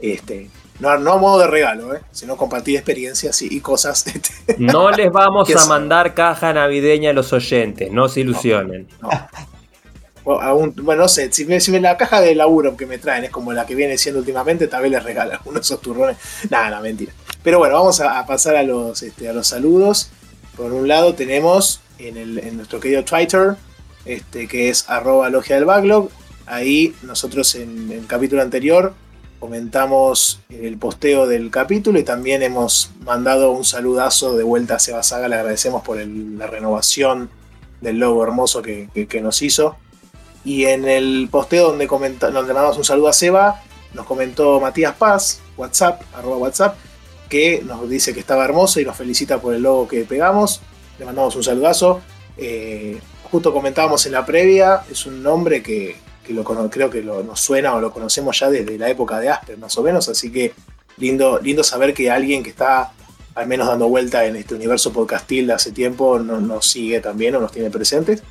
este, no, no a modo de regalo, ¿eh? sino compartir experiencias y, cosas. Este. No les vamos a mandar caja navideña a los oyentes, no se ilusionen. Bueno, no sé, si, me, la caja de laburo que me traen es como la que viene siendo últimamente, tal vez les regalo uno de esos turrones. Nada, no, mentira. Pero bueno, vamos a, pasar a los, este, a los saludos. Por un lado tenemos en, nuestro querido Twitter, este, que es arroba logia del backlog. Ahí nosotros en el capítulo anterior comentamos el posteo del capítulo y también hemos mandado un saludazo de vuelta a Seba Saga. Le agradecemos por la renovación del logo hermoso que, nos hizo. Y en el posteo donde, donde mandamos un saludo a Seba, nos comentó Matías Paz, WhatsApp, arroba WhatsApp, que nos dice que estaba hermoso y nos felicita por el logo que pegamos. Le mandamos un saludazo. Eh, justo comentábamos en la previa, es un nombre que, lo, creo que nos suena o lo conocemos ya desde la época de Asper, más o menos. Así que lindo, lindo saber que alguien que está al menos dando vuelta en este universo podcastil de hace tiempo nos sigue también o nos tiene presentes.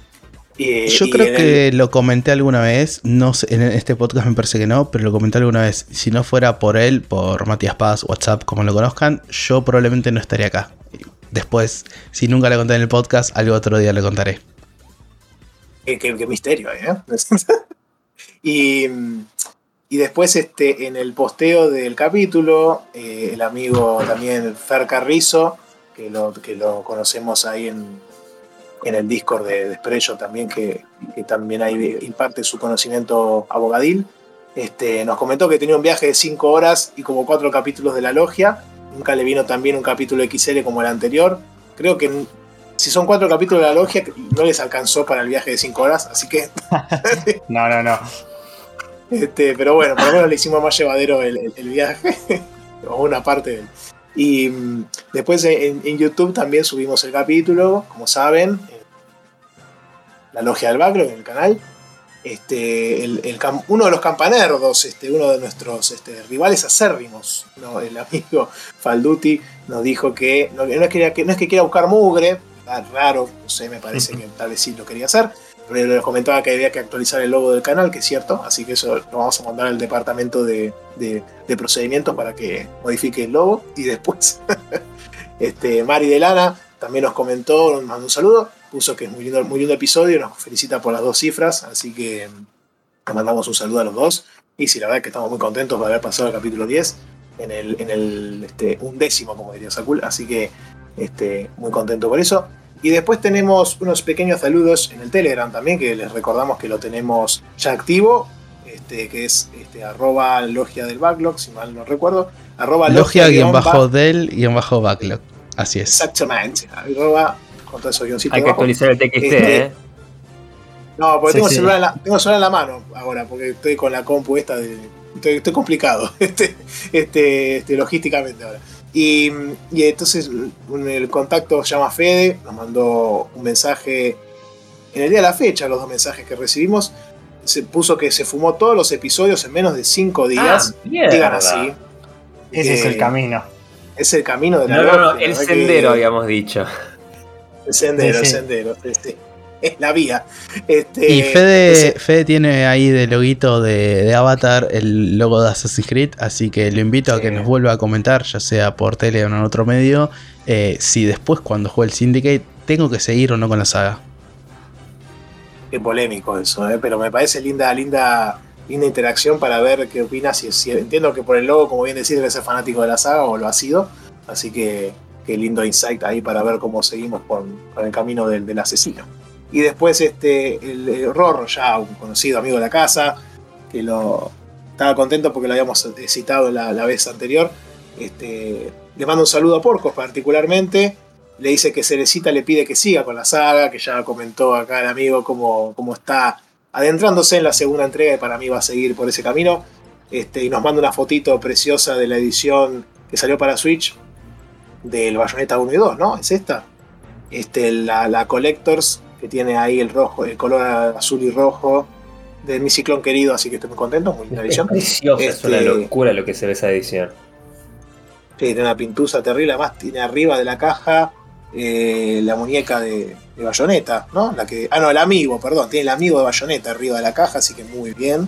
Yo creo que lo comenté alguna vez, no en este podcast me parece que no, pero lo comenté alguna vez. Si no fuera por él, por Matías Paz, WhatsApp, como lo conozcan, yo probablemente no estaría acá. Después, si nunca le conté en el podcast, algo otro día le contaré. Qué, misterio, ¿eh? y, y, después, este, en el posteo del capítulo, eh, el amigo también Fer Carrizo, que lo, que lo conocemos ahí en, en el Discord de, de también, que, también ahí imparte su conocimiento abogadil. Este, nos comentó que tenía un viaje de 5 horas y como 4 capítulos de la logia. Nunca le vino también un capítulo XL como el anterior. Creo que si son 4 capítulos de la logia, no les alcanzó para el viaje de 5 horas, así que. no, no, no. Este, pero bueno, por lo menos le hicimos más llevadero el, viaje, o una parte de Y mm, después en, en, YouTube también subimos el capítulo, como saben, la logia del backlog en el canal. Este, el, uno de los campanerdos, este, uno de nuestros este, rivales acérrimos, ¿no? el amigo Falduti, nos dijo que no, es que no es que quiera buscar mugre, raro, no sé, me parece que tal vez sí lo quería hacer, pero les comentaba que había que actualizar el logo del canal, que es cierto, así que eso lo vamos a mandar al departamento de, de, procedimientos para que modifique el logo y después este, Mari de Lana también nos comentó, nos mandó un saludo puso que es muy lindo, muy lindo episodio, nos felicita por las dos cifras, así que le mandamos un saludo a los dos. Y sí, la verdad es que estamos muy contentos de haber pasado el capítulo 10 en el, en el este, undécimo, como diría Sakul, así que este, muy contento por eso. Y después tenemos unos pequeños saludos en el Telegram también, que les recordamos que lo tenemos ya activo, este, que es este, arroba logia del backlog, si mal no recuerdo. Arroba logia-del-backlog. Así es. Exactamente. Arroba hay que actualizar el TXT, este, ¿eh? No, porque tengo, Celular en la, tengo celular en la mano ahora, porque estoy con la compu esta de. Estoy, complicado, este, este, este, logísticamente ahora. Y, y, entonces el contacto se llama Fede, nos mandó un mensaje en el día de la fecha, los dos mensajes que recibimos. Se puso que se fumó todos los episodios en menos de 5 días. Ah, Digan así. Ese es el eh, camino. Es el camino de la No, no, no, el sendero habíamos dicho. El sendero, el sendero. Este, es la vía. Este, y Fede, tiene ahí de loguito de, Avatar el logo de Assassin's Creed, así que lo invito a que nos vuelva a comentar, ya sea por tele o en otro medio, eh, si después cuando juegue el Syndicate tengo que seguir o no con la saga. Qué polémico eso, eh, pero me parece linda, linda, linda interacción para ver qué opinas. Si, entiendo que por el logo, como bien decís, ser fanático de la saga o lo ha sido, así que qué lindo insight ahí para ver cómo seguimos con, el camino del, asesino. Y después este, el, Rorro, ya un conocido amigo de la casa, que lo estaba contento porque lo habíamos citado la, vez anterior. Este, le mando un saludo a Porcos particularmente. Le dice que Cerecita le pide que siga con la saga, que ya comentó acá el amigo cómo, cómo está adentrándose en la segunda entrega y para mí va a seguir por ese camino. Este, y nos manda una fotito preciosa de la edición que salió para Switch del Bayonetta 1 y 2, ¿no? Es esta. Este, la, la Collectors, que tiene ahí el rojo, el color azul y rojo de mi ciclón querido, así que estoy muy contento, muy linda edición. Es preciosa, es una Este- locura lo que se ve esa edición. Sí, tiene una pintusa terrible, además tiene arriba de la caja eh, la muñeca de, de Bayonetta, ¿no? La que, ah, no, el amigo, perdón, tiene el amigo de Bayonetta arriba de la caja, así que muy bien.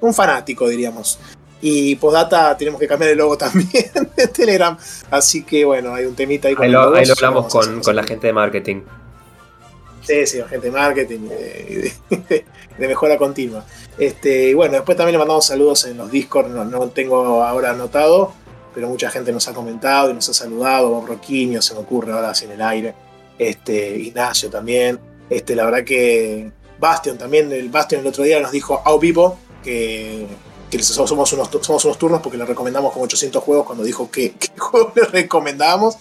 Un fanático, diríamos. Y postdata tenemos que cambiar el logo también de Telegram, así que bueno, hay un temita ahí con Ahí el lo, logo, ahí lo hablamos con, con la gente de marketing. Sí, sí, gente de marketing de, de- mejora continua. Este, bueno, después también le mandamos saludos en los Discord, no, no tengo ahora anotado, pero mucha gente nos ha comentado y nos ha saludado. Bob Roquinho se me ocurre ahora así en el aire. Este, Ignacio también. Este, la verdad que Bastion también, el Bastion el otro día nos dijo Au Vivo que, que somos, unos, somos unos turnos porque le recomendamos como 800 juegos cuando dijo que, qué juego le recomendábamos.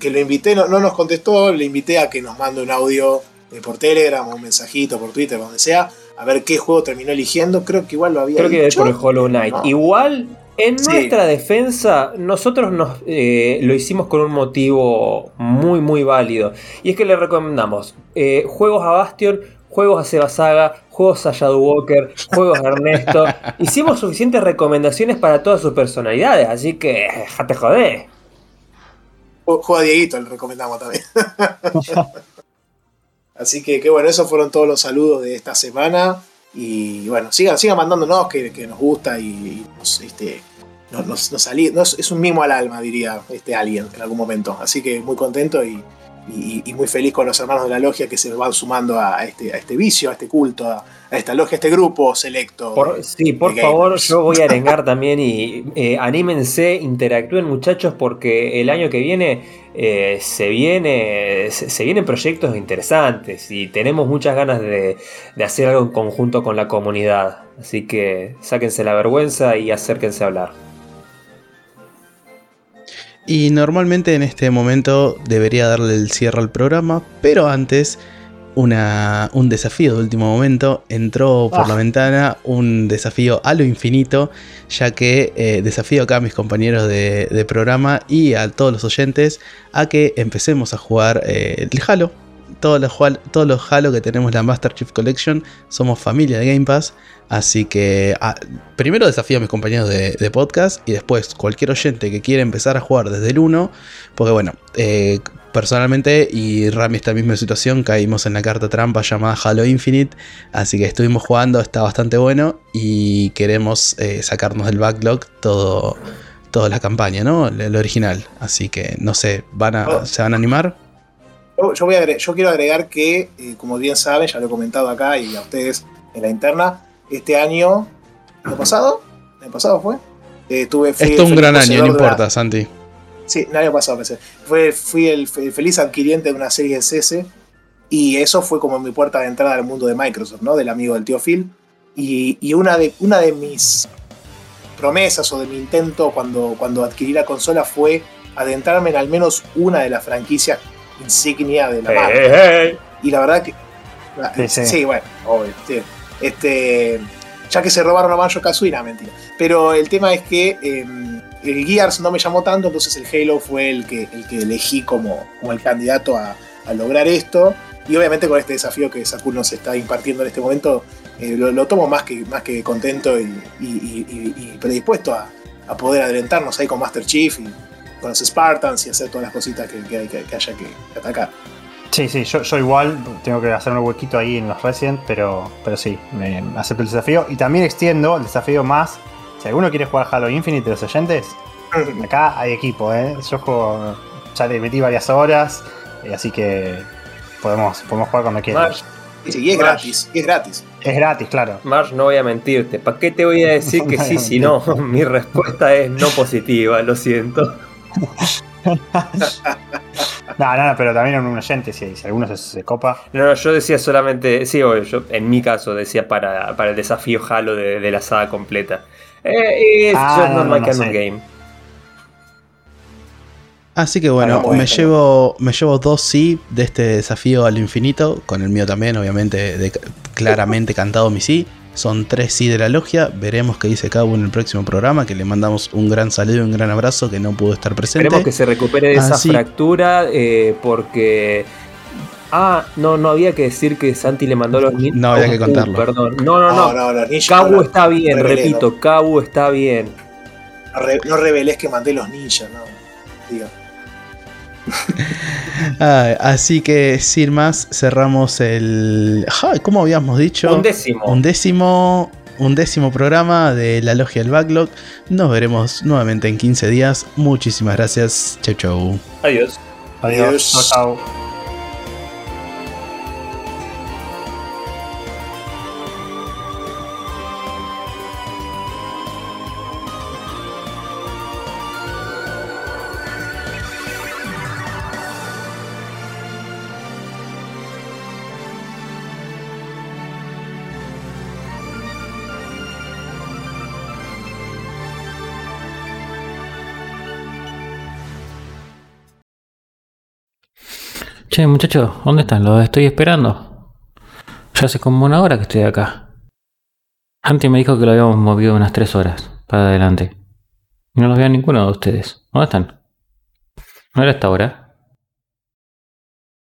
Que lo invité, no, no nos contestó, le invité a que nos mande un audio por Telegram o un mensajito por Twitter, donde sea, a ver qué juego terminó eligiendo. Creo que igual lo había Creo que dicho. por el Hollow Knight. No. Igual, en Sí. nuestra defensa, nosotros nos, eh, lo hicimos con un motivo muy, muy válido. Y es que le recomendamos eh, juegos a Bastion, juegos a Seba Saga, juegos a Shadow Walker, juegos a Ernesto. Hicimos suficientes recomendaciones para todas sus personalidades, así que jate joder. Ju- Juega Dieguito, le recomendamos también. Así que, que bueno, esos fueron todos los saludos de esta semana. Y bueno, sigan, sigan mandándonos que, que nos gusta y, y nos, este, nos, nos- nos es un mimo al alma, diría este alguien en algún momento. Así que muy contento y, y- y muy feliz con los hermanos de la logia que se van sumando a este, a este vicio, a este culto, a, a esta logia, a este grupo selecto. Por- sí, por favor, yo voy a arengar también y eh, anímense, interactúen muchachos porque el año que viene eh, se viene se, se vienen proyectos interesantes y tenemos muchas ganas de, de hacer algo en conjunto con la comunidad. Así que sáquense la vergüenza y acérquense a hablar. Y normalmente en este momento debería darle el cierre al programa, pero antes una, un desafío de último momento. Entró por Ah. la ventana un desafío a lo infinito, ya que eh, desafío acá a mis compañeros de, de programa y a todos los oyentes a que empecemos a jugar eh, el Halo. Todos los, Hal- todos los Halo que tenemos la Master Chief Collection somos familia de Game Pass. Así que ah, primero desafío a mis compañeros de, de podcast y después cualquier oyente que quiera empezar a jugar desde el 1. Porque bueno, eh, personalmente y Rami esta misma situación caímos en la carta trampa llamada Halo Infinite. Así que estuvimos jugando, está bastante bueno y queremos eh, sacarnos del backlog todo, toda la campaña, ¿no? El, el original. Así que no sé, ¿van a, Oh. ¿se van a animar? Yo, yo voy a agre- yo quiero agregar que, eh, como bien saben, ya lo he comentado acá y a ustedes en la interna, este año, ¿el pasado? ¿El pasado fue? Eh, tuve, fui Esto es un el gran año, no importa, Santi. Sí, el año pasado pensé. Fue, fui el, fe- feliz adquiriente de una serie S y eso fue como mi puerta de entrada al mundo de Microsoft, ¿no? Del amigo del tío Phil. Y, y una, de, una de mis promesas o de mi intento cuando, cuando adquirí la consola fue adentrarme en al menos una de las franquicias insignia de la marca. Y la verdad que. Sí, Sí, sí. bueno, obvio. sí. Este, ya que se robaron a Banjo Kazooie, no, mentira. Pero el tema es que eh, el Gears no me llamó tanto, entonces el Halo fue el que, el que elegí como, como el candidato a, a lograr esto. Y obviamente con este desafío que Sakul nos está impartiendo en este momento, eh, lo, lo tomo más que, más que contento y, y- y- y- y predispuesto a, a poder adelantarnos ahí con Master Chief y con los Spartans y hacer todas las cositas que, que hay que- que haya que atacar. Sí, sí, yo, yo igual tengo que hacer un huequito ahí en los Resident, pero, pero sí, me acepto el desafío. Y también extiendo el desafío más. Si alguno quiere jugar Halo Infinite de los oyentes, acá hay equipo, ¿eh? Yo juego, ya le metí varias horas, eh, así que podemos, podemos jugar cuando Sí, y es Marsh. gratis, y es gratis. Es gratis, claro. Marsh, no voy a mentirte. ¿Para qué te voy a decir que sí si no? Mi respuesta es no positiva, lo siento. No, no, no, pero también un oyente, si, si alguno se, se copa. No, no, yo decía solamente, sí, obvio, yo en mi caso decía para, para el desafío Halo de, de la saga completa. Eh, es Ah, just no, not no, my no kind of sé. game. Así que bueno, me, llevo, me llevo dos sí de este desafío al infinito, con el mío también, obviamente, de- claramente cantado mi sí. Son tres sí de la logia. Veremos qué dice Cabo en el próximo programa. Que le mandamos un gran saludo y un gran abrazo que no pudo estar presente. Esperemos que se recupere de esa Así- fractura eh, porque... Ah, no, no había que decir que Santi le mandó los ninjas. No, había que contarlo. perdón. No, no, no. No, no, no, está bien, revelé, repito, Cabu está bien. No, re- no revelés que mandé los ninjas, no. Diga. Ah, así que sin más, cerramos el. ¿Cómo habíamos dicho? Un décimo. Un décimo. Un décimo programa de la Logia del Backlog. Nos veremos nuevamente en 15 días. Muchísimas gracias. Chau, chau. Adiós. Adiós. Adiós. Chao. Che, muchachos, ¿dónde están? Los estoy esperando. Ya hace como una hora que estoy acá. Antes me dijo que lo habíamos movido unas tres horas para adelante. No los veo a ninguno de ustedes. ¿Dónde están? ¿No era esta hora?